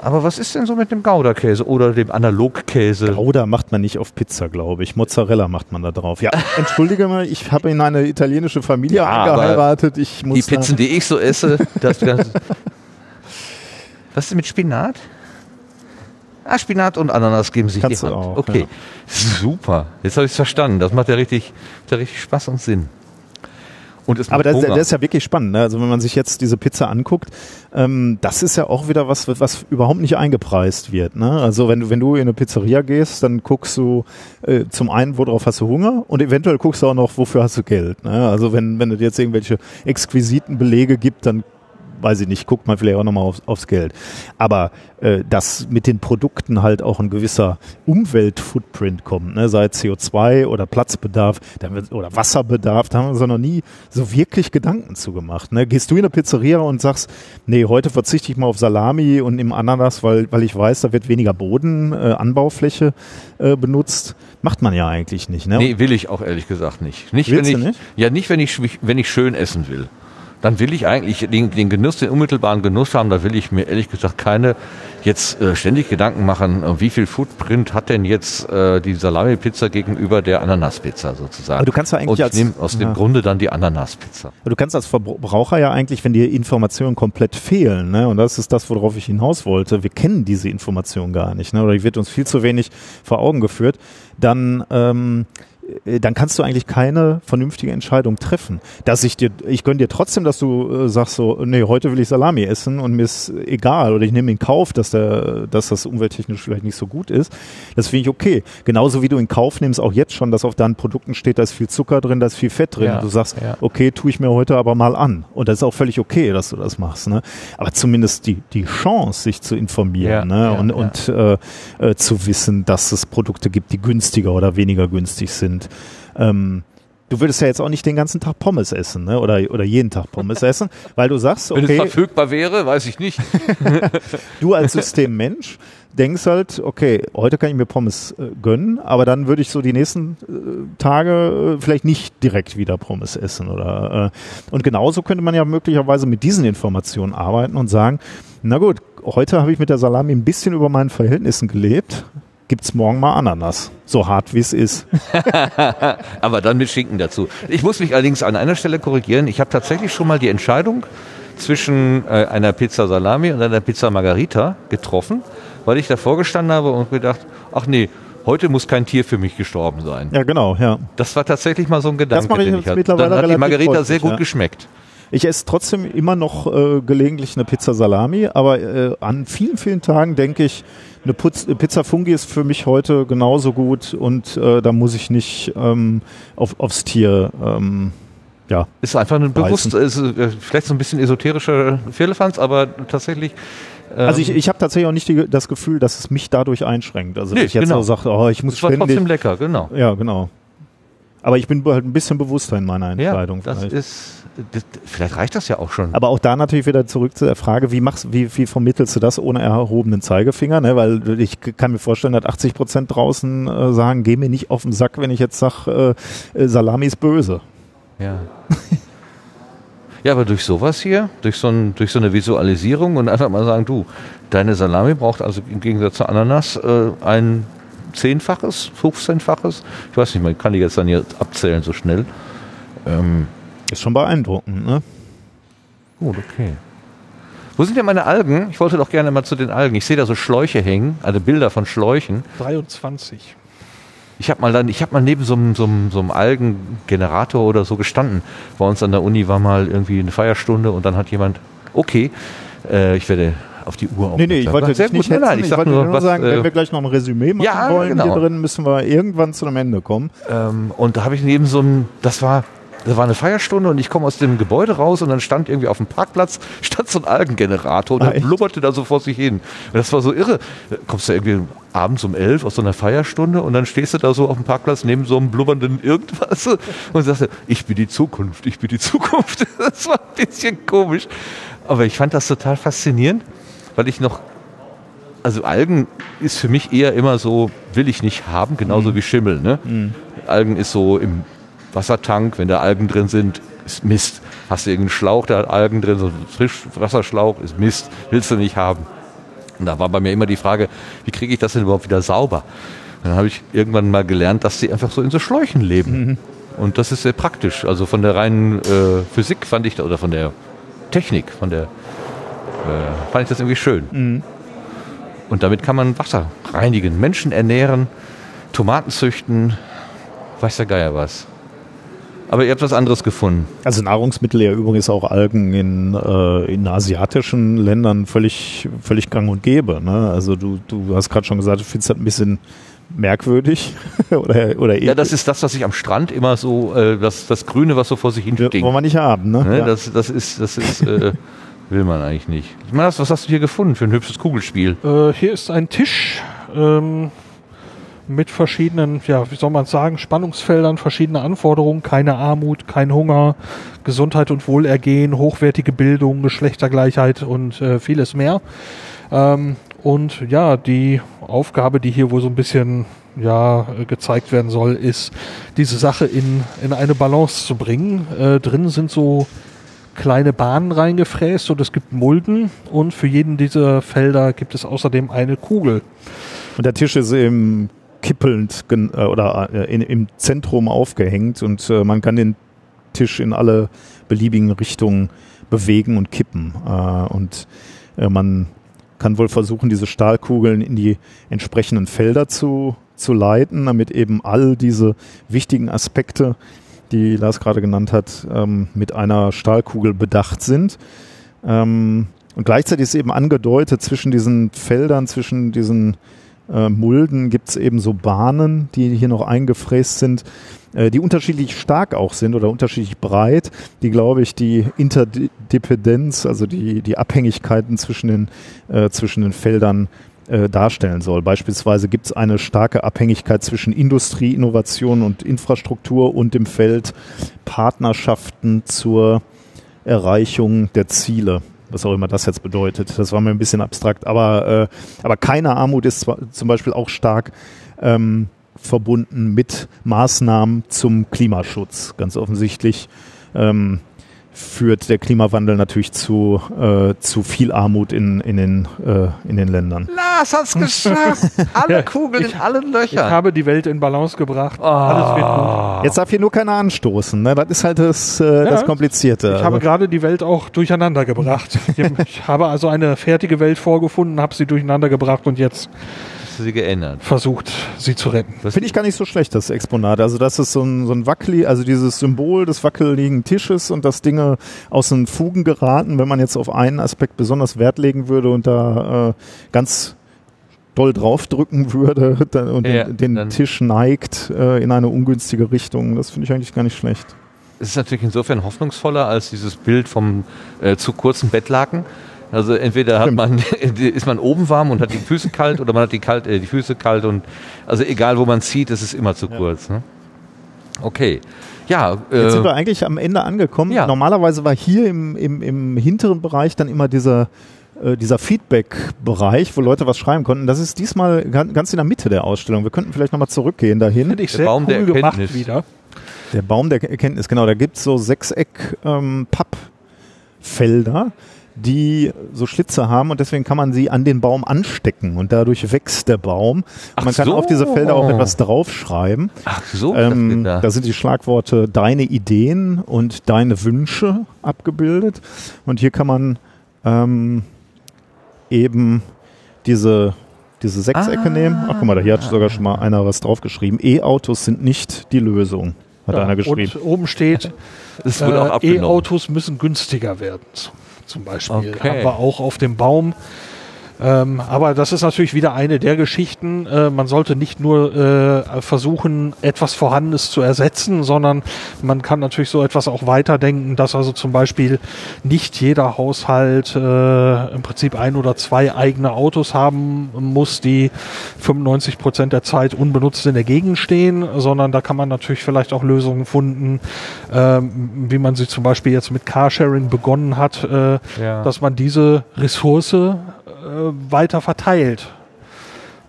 Aber was ist denn so mit dem Gouda-Käse oder dem Analogkäse? Gouda macht man nicht auf Pizza, glaube ich. Mozzarella macht man da drauf. Ja, [LAUGHS] entschuldige mal, ich habe in eine italienische Familie aber eingeheiratet. Ich muss Die Pizzen, die ich so esse, das [LAUGHS] Ganze. Was ist denn mit Spinat? Ah, Spinat und Ananas geben sich Kannst die du Hand. auch, okay, ja. super. Jetzt habe ich es verstanden. Das macht ja richtig, macht ja richtig Spaß und Sinn. Und es Aber das, das ist ja wirklich spannend. Ne? Also wenn man sich jetzt diese Pizza anguckt, ähm, das ist ja auch wieder was, was überhaupt nicht eingepreist wird. Ne? Also wenn du, wenn du in eine Pizzeria gehst, dann guckst du äh, zum einen, worauf hast du Hunger und eventuell guckst du auch noch, wofür hast du Geld. Ne? Also wenn, wenn es jetzt irgendwelche exquisiten Belege gibt, dann weiß ich nicht, guckt man vielleicht auch nochmal aufs, aufs Geld. Aber äh, dass mit den Produkten halt auch ein gewisser Umweltfootprint kommt, ne? sei es CO2 oder Platzbedarf da wird, oder Wasserbedarf, da haben wir uns noch nie so wirklich Gedanken zu gemacht. Ne? Gehst du in eine Pizzeria und sagst, nee, heute verzichte ich mal auf Salami und im Ananas, weil, weil ich weiß, da wird weniger Boden, äh, Anbaufläche äh, benutzt. Macht man ja eigentlich nicht. Ne? Nee, will ich auch ehrlich gesagt nicht. Nicht, Willst wenn ich, nicht? Ja, nicht, wenn ich, wenn ich schön essen will. Dann will ich eigentlich den, den Genuss, den unmittelbaren Genuss haben. Da will ich mir ehrlich gesagt keine jetzt äh, ständig Gedanken machen, äh, wie viel Footprint hat denn jetzt äh, die Salami-Pizza gegenüber der Ananaspizza sozusagen. Aber du kannst ja eigentlich Und ich als- nehme aus ja. dem Grunde dann die Ananaspizza. Du kannst als Verbraucher ja eigentlich, wenn dir Informationen komplett fehlen, ne, und das ist das, worauf ich hinaus wollte, wir kennen diese Information gar nicht, ne, oder die wird uns viel zu wenig vor Augen geführt, dann ähm, äh, dann kannst du eigentlich keine vernünftige Entscheidung treffen. Dass ich dir, ich gönn dir trotzdem, dass du äh, sagst so, nee, heute will ich Salami essen und mir ist egal oder ich nehme in Kauf, dass der, dass das umwelttechnisch vielleicht nicht so gut ist. Das finde ich okay. Genauso wie du in Kauf nimmst, auch jetzt schon, dass auf deinen Produkten steht, da ist viel Zucker drin, da ist viel Fett drin. Ja, und du sagst, ja. okay, tue ich mir heute aber mal an. Und das ist auch völlig okay, dass du das machst. Ne? Aber zumindest die, die Chance, sich zu informieren Ja, ne? und, und äh, äh, zu wissen, dass es Produkte gibt, die günstiger oder weniger günstig sind. Ähm, du würdest ja jetzt auch nicht den ganzen Tag Pommes essen ne? oder, oder jeden Tag Pommes essen, [LAUGHS] weil du sagst, Wenn es okay, verfügbar wäre, weiß ich nicht. [LAUGHS] du als Systemmensch denkst halt, okay, heute kann ich mir Pommes äh, gönnen, aber dann würde ich so die nächsten äh, Tage äh, vielleicht nicht direkt wieder Pommes essen oder äh, und genauso könnte man ja möglicherweise mit diesen Informationen arbeiten und sagen, na gut, heute habe ich mit der Salami ein bisschen über meinen Verhältnissen gelebt. Gibt's morgen mal Ananas. So hart wie es ist. [LAUGHS] Aber dann mit Schinken dazu. Ich muss mich allerdings an einer Stelle korrigieren. Ich habe tatsächlich schon mal die Entscheidung zwischen äh, einer Pizza Salami und einer Pizza Margarita getroffen, weil ich davor gestanden habe und gedacht, ach nee, heute muss kein Tier für mich gestorben sein. Ja, genau, ja. Das war tatsächlich mal so ein Gedanke, mache ich den ich hatte. mittlerweile Dann hat die Margarita sehr gut ja. geschmeckt. Ich esse trotzdem immer noch äh, gelegentlich eine Pizza Salami, aber äh, an vielen, vielen Tagen denke ich, eine Putz, äh, Pizza Fungi ist für mich heute genauso gut und äh, da muss ich nicht ähm, auf, aufs Tier. Ähm, ja, Ist einfach ein bewusst, ist, äh, vielleicht so ein bisschen esoterischer Firlefanz, aber tatsächlich. ähm, also ich, ich habe tatsächlich auch nicht die, das Gefühl, dass es mich dadurch einschränkt. Also Nee, dass ich jetzt genau. so sage, oh, ich muss es war ständig. trotzdem lecker, genau. Ja, genau. Aber ich bin halt ein bisschen bewusster in meiner Ja, Entscheidung. das vielleicht. ist, das, vielleicht reicht das ja auch schon. Aber auch da natürlich wieder zurück zu der Frage, wie machst, wie, wie vermittelst du das ohne erhobenen Zeigefinger? Ne? Weil ich kann mir vorstellen, dass 80 Prozent draußen äh, sagen, geh mir nicht auf den Sack, wenn ich jetzt sage, äh, äh, Salami ist böse. Ja. [LAUGHS] ja, aber durch sowas hier, durch so, ein, durch so eine Visualisierung und einfach mal sagen, du, deine Salami braucht also im Gegensatz zur Ananas äh, ein Zehnfaches, 15-faches. Ich weiß nicht, man kann die jetzt dann hier abzählen so schnell. Ähm, Ist schon beeindruckend. Ne? gut, okay. Wo sind denn meine Algen? Ich wollte doch gerne mal zu den Algen. Ich sehe da so Schläuche hängen, also Bilder von Schläuchen. 23. Ich habe mal dann, ich habe mal neben so einem, so, einem, so einem Algengenerator oder so gestanden. Bei uns an der Uni war mal irgendwie eine Feierstunde und dann hat jemand, okay, äh, ich werde auf die Uhr Nee, nee, ich wollte dich nicht gut, nein, hetzen. ich Ich sag wollte nur, nur was, sagen, äh, wenn wir gleich noch ein Resümee machen Ja, wollen genau. hier drin, müssen wir irgendwann zu einem Ende kommen. Ähm, und da habe ich neben so einem, das war, das war eine Feierstunde und ich komme aus dem Gebäude raus und dann stand irgendwie auf dem Parkplatz, [LAUGHS] stand so ein Algengenerator und Ah, blubberte da so vor sich hin. Und das war so irre. Da Kommst du irgendwie abends um elf aus so einer Feierstunde und dann stehst du da so auf dem Parkplatz neben so einem blubbernden irgendwas [LAUGHS] und sagst, ich bin die Zukunft, ich bin die Zukunft. [LAUGHS] Das war ein bisschen komisch. Aber ich fand das total faszinierend, weil ich noch also Algen ist für mich eher immer so, will ich nicht haben, genauso wie Schimmel. Ne? Algen ist so im Wassertank, wenn da Algen drin sind, ist Mist. Hast du irgendeinen Schlauch, der hat Algen drin, so ein Frischwasserschlauch, ist Mist, willst du nicht haben. Und da war bei mir immer die Frage, wie kriege ich das denn überhaupt wieder sauber? Und dann habe ich irgendwann mal gelernt, dass die einfach so in so Schläuchen leben. Und das ist sehr praktisch. Also von der reinen äh, Physik fand ich, da- oder von der Technik, von der, äh, fand ich das irgendwie schön. Und damit kann man Wasser reinigen, Menschen ernähren, Tomaten züchten, weiß der Geier was. Aber ihr habt was anderes gefunden. Also Nahrungsmittel ja übrigens auch Algen in, äh, in asiatischen Ländern völlig, völlig gang und gäbe. Ne? Also du, du hast gerade schon gesagt, du findest das ein bisschen merkwürdig [LAUGHS] oder, oder Ja, das ist das, was ich am Strand immer so, äh, das, das Grüne, was so vor sich hin Ja, stinkt. wollen wir nicht haben. Ne? Ne, Ja. das, das ist, das ist, äh, [LAUGHS] will man eigentlich nicht. Ich meine, was hast du hier gefunden für ein hübsches Kugelspiel? Äh, hier ist ein Tisch ähm, mit verschiedenen, ja, wie soll man sagen, Spannungsfeldern, verschiedene Anforderungen, keine Armut, kein Hunger, Gesundheit und Wohlergehen, hochwertige Bildung, Geschlechtergleichheit und äh, vieles mehr. Ähm, und ja, die Aufgabe, die hier wohl so ein bisschen ja, gezeigt werden soll, ist, diese Sache in, in eine Balance zu bringen. Äh, drin sind so kleine Bahnen reingefräst und es gibt Mulden und für jeden dieser Felder gibt es außerdem eine Kugel. Und der Tisch ist eben kippelnd äh, oder äh, in, im Zentrum aufgehängt und äh, man kann den Tisch in alle beliebigen Richtungen bewegen und kippen. Äh, und man kann wohl versuchen, diese Stahlkugeln in die entsprechenden Felder zu, zu leiten, damit eben all diese wichtigen Aspekte, die Lars gerade genannt hat, ähm, mit einer Stahlkugel bedacht sind. Ähm, und gleichzeitig ist eben angedeutet, zwischen diesen Feldern, zwischen diesen äh, Mulden gibt es eben so Bahnen, die hier noch eingefräst sind, äh, die unterschiedlich stark auch sind oder unterschiedlich breit, die, glaube ich, die Interdependenz, also die, die Abhängigkeiten zwischen den, äh, zwischen den Feldern äh, darstellen soll. Beispielsweise gibt es eine starke Abhängigkeit zwischen Industrie, Innovation und Infrastruktur und dem Feld Partnerschaften zur Erreichung der Ziele. Was auch immer das jetzt bedeutet. Das war mir ein bisschen abstrakt. Aber, äh, aber keine Armut ist zwar, zum Beispiel auch stark ähm, verbunden mit Maßnahmen zum Klimaschutz. Ganz offensichtlich ähm, führt der Klimawandel natürlich zu, äh, zu viel Armut in, in, den, äh, in den Ländern. Lars hat's geschafft! Alle [LAUGHS] Kugeln in allen Ich Löchern. habe die Welt in Balance gebracht. Alles wird gut. Jetzt darf hier nur keiner anstoßen. Ne? Das ist halt das, äh, das Komplizierte. Ich habe Aber- gerade die Welt auch durcheinander gebracht. [LAUGHS] Ich habe also eine fertige Welt vorgefunden, habe sie durcheinander gebracht und jetzt Hast du sie geändert? versucht, sie zu retten. Finde ich gar nicht so schlecht, das Exponat. Also das ist so ein, so ein wackeli, also dieses Symbol des wackeligen Tisches und dass Dinge aus den Fugen geraten, wenn man jetzt auf einen Aspekt besonders Wert legen würde und da äh, ganz doll draufdrücken würde [LAUGHS] und Ja, den, den dann- Tisch neigt äh, in eine ungünstige Richtung. Das finde ich eigentlich gar nicht schlecht. Es ist natürlich insofern hoffnungsvoller als dieses Bild vom äh, zu kurzen Bettlaken. Also entweder hat man, [LAUGHS] ist man oben warm und hat die Füße kalt oder man hat die, kalt, äh, die Füße kalt und also egal wo man zieht, es ist immer zu kurz. Ne? Okay. Ja, Jetzt sind wir äh, eigentlich am Ende angekommen. ja. Normalerweise war hier im, im, im hinteren Bereich dann immer dieser, äh, dieser Feedback-Bereich, wo Leute was schreiben konnten. Das ist diesmal gan- ganz in der Mitte der Ausstellung. Wir könnten vielleicht nochmal zurückgehen dahin. Finde ich Der sehr Baum der cool gemacht Erkenntnis. wieder. Der Baum der Erkenntnis, genau. Da gibt's so Sechseck-Pappfelder, die so Schlitze haben und deswegen kann man sie an den Baum anstecken und dadurch wächst der Baum. Ach man kann so. auf diese Felder auch etwas draufschreiben. ach so, das Ähm, geht da. da sind die Schlagworte deine Ideen und deine Wünsche abgebildet. Und hier kann man ähm, eben diese, diese Sechsecke Ah. nehmen. Ach guck mal, da hier hat sogar schon mal einer was draufgeschrieben. E-Autos sind nicht die Lösung, hat Ja, einer geschrieben. Und oben steht, [LAUGHS] Das äh. E-Autos müssen günstiger werden. Zum Beispiel. Okay. Haben wir auch auf dem Baum. Ähm, aber das ist natürlich wieder eine der Geschichten. Äh, man sollte nicht nur äh, versuchen, etwas Vorhandenes zu ersetzen, sondern man kann natürlich so etwas auch weiterdenken, dass also zum Beispiel nicht jeder Haushalt äh, im Prinzip ein oder zwei eigene Autos haben muss, die 95 Prozent der Zeit unbenutzt in der Gegend stehen, sondern da kann man natürlich vielleicht auch Lösungen finden, ähm, wie man sie zum Beispiel jetzt mit Carsharing begonnen hat, äh, Ja. dass man diese Ressource weiter verteilt.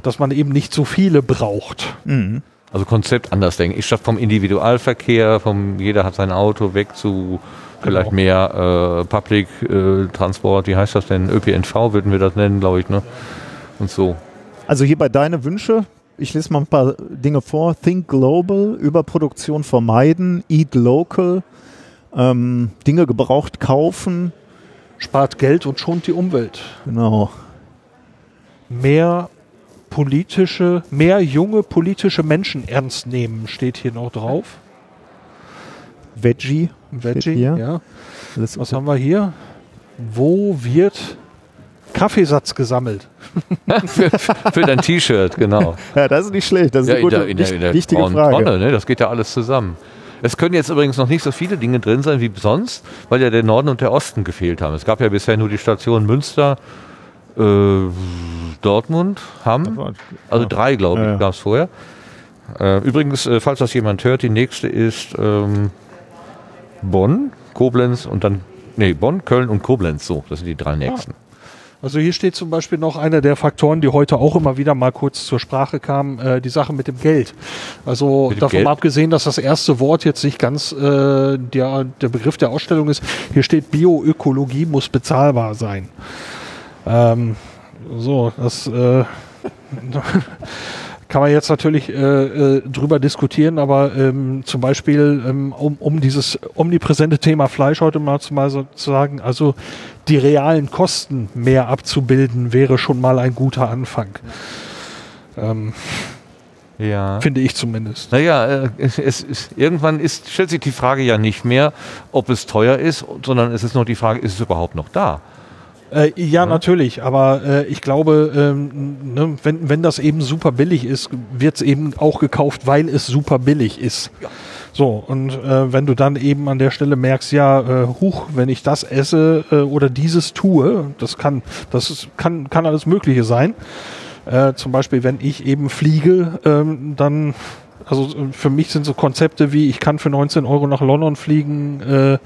Dass man eben nicht so viele braucht. Mhm. Also Konzept anders denken. Ich statt vom Individualverkehr, vom jeder hat sein Auto weg zu vielleicht mehr äh, Public äh, Transport, wie heißt das denn? ÖPNV würden wir das nennen, glaube ich, ne? Und so. Also hier bei deine Wünsche, ich lese mal ein paar Dinge vor. Think Global, Überproduktion vermeiden, Eat Local, ähm, Dinge gebraucht kaufen, Spart Geld und schont die Umwelt. genau. Mehr politische, mehr junge politische Menschen ernst nehmen, steht hier noch drauf. Veggie. Veggie, hier. ja. Was haben wir hier? Wo wird Kaffeesatz gesammelt? [LAUGHS] für, für dein T-Shirt, genau. ja, das ist nicht schlecht. Das ist Ja, eine in gute, der, in der, in der wichtige Frage. Tonne, ne? Das geht ja alles zusammen. Es können jetzt übrigens noch nicht so viele Dinge drin sein wie sonst, weil ja der Norden und der Osten gefehlt haben. Es gab ja bisher nur die Stationen Münster, äh, Dortmund, Hamm. Also drei, glaube ich, Ja, ja. gab es vorher. Äh, übrigens, äh, falls das jemand hört, die nächste ist ähm, Bonn, Koblenz und dann, nee, Bonn, Köln und Koblenz. So, das sind die drei nächsten. Also hier steht zum Beispiel noch einer der Faktoren, die heute auch immer wieder mal kurz zur Sprache kamen, äh, die Sache mit dem Geld. Also dem davon Geld? abgesehen, dass das erste Wort jetzt nicht ganz äh, der, der Begriff der Ausstellung ist. Hier steht Bioökologie muss bezahlbar sein. Ähm, so, das äh, [LAUGHS] kann man jetzt natürlich äh, äh, drüber diskutieren, aber ähm, zum Beispiel ähm, um, um dieses omnipräsente Thema Fleisch heute mal zu, mal so zu sagen, also die realen Kosten mehr abzubilden, wäre schon mal ein guter Anfang. Ähm, Ja. finde ich zumindest. Naja, äh, es, es, ist- irgendwann ist, stellt sich die Frage ja nicht mehr, ob es teuer ist, sondern es ist nur die Frage, ist es überhaupt noch da? Äh, ja, natürlich, aber äh, ich glaube, ähm, ne, wenn, wenn das eben super billig ist, wird es eben auch gekauft, weil es super billig ist. So, und äh, wenn du dann eben an der Stelle merkst, ja, äh, huch, wenn ich das esse äh, oder dieses tue, das kann, das ist, kann, kann alles Mögliche sein. Äh, zum Beispiel, wenn ich eben fliege, ähm, dann, also äh, für mich sind so Konzepte wie, ich kann für 19 Euro nach London fliegen, äh,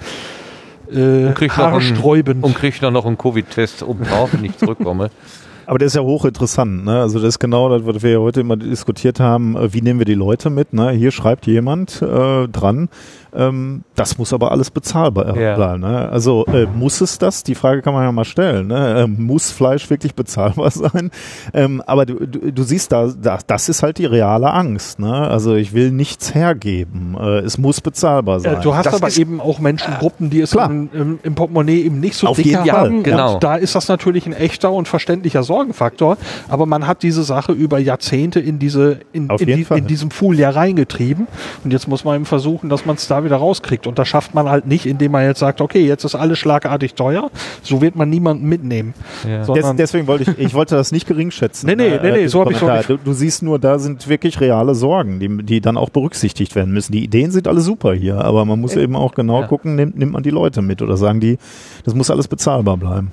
äh, haarsträubend. Und kriege dann noch einen Covid-Test obendrauf, wenn ich zurückkomme. [LAUGHS] Aber das ist ja hochinteressant. Ne? Also das ist genau das, was wir ja heute immer diskutiert haben. Äh, Wie nehmen wir die Leute mit? Ne? Hier schreibt jemand äh, dran, ähm, das muss aber alles bezahlbar Ja. bleiben. Ne? Also äh, muss es das? Die Frage kann man ja mal stellen. Ne? Ähm, muss Fleisch wirklich bezahlbar [LAUGHS] sein? Ähm, aber du, du, du siehst da, da, das ist halt die reale Angst. Ne? Also ich will nichts hergeben. Äh, es muss bezahlbar sein. Äh, du hast Das aber eben auch Menschengruppen, die es im, im, im Portemonnaie eben nicht so Auf dicker jeden Fall, haben. genau. Und da ist das natürlich ein echter und verständlicher Sorgenfaktor. Aber man hat diese Sache über Jahrzehnte in diese in, in, die, in diesem Pool ja reingetrieben. Und jetzt muss man eben versuchen, dass man es da wieder rauskriegt. Und das schafft man halt nicht, indem man jetzt sagt, okay, jetzt ist alles schlagartig teuer. So wird man niemanden mitnehmen. Ja. Des, deswegen wollte ich, ich wollte das nicht geringschätzen. [LAUGHS] Nee, nee, äh, nee, nee, diesen so hab ich's auch Kommentar. Du, du siehst nur, da sind wirklich reale Sorgen, die, die dann auch berücksichtigt werden müssen. Die Ideen sind alle super hier, aber man muss eben auch genau Ja. gucken, nimmt, nimmt man die Leute mit oder sagen die, das muss alles bezahlbar bleiben.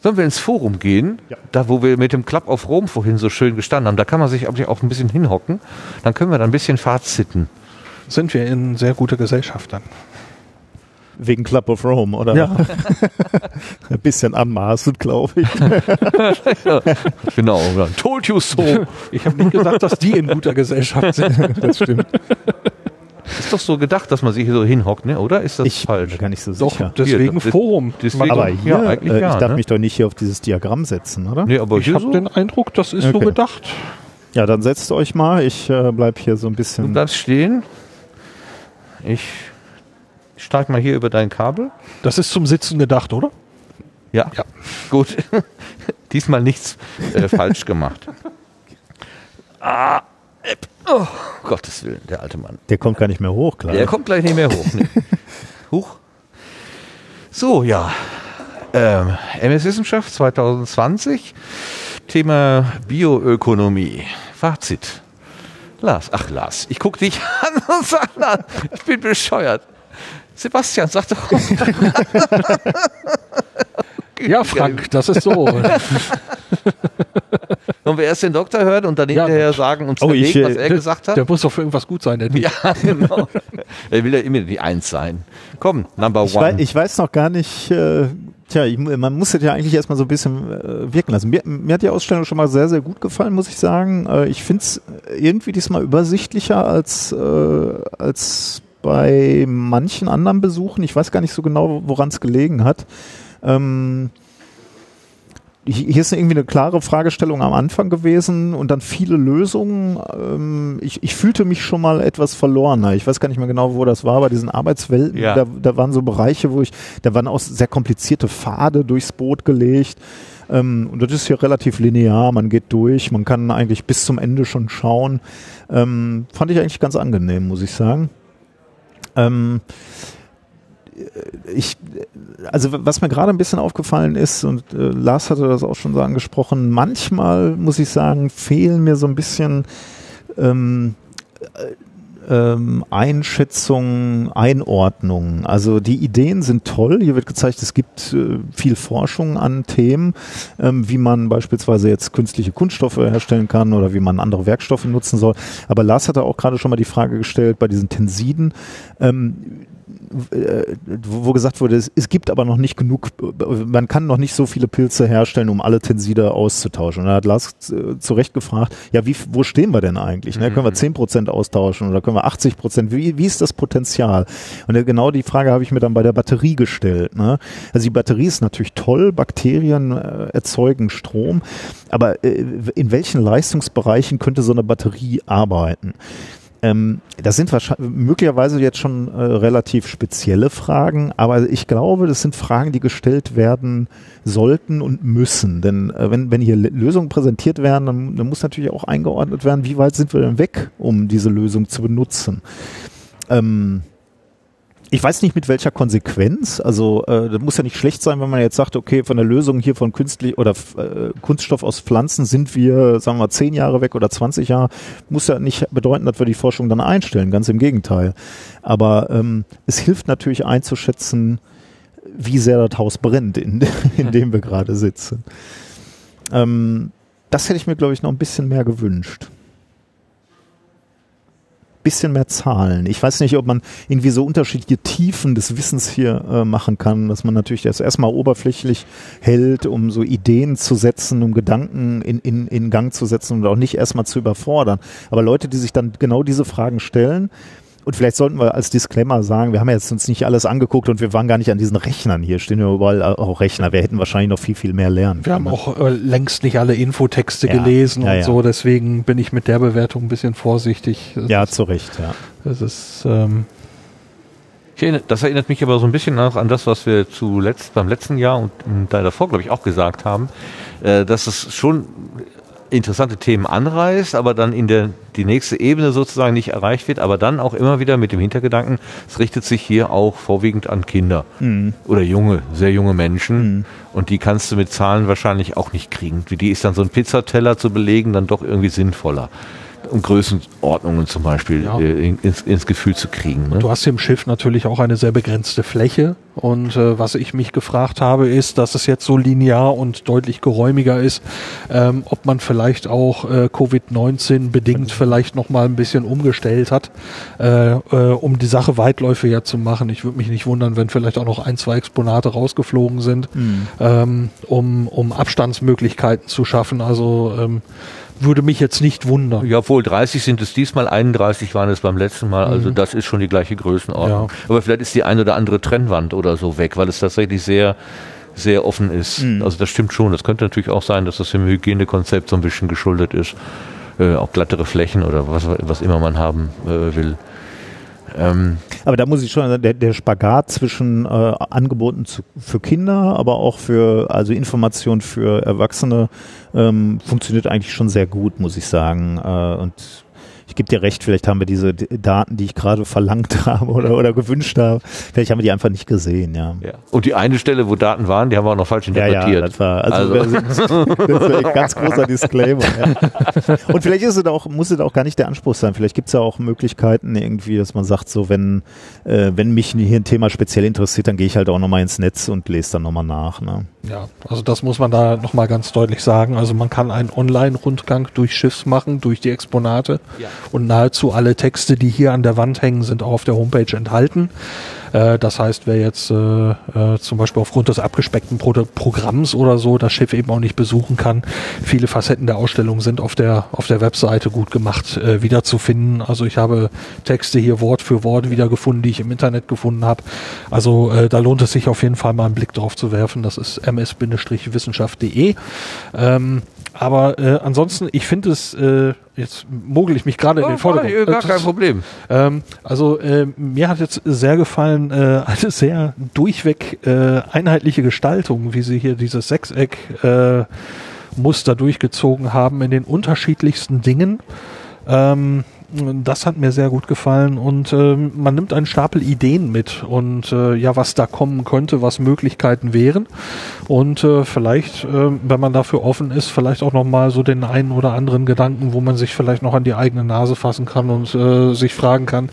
Sollen wir ins Forum gehen? Ja. Da, wo wir mit dem Club auf Rom vorhin so schön gestanden haben. Da kann man sich auch ein bisschen hinhocken. Dann können wir da ein bisschen Faziten. Sind wir in sehr guter Gesellschaft dann. Wegen Club of Rome, oder? Ja. [LAUGHS] Ein bisschen anmaßend, glaube ich. [LAUGHS] Genau. oder Told you so. Ich habe nicht gesagt, dass die in guter Gesellschaft sind. [LAUGHS] Das stimmt. Ist doch so gedacht, dass man sich hier so hinhockt, ne? oder? Ist das Ich falsch? bin gar nicht so Doch, sicher. deswegen Hier, Forum. deswegen- Aber hier, Ja, eigentlich äh, ja, ich darf ne? mich doch nicht hier auf dieses Diagramm setzen, oder? Nee, aber ich habe so? den Eindruck, das ist so Okay. gedacht. Ja, dann setzt euch mal. Ich äh, bleib hier so ein Du bisschen. bleibst stehen. Ich steig mal hier über dein Kabel. Das ist zum Sitzen gedacht, oder? Ja? Ja. Gut. [LAUGHS] Diesmal nichts äh, falsch gemacht. Ah, App. Oh, Gottes Willen, der alte Mann. Der kommt gar nicht mehr hoch, klar. Der kommt gleich nicht mehr hoch. Nee. [LAUGHS] Huch. So, ja. Ähm, MS Wissenschaft 2020. Thema Bioökonomie. Fazit. Lars, ach Lars, ich guck dich [LAUGHS] an und sag, na, ich bin bescheuert. Sebastian, sag doch. [LAUGHS] Ja, Frank, das ist so. [LAUGHS] Wollen wir erst den Doktor hören und dann Ja. hinterher sagen und Oh, ich, was äh, er gesagt hat? Der muss doch für irgendwas gut sein. Der Ja, genau. er will ja immer die Eins sein. Komm, Number Ich weiß, One. ich weiß noch gar nicht, äh, tja, ich, man muss das ja eigentlich erstmal so ein bisschen äh, wirken lassen. Mir, mir hat die Ausstellung schon mal sehr, sehr gut gefallen, muss ich sagen. Äh, ich finde es irgendwie diesmal übersichtlicher als, äh, als bei manchen anderen Besuchen. Ich weiß gar nicht so genau, woran es gelegen hat. Ähm, hier ist irgendwie eine klare Fragestellung am Anfang gewesen und dann viele Lösungen. Ähm, ich, ich fühlte mich schon mal etwas verlorener. Ich weiß gar nicht mehr genau, wo das war, bei diesen Arbeitswelten. Ja. Da, da waren so Bereiche, wo ich, da waren auch sehr komplizierte Pfade durchs Boot gelegt. Ähm, und das ist hier relativ linear, man geht durch, man kann eigentlich bis zum Ende schon schauen. Ähm, fand ich eigentlich ganz angenehm, muss ich sagen. Ähm, ich, also was mir gerade ein bisschen aufgefallen ist, und äh, Lars hatte das auch schon so angesprochen, manchmal muss ich sagen, fehlen mir so ein bisschen ähm, äh, ähm, Einschätzungen, Einordnungen. Also die Ideen sind toll. Hier wird gezeigt, es gibt äh, viel Forschung an Themen, ähm, wie man beispielsweise jetzt künstliche Kunststoffe herstellen kann oder wie man andere Werkstoffe nutzen soll. Aber Lars hatte auch gerade schon mal die Frage gestellt bei diesen Tensiden. Ähm, äh, wo wo gesagt wurde, es, gibt aber noch nicht genug, man kann noch nicht so viele Pilze herstellen, um alle Tenside auszutauschen. Und da hat Lars äh, zu Recht gefragt, ja, wie, wo stehen wir denn eigentlich? Ne? Können wir 10% austauschen oder können wir 80%? Wie, wie ist das Potenzial? Und äh, genau die Frage habe ich mir dann bei der Batterie gestellt. Ne? Also die Batterie ist natürlich toll, Bakterien äh, erzeugen Strom, aber äh, in welchen Leistungsbereichen könnte so eine Batterie arbeiten? Ähm, das sind wahrscheinlich möglicherweise jetzt schon äh, relativ spezielle Fragen, aber ich glaube, das sind Fragen, die gestellt werden sollten und müssen. Denn äh, wenn, wenn hier Lösungen präsentiert werden, dann, dann muss natürlich auch eingeordnet werden, wie weit sind wir denn weg, um diese Lösung zu benutzen. Ähm, ich weiß nicht mit welcher Konsequenz. Also äh, das muss ja nicht schlecht sein, wenn man jetzt sagt, okay, von der Lösung hier von künstlich oder äh, Kunststoff aus Pflanzen sind wir, sagen wir, zehn Jahre weg oder 20 Jahre. Muss ja nicht bedeuten, dass wir die Forschung dann einstellen. Ganz im Gegenteil. Aber ähm, es hilft natürlich einzuschätzen, wie sehr das Haus brennt, in, [LAUGHS] in dem wir gerade sitzen. Ähm, das hätte ich mir, glaube ich, noch ein bisschen mehr gewünscht bisschen mehr Zahlen. Ich weiß nicht, ob man irgendwie so unterschiedliche Tiefen des Wissens hier äh, machen kann, dass man natürlich das erstmal oberflächlich hält, um so Ideen zu setzen, um Gedanken in, in, in Gang zu setzen und auch nicht erstmal zu überfordern. Aber Leute, die sich dann genau diese Fragen stellen, und vielleicht sollten wir als Disclaimer sagen, wir haben jetzt uns nicht alles angeguckt und wir waren gar nicht an diesen Rechnern. Hier stehen ja überall auch Rechner. Wir hätten wahrscheinlich noch viel, viel mehr lernen Wir haben können. auch äh, längst nicht alle Infotexte Ja, gelesen ja, und ja. so, deswegen bin ich mit der Bewertung ein bisschen vorsichtig. Das Ja, ist, zu Recht, ja. das ist ähm, erinnere, das erinnert mich aber so ein bisschen auch an das, was wir zuletzt beim letzten Jahr und ähm, da davor, glaube ich, auch gesagt haben, äh, dass es schon interessante Themen anreißt, aber dann in der die nächste Ebene sozusagen nicht erreicht wird, aber dann auch immer wieder mit dem Hintergedanken, es richtet sich hier auch vorwiegend an Kinder oder junge, sehr junge Menschen und die kannst du mit Zahlen wahrscheinlich auch nicht kriegen. Wie die ist dann so ein Pizzateller zu belegen, dann doch irgendwie sinnvoller. Um Größenordnungen zum Beispiel Ja. äh, in- ins, ins Gefühl zu kriegen. Ne? Du hast hier im Schiff natürlich auch eine sehr begrenzte Fläche. Und äh, was ich mich gefragt habe, ist, dass es jetzt so linear und deutlich geräumiger ist, ähm, ob man vielleicht auch äh, Covid-19 bedingt vielleicht noch mal ein bisschen umgestellt hat, äh, äh, um die Sache weitläufiger zu machen. Ich würde mich nicht wundern, wenn vielleicht auch noch ein, zwei Exponate rausgeflogen sind, ähm, um, um Abstandsmöglichkeiten zu schaffen. Also ähm, würde mich jetzt nicht wundern. Ja, obwohl 30 sind es diesmal, 31 waren es beim letzten Mal, also das ist schon die gleiche Größenordnung. Ja. Aber vielleicht ist die eine oder andere Trennwand oder so weg, weil es tatsächlich sehr, sehr offen ist. Also das stimmt schon. Das könnte natürlich auch sein, dass das dem Hygienekonzept so ein bisschen geschuldet ist. Äh, auch glattere Flächen oder was, was immer man haben äh, will. Ähm aber da muss ich schon sagen, der, der Spagat zwischen äh, Angeboten zu, für Kinder, aber auch für also Informationen für Erwachsene ähm, funktioniert eigentlich schon sehr gut, muss ich sagen. Äh, und ich gebe dir recht, vielleicht haben wir diese Daten, die ich gerade verlangt [LAUGHS] habe oder, oder gewünscht habe, vielleicht haben wir die einfach nicht gesehen, ja. ja. Und die eine Stelle, wo Daten waren, die haben wir auch noch falsch interpretiert. Ja, ja das war, also, also. das ist ein ganz großer Disclaimer. Ja. Und vielleicht ist es auch, muss es auch gar nicht der Anspruch sein. Vielleicht gibt es ja auch Möglichkeiten irgendwie, dass man sagt, so wenn, äh, wenn mich hier ein Thema speziell interessiert, dann gehe ich halt auch nochmal ins Netz und lese dann nochmal nach. Ne? Ja, also das muss man da nochmal ganz deutlich sagen. Also man kann einen Online-Rundgang durch Schiffs machen, durch die Exponate. Ja und nahezu alle Texte, die hier an der Wand hängen, sind auch auf der Homepage enthalten. Äh, das heißt, wer jetzt äh, äh, zum Beispiel aufgrund des abgespeckten Pro Programms oder so das Schiff eben auch nicht besuchen kann, viele Facetten der Ausstellung sind auf der, auf der Webseite gut gemacht äh, wiederzufinden. Also ich habe Texte hier Wort für Wort wiedergefunden, die ich im Internet gefunden habe. Also äh, da lohnt es sich auf jeden Fall mal einen Blick drauf zu werfen. Das ist ms-wissenschaft.de. Ähm, aber äh, ansonsten, ich finde es, äh, jetzt mogel ich mich gerade oh, in den Vordergrund. Oh, gar kein Problem. Ähm, also äh, mir hat jetzt sehr gefallen, äh, [LAUGHS] eine sehr durchweg äh, einheitliche Gestaltung, wie sie hier dieses Sechseck äh, Muster durchgezogen haben in den unterschiedlichsten Dingen. Ähm, das hat mir sehr gut gefallen und äh, man nimmt einen Stapel Ideen mit und äh, ja, was da kommen könnte, was Möglichkeiten wären und äh, vielleicht, äh, wenn man dafür offen ist, vielleicht auch nochmal so den einen oder anderen Gedanken, wo man sich vielleicht noch an die eigene Nase fassen kann und äh, sich fragen kann,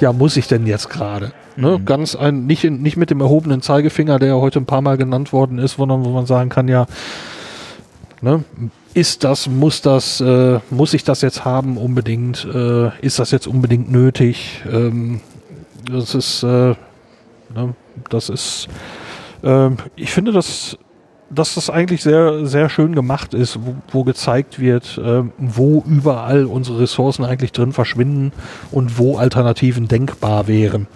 ja, muss ich denn jetzt gerade? Ne, mhm. Ganz ein, nicht, in, nicht mit dem erhobenen Zeigefinger, der ja heute ein paar Mal genannt worden ist, sondern wo man sagen kann, ja, ne, ist das, muss das, äh, muss ich das jetzt haben unbedingt? Äh, ist das jetzt unbedingt nötig? Ähm, das ist, äh, ne, das ist, äh, ich finde, dass, dass das eigentlich sehr, sehr schön gemacht ist, wo, wo gezeigt wird, äh, wo überall unsere Ressourcen eigentlich drin verschwinden und wo Alternativen denkbar wären.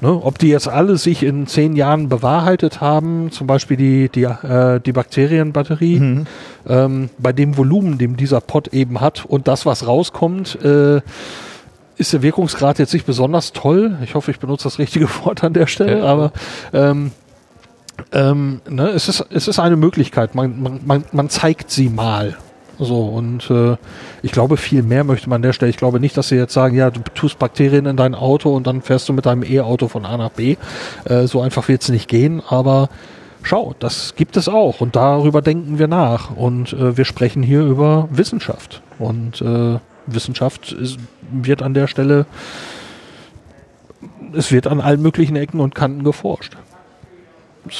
Ne? Ob die jetzt alle sich in zehn Jahren bewahrheitet haben, zum Beispiel die, die, äh, die Bakterienbatterie, mhm. ähm, bei dem Volumen, dem dieser Pot eben hat und das, was rauskommt, äh, ist der Wirkungsgrad jetzt nicht besonders toll. Ich hoffe, ich benutze das richtige [LAUGHS] Wort an der Stelle, ja. aber ähm, ähm, ne, es, ist, es ist eine Möglichkeit. Man, man, man zeigt sie mal. So, und äh, ich glaube, viel mehr möchte man an der Stelle. Ich glaube nicht, dass sie jetzt sagen, ja, du tust Bakterien in dein Auto und dann fährst du mit deinem E-Auto von A nach B. Äh, so einfach wird es nicht gehen, aber schau, das gibt es auch und darüber denken wir nach. Und äh, wir sprechen hier über Wissenschaft. Und äh, Wissenschaft ist, wird an der Stelle, es wird an allen möglichen Ecken und Kanten geforscht. Das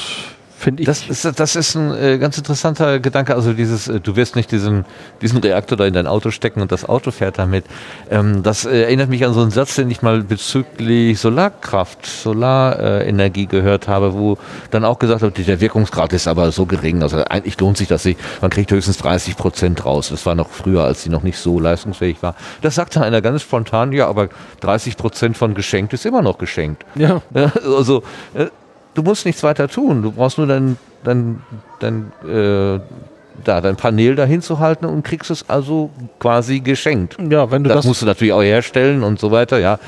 finde ich. Das ist, das ist ein äh, ganz interessanter Gedanke. Also dieses, äh, du wirst nicht diesen, diesen Reaktor da in dein Auto stecken und das Auto fährt damit. Ähm, das äh, erinnert mich an so einen Satz, den ich mal bezüglich Solarkraft, Solarenergie gehört habe, wo dann auch gesagt wird, der Wirkungsgrad ist aber so gering. Also eigentlich lohnt sich das nicht. Man kriegt höchstens 30 Prozent raus. Das war noch früher, als sie noch nicht so leistungsfähig war. Das sagte einer ganz spontan, ja, aber 30 Prozent von geschenkt ist immer noch geschenkt. Ja. [LAUGHS] Also, äh, du musst nichts weiter tun. Du brauchst nur dein, dein, dein, äh, da, dein Panel dahin zu halten und kriegst es also quasi geschenkt. Ja, wenn du das, das musst du natürlich auch herstellen und so weiter. Ja,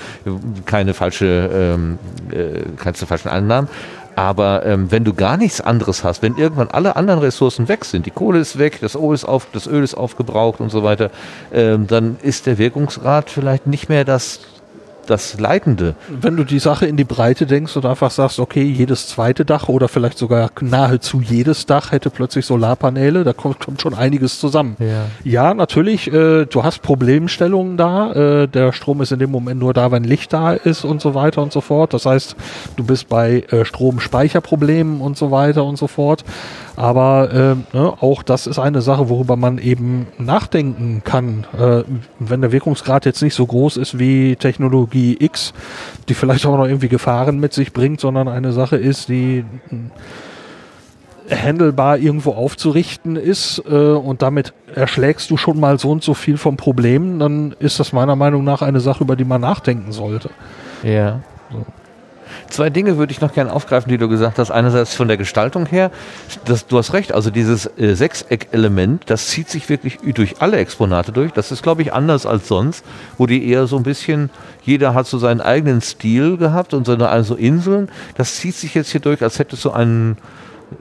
keine falsche, ähm, äh, keine falschen Annahmen. Aber ähm, wenn du gar nichts anderes hast, wenn irgendwann alle anderen Ressourcen weg sind, die Kohle ist weg, das Öl ist, auf, das Öl ist aufgebraucht und so weiter, ähm, dann ist der Wirkungsgrad vielleicht nicht mehr das das Leitende. Wenn du die Sache in die Breite denkst und einfach sagst, okay, jedes zweite Dach oder vielleicht sogar nahezu jedes Dach hätte plötzlich Solarpaneele, da kommt, kommt schon einiges zusammen. Ja, ja natürlich, äh, du hast Problemstellungen da. Äh, der Strom ist in dem Moment nur da, wenn Licht da ist und so weiter und so fort. Das heißt, du bist bei äh, Stromspeicherproblemen und so weiter und so fort. Aber äh, ne, auch das ist eine Sache, worüber man eben nachdenken kann. Äh, wenn der Wirkungsgrad jetzt nicht so groß ist wie Technologie X, die vielleicht auch noch irgendwie Gefahren mit sich bringt, sondern eine Sache ist, die handelbar irgendwo aufzurichten ist äh, und damit erschlägst du schon mal so und so viel vom Problem, dann ist das meiner Meinung nach eine Sache, über die man nachdenken sollte. Ja. So. Zwei Dinge würde ich noch gerne aufgreifen, die du gesagt hast. Einerseits von der Gestaltung her, das, du hast recht, also dieses äh, Sechseck-Element, das zieht sich wirklich durch alle Exponate durch. Das ist, glaube ich, anders als sonst, wo die eher so ein bisschen, jeder hat so seinen eigenen Stil gehabt und so also Inseln. Das zieht sich jetzt hier durch, als hätte es so ein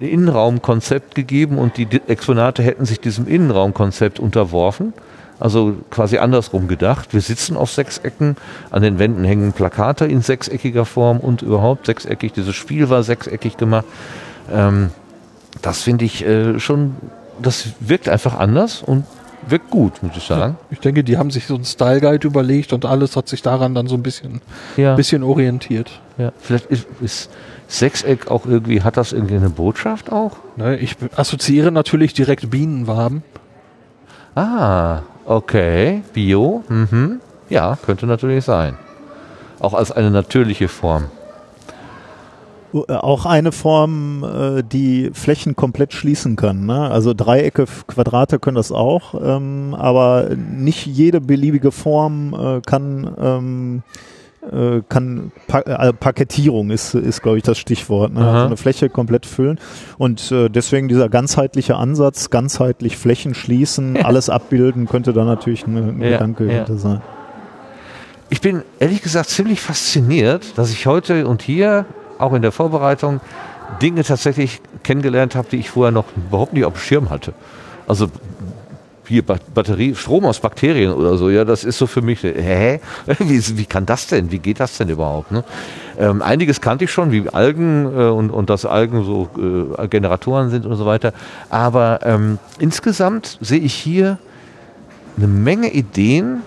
Innenraumkonzept gegeben und die Exponate hätten sich diesem Innenraumkonzept unterworfen. Also quasi andersrum gedacht. Wir sitzen auf Sechsecken, an den Wänden hängen Plakate in sechseckiger Form und überhaupt sechseckig. Dieses Spiel war sechseckig gemacht. Ähm, das finde ich äh, schon, das wirkt einfach anders und wirkt gut, muss ich sagen. Ich denke, die haben sich so einen Style Guide überlegt und alles hat sich daran dann so ein bisschen, Ja. bisschen orientiert. Ja. Vielleicht ist, ist Sechseck auch irgendwie, hat das irgendwie eine Botschaft auch? Ne, ich assoziiere natürlich direkt Bienenwaben. Ah, okay. Bio. Mhm. Ja, könnte natürlich sein. Auch als eine natürliche Form. Äh, Auch eine Form, äh, die Flächen komplett schließen kann. Ne? Also Dreiecke, Quadrate können das auch, ähm, aber nicht jede beliebige Form äh, kann, ähm, äh, kann pa äh, Parkettierung ist, ist glaube ich, das Stichwort. Ne? Aha. Also eine Fläche komplett füllen. Und äh, deswegen dieser ganzheitliche Ansatz, ganzheitlich Flächen schließen, alles abbilden, könnte da natürlich ein, ein Ja, Gedanke ja. hinter sein. Ich bin ehrlich gesagt ziemlich fasziniert, dass ich heute und hier, auch in der Vorbereitung, Dinge tatsächlich kennengelernt habe, die ich vorher noch überhaupt nicht auf dem Schirm hatte. Also hier Ba- Batterie, Strom aus Bakterien oder so, ja, das ist so für mich, hä? [LAUGHS] Wie, wie kann das denn? Wie geht das denn überhaupt? Ne? Ähm, einiges kannte ich schon, wie Algen äh, und, und dass Algen so äh, Generatoren sind und so weiter. Aber ähm, insgesamt sehe ich hier eine Menge Ideen,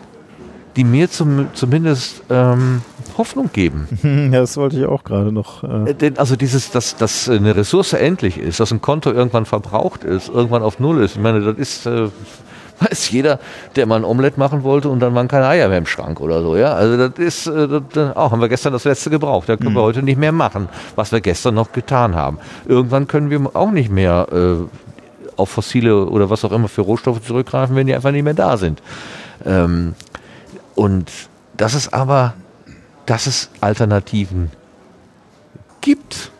die mir zum, zumindest ähm, Hoffnung geben. [LAUGHS] Ja, das wollte ich auch gerade noch. Äh, Äh, also dieses, dass, dass eine Ressource endlich ist, dass ein Konto irgendwann verbraucht ist, irgendwann auf Null ist. Ich meine, das ist, äh, weiß jeder, der mal ein Omelett machen wollte und dann waren keine Eier mehr im Schrank oder so. Ja, also das ist, äh, das, auch haben wir gestern das letzte gebraucht. Da können wir heute nicht mehr machen, was wir gestern noch getan haben. Irgendwann können wir auch nicht mehr äh, auf fossile oder was auch immer für Rohstoffe zurückgreifen, wenn die einfach nicht mehr da sind. Ähm, und das ist aber, dass es Alternativen gibt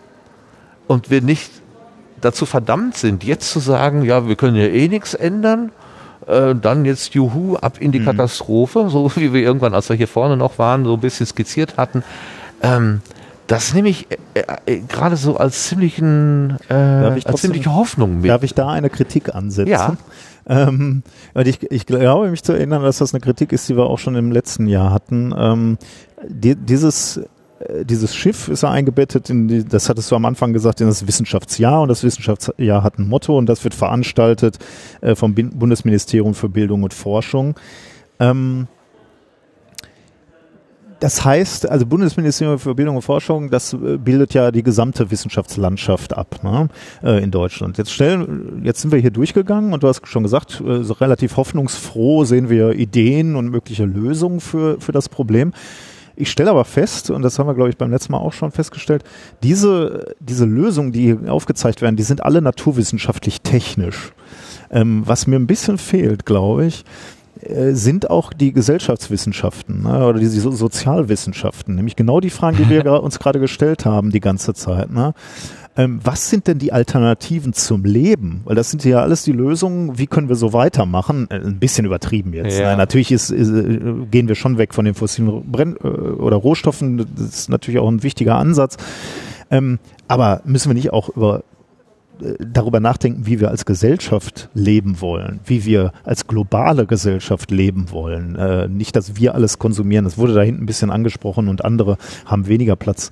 und wir nicht dazu verdammt sind, jetzt zu sagen, ja, wir können ja eh nichts ändern, äh, dann jetzt Juhu ab in die Katastrophe, so [LAUGHS] wie wir irgendwann, als wir hier vorne noch waren, so ein bisschen skizziert hatten. Ähm, das nehme ich äh, äh, gerade so als ziemlichen, äh, als ziemliche Hoffnung mit. Darf ich da eine Kritik ansetzen? Ja. [LAUGHS] Ähm, und ich, ich glaube, mich zu erinnern, dass das eine Kritik ist, die wir auch schon im letzten Jahr hatten. Ähm, die, dieses, äh, dieses Schiff ist ja eingebettet in die, das hattest du am Anfang gesagt, in das Wissenschaftsjahr und das Wissenschaftsjahr hat ein Motto und das wird veranstaltet äh, vom Bundesministerium für Bildung und Forschung. Ähm, das heißt, also Bundesministerium für Bildung und Forschung, das äh, bildet ja die gesamte Wissenschaftslandschaft ab ne, äh, in Deutschland. Jetzt stellen, jetzt sind wir hier durchgegangen und du hast schon gesagt, äh, so relativ hoffnungsfroh sehen wir Ideen und mögliche Lösungen für, für das Problem. Ich stelle aber fest, und das haben wir, glaube ich, beim letzten Mal auch schon festgestellt, diese, diese Lösungen, die hier aufgezeigt werden, die sind alle naturwissenschaftlich technisch. Ähm, was mir ein bisschen fehlt, glaube ich, äh, sind auch die Gesellschaftswissenschaften ne, oder die so Sozialwissenschaften, nämlich genau die Fragen, die wir [LAUGHS] uns gerade gestellt haben die ganze Zeit. Ne? Ähm, was sind denn die Alternativen zum Leben? Weil das sind ja alles die Lösungen, wie können wir so weitermachen? Äh, ein bisschen übertrieben jetzt. Ja. Ne? Natürlich ist, ist, äh, gehen wir schon weg von den fossilen Brenn äh, oder Rohstoffen, das ist natürlich auch ein wichtiger Ansatz. Ähm, aber müssen wir nicht auch über äh, darüber nachdenken, wie wir als Gesellschaft leben wollen, wie wir als globale Gesellschaft leben wollen. Äh, nicht, dass wir alles konsumieren. Das wurde da hinten ein bisschen angesprochen und andere haben weniger Platz.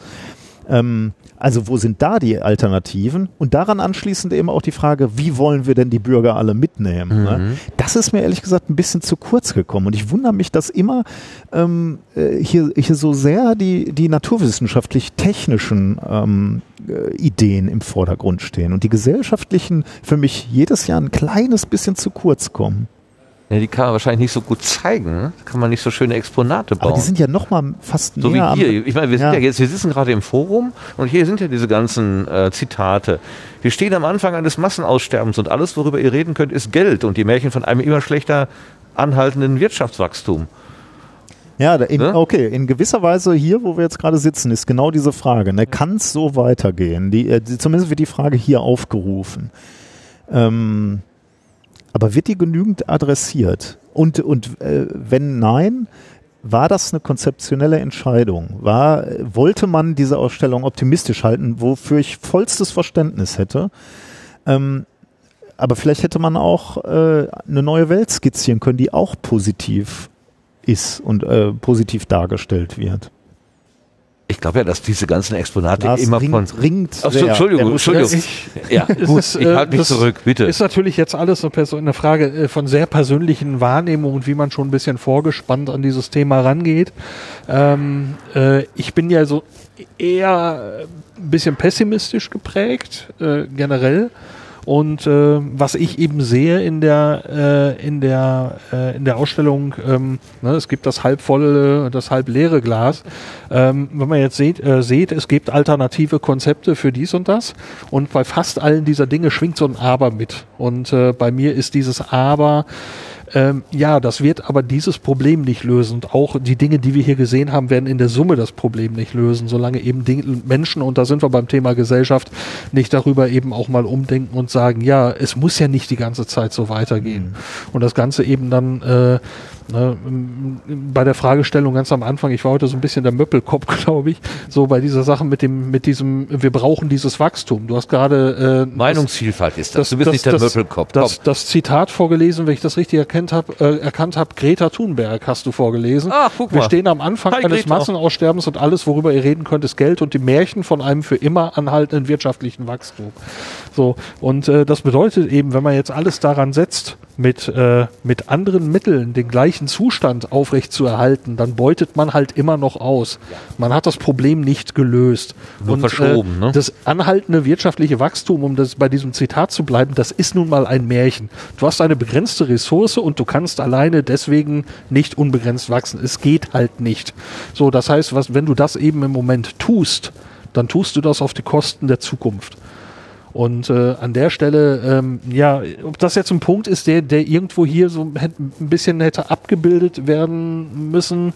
Ähm, also wo sind da die Alternativen? Und daran anschließend eben auch die Frage, wie wollen wir denn die Bürger alle mitnehmen? Ne? Das ist mir ehrlich gesagt ein bisschen zu kurz gekommen. Und ich wundere mich, dass immer ähm, äh, hier, hier so sehr die, die naturwissenschaftlich-technischen ähm, äh, Ideen im Vordergrund stehen und die gesellschaftlichen für mich jedes Jahr ein kleines bisschen zu kurz kommen. Ja, die kann man wahrscheinlich nicht so gut zeigen. ne? Da kann man nicht so schöne Exponate bauen. Aber die sind ja noch mal fast So wie näher am- hier. Ich meine, wir sind Ja. ja, jetzt, wir sitzen gerade im Forum und hier sind ja diese ganzen äh, Zitate. Wir stehen am Anfang eines Massenaussterbens und alles, worüber ihr reden könnt, ist Geld und die Märchen von einem immer schlechter anhaltenden Wirtschaftswachstum. Ja, in, Ne? okay, in gewisser Weise hier, wo wir jetzt gerade sitzen, ist genau diese Frage. Ne? Kann es so weitergehen? Die, äh, zumindest wird die Frage hier aufgerufen. Ähm, aber wird die genügend adressiert? Und, und äh, wenn nein, war das eine konzeptionelle Entscheidung? War, wollte man diese Ausstellung optimistisch halten, wofür ich vollstes Verständnis hätte? Ähm, aber vielleicht hätte man auch äh, eine neue Welt skizzieren können, die auch positiv ist und äh, positiv dargestellt wird. Ich glaube ja, dass diese ganzen Exponate Lars immer von. ringt, ringt Ach so. Entschuldigung, Entschuldigung. [LAUGHS] ja, [LAUGHS] gut, ist, ich äh, halte mich zurück, bitte. Ist natürlich jetzt alles eine Frage äh, von sehr persönlichen Wahrnehmungen und wie man schon ein bisschen vorgespannt an dieses Thema rangeht. Ähm, äh, ich bin ja so eher ein bisschen pessimistisch geprägt, äh, generell. Und äh, was ich eben sehe in der äh, in der äh, in der Ausstellung, ähm, ne, es gibt das halbvolle, das halb leere Glas. Ähm, wenn man jetzt seht, äh, seht, es gibt alternative Konzepte für dies und das. Und bei fast allen dieser Dinge schwingt so ein Aber mit. Und äh, bei mir ist dieses Aber ähm, ja, das wird aber dieses Problem nicht lösen. Und auch die Dinge, die wir hier gesehen haben, werden in der Summe das Problem nicht lösen, solange eben Ding Menschen, und da sind wir beim Thema Gesellschaft, nicht darüber eben auch mal umdenken und sagen, ja, es muss ja nicht die ganze Zeit so weitergehen. Und das Ganze eben dann äh, ne, bei der Fragestellung ganz am Anfang, ich war heute so ein bisschen der Möppelkopf, [LAUGHS] glaube ich, so bei dieser Sache mit dem, mit diesem, wir brauchen dieses Wachstum. Du hast gerade äh, Meinungsvielfalt ist das. Du bist nicht der Möppelkopf. das, Komm. das Zitat vorgelesen, wenn ich das richtig erkannt habe, äh, erkannt habe, Greta Thunberg hast du vorgelesen. Ach, guck Wir mal. stehen am Anfang Hi, eines Greta. Massenaussterbens und alles, worüber ihr reden könnt, ist Geld und die Märchen von einem für immer anhaltenden wirtschaftlichen Wachstum. So, und äh, das bedeutet eben, wenn man jetzt alles daran setzt, mit, äh, mit anderen Mitteln den gleichen Zustand aufrechtzuerhalten, dann beutet man halt immer noch aus. Man hat das Problem nicht gelöst. Nur verschoben, äh, ne? Das anhaltende wirtschaftliche Wachstum, um das bei diesem Zitat zu bleiben, das ist nun mal ein Märchen. Du hast eine begrenzte Ressource und du kannst alleine deswegen nicht unbegrenzt wachsen. Es geht halt nicht. So, das heißt, was, wenn du das eben im Moment tust, dann tust du das auf die Kosten der Zukunft. Und äh, an der Stelle, ähm, ja, ob das jetzt ein Punkt ist, der, der irgendwo hier so ein bisschen hätte abgebildet werden müssen.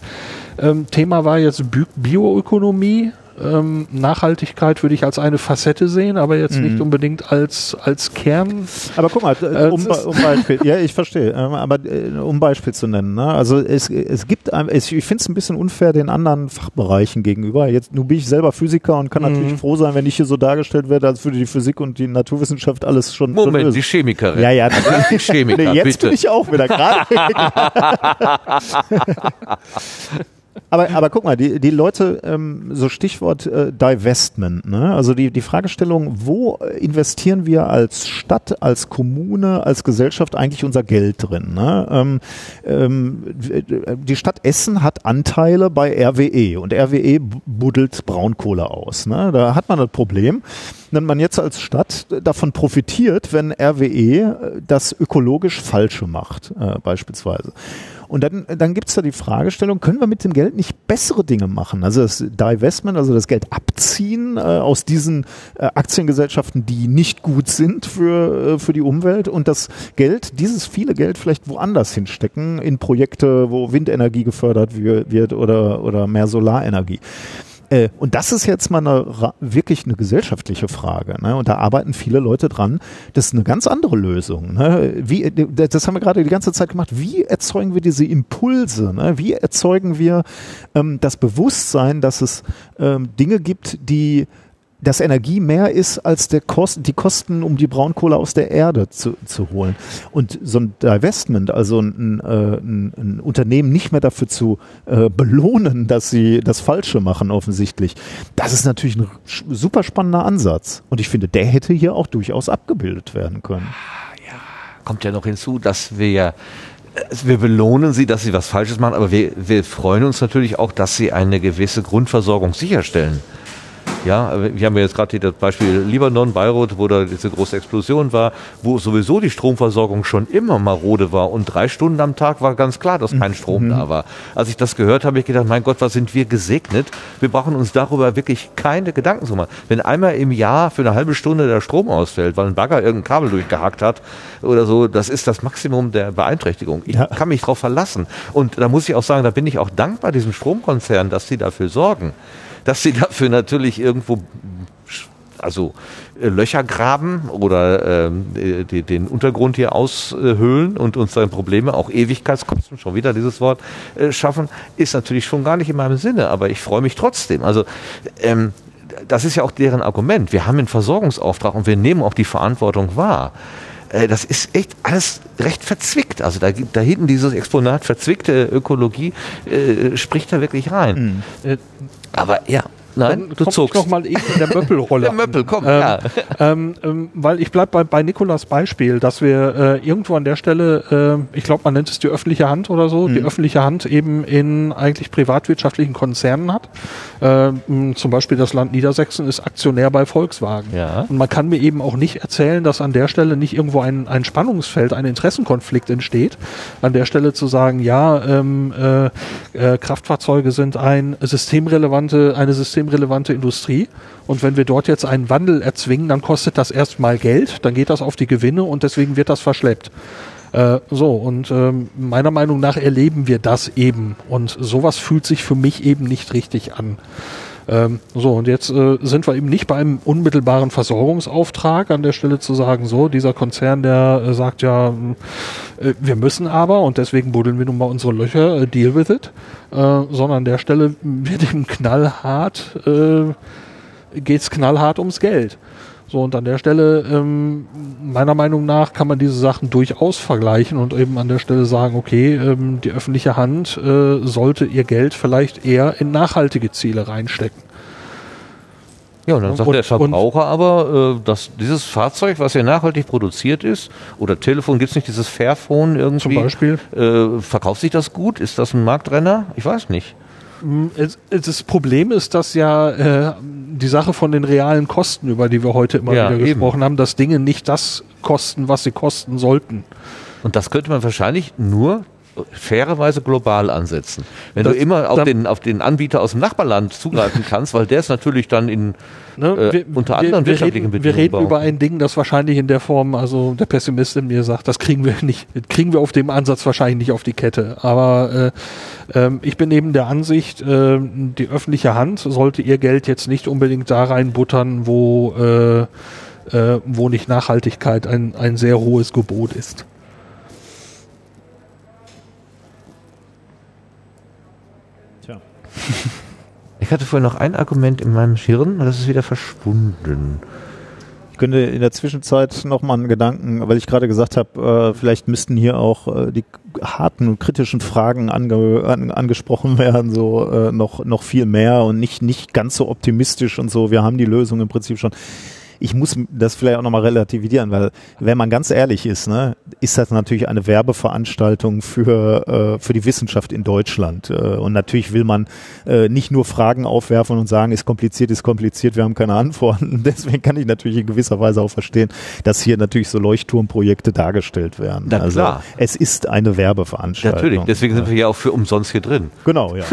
Ähm, Thema war jetzt Bi Bioökonomie. Ähm, Nachhaltigkeit würde ich als eine Facette sehen, aber jetzt nicht unbedingt als, als Kern. Aber guck mal, Äh, um, das ist- um Beispiel, ja, ich verstehe, ähm, aber äh, um Beispiel zu nennen, ne? also es, es gibt, ein- es, ich finde es ein bisschen unfair den anderen Fachbereichen gegenüber. Jetzt, nun bin ich selber Physiker und kann Mhm. natürlich froh sein, wenn ich hier so dargestellt werde, als würde die Physik und die Naturwissenschaft alles schon Moment, die Chemikerin. Ja, ja, Die Chemiker, Nee, jetzt bitte. bin ich auch wieder [LAUGHS] gerade. [LAUGHS] aber, aber guck mal, die, die Leute, ähm, so Stichwort äh, Divestment, ne? also die, die Fragestellung, wo investieren wir als Stadt, als Kommune, als Gesellschaft eigentlich unser Geld drin? Ne? Ähm, ähm, die Stadt Essen hat Anteile bei RWE und RWE buddelt Braunkohle aus. Ne? Da hat man das Problem, wenn man jetzt als Stadt davon profitiert, wenn RWE äh, das ökologisch Falsche macht, äh, beispielsweise. Und dann, dann gibt es da die Fragestellung, können wir mit dem Geld nicht bessere Dinge machen? Also das Divestment, also das Geld abziehen äh, aus diesen äh, Aktiengesellschaften, die nicht gut sind für, äh, für die Umwelt und das Geld, dieses viele Geld vielleicht woanders hinstecken, in Projekte, wo Windenergie gefördert wir- wird oder, oder mehr Solarenergie. Äh, und das ist jetzt mal eine, wirklich eine gesellschaftliche Frage. Ne? Und da arbeiten viele Leute dran. Das ist eine ganz andere Lösung. Ne? Wie, äh, das haben wir gerade die ganze Zeit gemacht. Wie erzeugen wir diese Impulse? Ne? Wie erzeugen wir ähm, das Bewusstsein, dass es ähm, Dinge gibt, die dass Energie mehr ist als der Kost, die Kosten, um die Braunkohle aus der Erde zu, zu holen. Und so ein Divestment, also ein, äh, ein, ein Unternehmen nicht mehr dafür zu äh, belohnen, dass sie das Falsche machen, offensichtlich, das ist natürlich ein super spannender Ansatz. Und ich finde, der hätte hier auch durchaus abgebildet werden können. kommt ja noch hinzu, dass wir ja, äh, wir belohnen sie, dass sie was Falsches machen, aber wir, wir freuen uns natürlich auch, dass sie eine gewisse Grundversorgung sicherstellen. Ja, wir haben ja jetzt gerade das Beispiel Libanon, Beirut, wo da diese große Explosion war, wo sowieso die Stromversorgung schon immer marode war und drei Stunden am Tag war ganz klar, dass kein Strom mhm. da war. Als ich das gehört habe, habe ich gedacht, mein Gott, was sind wir gesegnet? Wir brauchen uns darüber wirklich keine Gedanken zu machen. Wenn einmal im Jahr für eine halbe Stunde der Strom ausfällt, weil ein Bagger irgendein Kabel durchgehackt hat oder so, das ist das Maximum der Beeinträchtigung. Ich ja. kann mich darauf verlassen. Und da muss ich auch sagen, da bin ich auch dankbar diesem Stromkonzern, dass sie dafür sorgen dass sie dafür natürlich irgendwo also äh, Löcher graben oder ähm, die, den Untergrund hier aushöhlen und uns dann Probleme, auch Ewigkeitskosten, schon wieder dieses Wort, äh, schaffen, ist natürlich schon gar nicht in meinem Sinne, aber ich freue mich trotzdem. Also ähm, das ist ja auch deren Argument. Wir haben einen Versorgungsauftrag und wir nehmen auch die Verantwortung wahr. Äh, das ist echt alles recht verzwickt. Also da, da hinten dieses Exponat verzwickte Ökologie äh, spricht da wirklich rein. Mhm. Aber ja, Nein, du zuckst. noch mal eben in der Möppelrolle. [LAUGHS] der Möppel, komm, ähm, ja. Ähm, ähm, weil ich bleib bei, bei Nikolas Beispiel, dass wir äh, irgendwo an der Stelle, äh, ich glaube, man nennt es die öffentliche Hand oder so, mhm. die öffentliche Hand eben in eigentlich privatwirtschaftlichen Konzernen hat. Ähm, zum Beispiel das Land Niedersachsen ist Aktionär bei Volkswagen. Ja. Und man kann mir eben auch nicht erzählen, dass an der Stelle nicht irgendwo ein, ein Spannungsfeld, ein Interessenkonflikt entsteht. An der Stelle zu sagen, ja, ähm, äh, äh, Kraftfahrzeuge sind ein systemrelevante, eine system systemrelevante Industrie. Und wenn wir dort jetzt einen Wandel erzwingen, dann kostet das erstmal Geld, dann geht das auf die Gewinne und deswegen wird das verschleppt. Äh, so, und ähm, meiner Meinung nach erleben wir das eben. Und sowas fühlt sich für mich eben nicht richtig an. Ähm, so, und jetzt äh, sind wir eben nicht bei einem unmittelbaren Versorgungsauftrag an der Stelle zu sagen, so, dieser Konzern, der äh, sagt ja, äh, wir müssen aber und deswegen buddeln wir nun mal unsere Löcher, äh, deal with it, äh, sondern an der Stelle wird eben knallhart, äh, geht's knallhart ums Geld. So, und an der Stelle, ähm, meiner Meinung nach, kann man diese Sachen durchaus vergleichen und eben an der Stelle sagen, okay, ähm, die öffentliche Hand äh, sollte ihr Geld vielleicht eher in nachhaltige Ziele reinstecken. Ja, und dann sagt und, der Verbraucher aber, äh, dass dieses Fahrzeug, was ja nachhaltig produziert ist, oder Telefon, gibt es nicht dieses Fairphone irgendwie? Zum Beispiel. Äh, verkauft sich das gut? Ist das ein Marktrenner? Ich weiß nicht. Mm, das Problem ist, dass ja äh, die Sache von den realen Kosten, über die wir heute immer ja, wieder gesprochen eben. haben, dass Dinge nicht das kosten, was sie kosten sollten. Und das könnte man wahrscheinlich nur fairerweise global ansetzen. Wenn das, du immer auf den, auf den Anbieter aus dem Nachbarland zugreifen [LAUGHS] kannst, weil der ist natürlich dann in ne, äh, wir, unter anderem wir, wir reden, Wir reden über ein Ding, das wahrscheinlich in der Form, also der Pessimist in mir sagt, das kriegen wir [LAUGHS] nicht, kriegen wir auf dem Ansatz wahrscheinlich nicht auf die Kette. Aber äh, äh, ich bin eben der Ansicht, äh, die öffentliche Hand sollte ihr Geld jetzt nicht unbedingt da reinbuttern, wo, äh, wo nicht Nachhaltigkeit ein, ein sehr hohes Gebot ist. [LAUGHS] Ich hatte vorhin noch ein Argument in meinem Hirn, das ist wieder verschwunden. Ich könnte in der Zwischenzeit nochmal einen Gedanken, weil ich gerade gesagt habe, äh, vielleicht müssten hier auch äh, die harten und kritischen Fragen ange, an, angesprochen [LAUGHS] werden, so äh, noch, noch viel mehr und nicht, nicht ganz so optimistisch und so. Wir haben die Lösung im Prinzip schon ich muss das vielleicht auch nochmal relativieren, weil wenn man ganz ehrlich ist, ne, ist das natürlich eine Werbeveranstaltung für, äh, für die Wissenschaft in Deutschland. Äh, und natürlich will man äh, nicht nur Fragen aufwerfen und sagen, ist kompliziert, ist kompliziert, wir haben keine Antworten. [LAUGHS] Deswegen kann ich natürlich in gewisser Weise auch verstehen, dass hier natürlich so Leuchtturmprojekte dargestellt werden. Na, also klar. es ist eine Werbeveranstaltung. Natürlich, deswegen sind wir ja auch für umsonst hier drin. Genau, ja.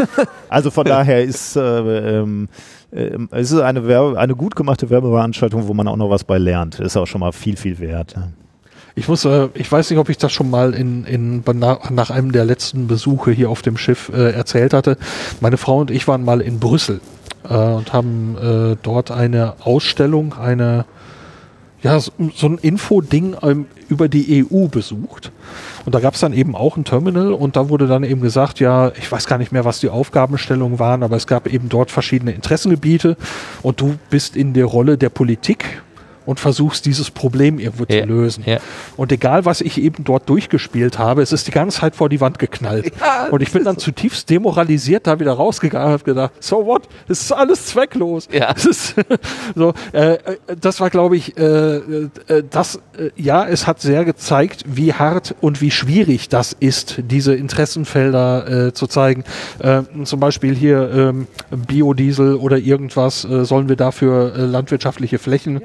Also von [LAUGHS] daher ist äh, ähm, äh, es ist eine, Werbe, eine gut gemachte Werbeveranstaltung, wo man auch noch was bei lernt. Ist auch schon mal viel, viel wert. Ich muss, äh, ich weiß nicht, ob ich das schon mal in, in nach, einem der letzten Besuche hier auf dem Schiff äh, erzählt hatte. Meine Frau und ich waren mal in Brüssel äh, und haben äh, dort eine Ausstellung, eine ja, so, so ein Info-Ding ähm, über die EU besucht. Und da gab es dann eben auch ein Terminal und da wurde dann eben gesagt, ja, ich weiß gar nicht mehr, was die Aufgabenstellungen waren, aber es gab eben dort verschiedene Interessengebiete und du bist in der Rolle der Politik und versuchst dieses Problem irgendwo Ja, zu lösen. ja. Und egal, was ich eben dort durchgespielt habe, es ist die ganze Zeit vor die Wand geknallt. Ja, und ich bin dann zutiefst demoralisiert da wieder rausgegangen und habe gedacht, so what? Es ist alles zwecklos. Ja. Ist [LAUGHS] so, äh, äh, das war, glaube ich, äh, äh, das, äh, ja, es hat sehr gezeigt, wie hart und wie schwierig das ist, diese Interessenfelder äh, zu zeigen. Äh, zum Beispiel hier ähm, Biodiesel oder irgendwas, sollen wir dafür landwirtschaftliche Flächen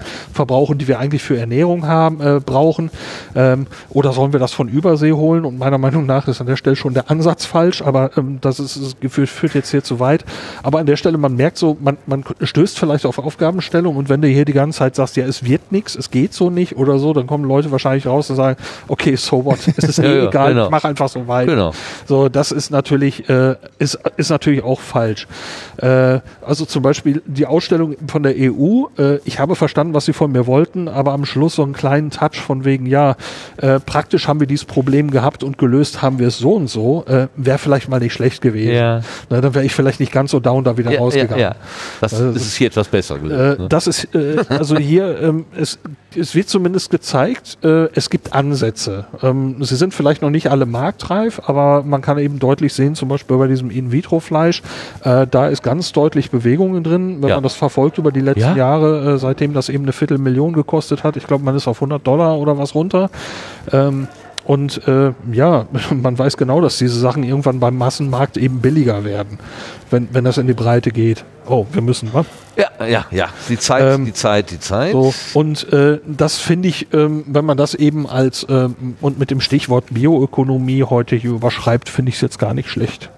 verbrauchen, die wir eigentlich für Ernährung haben, äh, brauchen? Ähm, oder sollen wir das von Übersee holen? Und meiner Meinung nach ist an der Stelle schon der Ansatz falsch, aber ähm, das ist, ist geführt, führt jetzt hier zu weit. Aber an der Stelle, man merkt so, man, man stößt vielleicht auf Aufgabenstellung und wenn du hier die ganze Zeit sagst, ja, es wird nichts, es geht so nicht oder so, dann kommen Leute wahrscheinlich raus und sagen, okay, so what, es ist [LAUGHS] eh ja, egal, genau. ich mach einfach so weiter. Genau. So, das ist natürlich, äh, ist, ist natürlich auch falsch. Äh, also zum Beispiel die Ausstellung von der EU, äh, ich habe verstanden, was sie von mir wollten, aber am Schluss so einen kleinen Touch von wegen, ja, äh, praktisch haben wir dieses Problem gehabt und gelöst haben wir es so und so, äh, wäre vielleicht mal nicht schlecht gewesen. Ja. Na, dann wäre ich vielleicht nicht ganz so down da wieder Ja, ja, rausgegangen. ja. Das, Also- das ist hier etwas besser Äh, gelöst. ne? das ist, äh, also hier, ähm, es, es wird zumindest gezeigt, äh, es gibt Ansätze. Ähm, sie sind vielleicht noch nicht alle marktreif, aber man kann eben deutlich sehen, zum Beispiel bei diesem In-vitro-Fleisch, äh, da ist ganz deutlich Bewegungen drin. Wenn Ja. man das verfolgt über die letzten Ja. Jahre, äh, seitdem das eben eine Viertelmillion gekostet hat, ich glaube, man ist auf 100 Dollar oder was runter. Ähm, und äh, ja, [LAUGHS] man weiß genau, dass diese Sachen irgendwann beim Massenmarkt eben billiger werden, wenn, wenn das in die Breite geht. Oh, wir müssen, was? ja, ja, ja. Die Zeit, Ähm, die Zeit, die Zeit. So, und äh, das finde ich, ähm, wenn man das eben als ähm, und mit dem Stichwort Bioökonomie heute hier überschreibt, finde ich es jetzt gar nicht schlecht.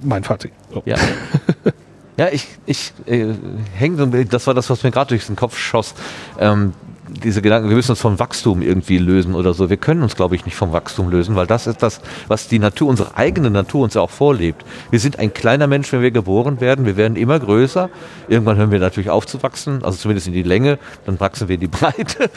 Mein Fazit. So. Ja. [LAUGHS] Ja, ich, ich äh, hänge so ein bisschen, das war das, was mir gerade durch den Kopf schoss. Ähm, diese Gedanken, wir müssen uns vom Wachstum irgendwie lösen oder so. Wir können uns, glaube ich, nicht vom Wachstum lösen, weil das ist das, was die Natur, unsere eigene Natur uns ja auch vorlebt. Wir sind ein kleiner Mensch, wenn wir geboren werden. Wir werden immer größer. Irgendwann hören wir natürlich auf zu wachsen, also zumindest in die Länge. Dann wachsen wir in die [LAUGHS] Breite.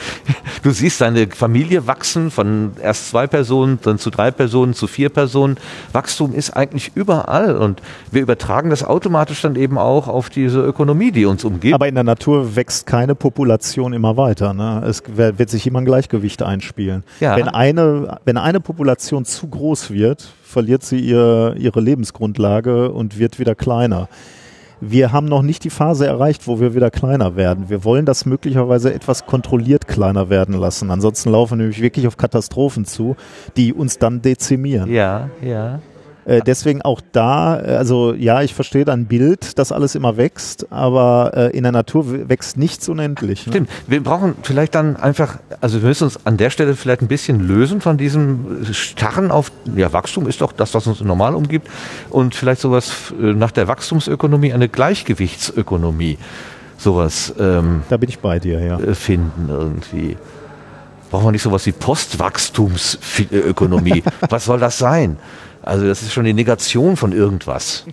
Du siehst deine Familie wachsen von erst zwei Personen, dann zu drei Personen, zu vier Personen. Wachstum ist eigentlich überall und wir übertragen das automatisch dann eben auch auf diese Ökonomie, die uns umgibt. Aber in der Natur wächst keine Population immer weiter. Ne? Es wer- wird sich immer ein Gleichgewicht einspielen. Ja. Wenn, eine, wenn eine Population zu groß wird, verliert sie ihr, ihre Lebensgrundlage und wird wieder kleiner. Wir haben noch nicht die Phase erreicht, wo wir wieder kleiner werden. Wir wollen das möglicherweise etwas kontrolliert kleiner werden lassen. Ansonsten laufen wir nämlich wirklich auf Katastrophen zu, die uns dann dezimieren. ja, ja. Äh, deswegen auch da, äh, also ja, ich verstehe dein Bild, dass alles immer wächst, aber äh, in der Natur wächst nichts unendlich. Ne? Stimmt. Wir brauchen vielleicht dann einfach, also wir müssen uns an der Stelle vielleicht ein bisschen lösen von diesem Starren auf, ja, Wachstum ist doch das, was uns normal umgibt und vielleicht sowas äh, nach der Wachstumsökonomie, eine Gleichgewichtsökonomie, sowas ähm, Da bin ich bei dir, ja. äh, finden irgendwie. Brauchen wir nicht sowas wie Postwachstumsökonomie? [LAUGHS] Was soll das sein? Also das ist schon die Negation von irgendwas.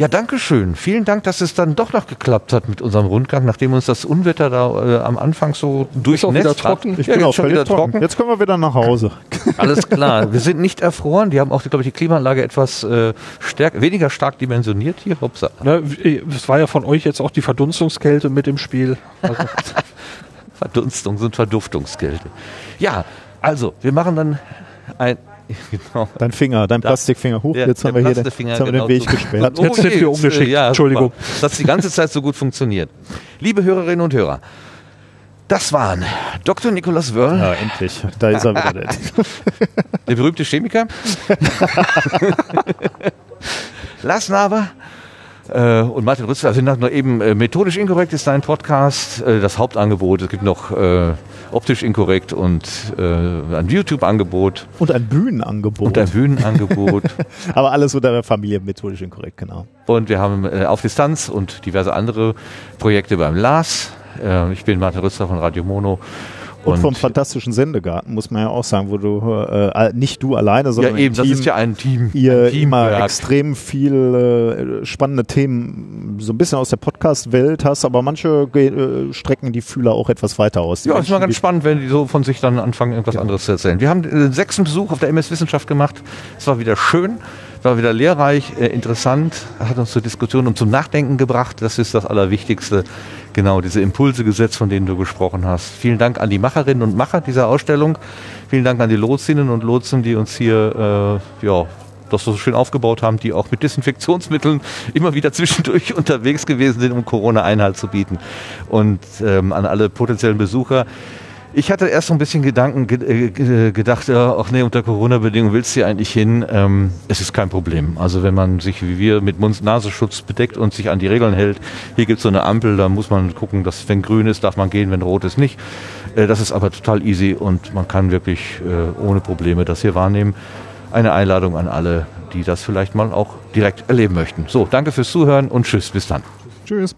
Ja, danke schön. Vielen Dank, dass es dann doch noch geklappt hat mit unserem Rundgang, nachdem uns das Unwetter da äh, am Anfang so durchnässt hat. trocken. Ich ja, bin jetzt auch schon wieder völlig trocken. trocken. Jetzt können wir wieder nach Hause. [LAUGHS] Alles klar. Wir sind nicht erfroren. Die haben auch, glaube ich, die Klimaanlage etwas äh, stärk, weniger stark dimensioniert hier. Hopsa. Ne, es war ja von euch jetzt auch die Verdunstungskälte mit im Spiel. Also, [LAUGHS] Verdunstung sind Verduftungskälte. Ja, also, wir machen dann ein. [LAUGHS] Genau. Dein Finger, dein Plastikfinger. Huch, Der- jetzt haben wir hier den, jetzt haben wir genau den Weg so. gesperrt. Jetzt sind wir umgeschickt. Ja, Entschuldigung. super. Das hat die ganze Zeit so gut funktioniert. Liebe Hörerinnen und Hörer, das waren Dr. Nikolaus Wörl, Ja, endlich. Da ist er wieder. der- [LAUGHS] der berühmte Chemiker, [LAUGHS] Lars Naber äh, und Martin Rützler. Also noch eben äh, methodisch inkorrekt ist dein Podcast, äh, das Hauptangebot. Es gibt noch äh, optisch inkorrekt und äh, ein YouTube-Angebot Und ein Bühnenangebot. und ein Bühnenangebot. [LAUGHS] Aber alles unter der Familie methodisch inkorrekt, genau. Und wir haben äh, auf Distanz und diverse andere Projekte beim LAS. Äh, ich bin Martin Rützler von Radio Mono. Und, vom fantastischen Sendegarten, muss man ja auch sagen, wo du äh, nicht du alleine, ja, sondern eben, im das Team ist ja ein Team. ihr ein immer extrem viel äh, spannende Themen so ein bisschen aus der Podcast-Welt hast, aber manche äh, strecken die Fühler auch etwas weiter aus. Die Ja, ist mal Menschen, ganz spannend, wenn die so von sich dann anfangen, irgendwas anderes zu erzählen. Wir haben äh, den sechsten Besuch auf der MS Wissenschaft gemacht. Es war wieder schön, war wieder lehrreich, äh, interessant, hat uns zur Diskussion und zum Nachdenken gebracht. Das ist das Allerwichtigste. Genau diese Impulse gesetzt, von denen du gesprochen hast. Vielen Dank an die Macherinnen und Macher dieser Ausstellung. Vielen Dank an die Lotsinnen und Lotsen, die uns hier äh, ja, das so schön aufgebaut haben, die auch mit Desinfektionsmitteln [LAUGHS] immer wieder zwischendurch [LAUGHS] unterwegs gewesen sind, um Corona Einhalt zu bieten. Und ähm, an alle potenziellen Besucher. Ich hatte erst so ein bisschen Gedanken äh, gedacht, ach nee, unter Corona-Bedingungen willst du hier eigentlich hin. Ähm, es ist kein Problem. Also wenn man sich wie wir mit Mund-Nasenschutz bedeckt und sich an die Regeln hält, hier gibt es so eine Ampel, da muss man gucken, dass wenn grün ist, darf man gehen, wenn rot ist nicht. Äh, das ist aber total easy und man kann wirklich äh, ohne Probleme das hier wahrnehmen. Eine Einladung an alle, die das vielleicht mal auch direkt erleben möchten. So, danke fürs Zuhören und tschüss, bis dann. Tschüss.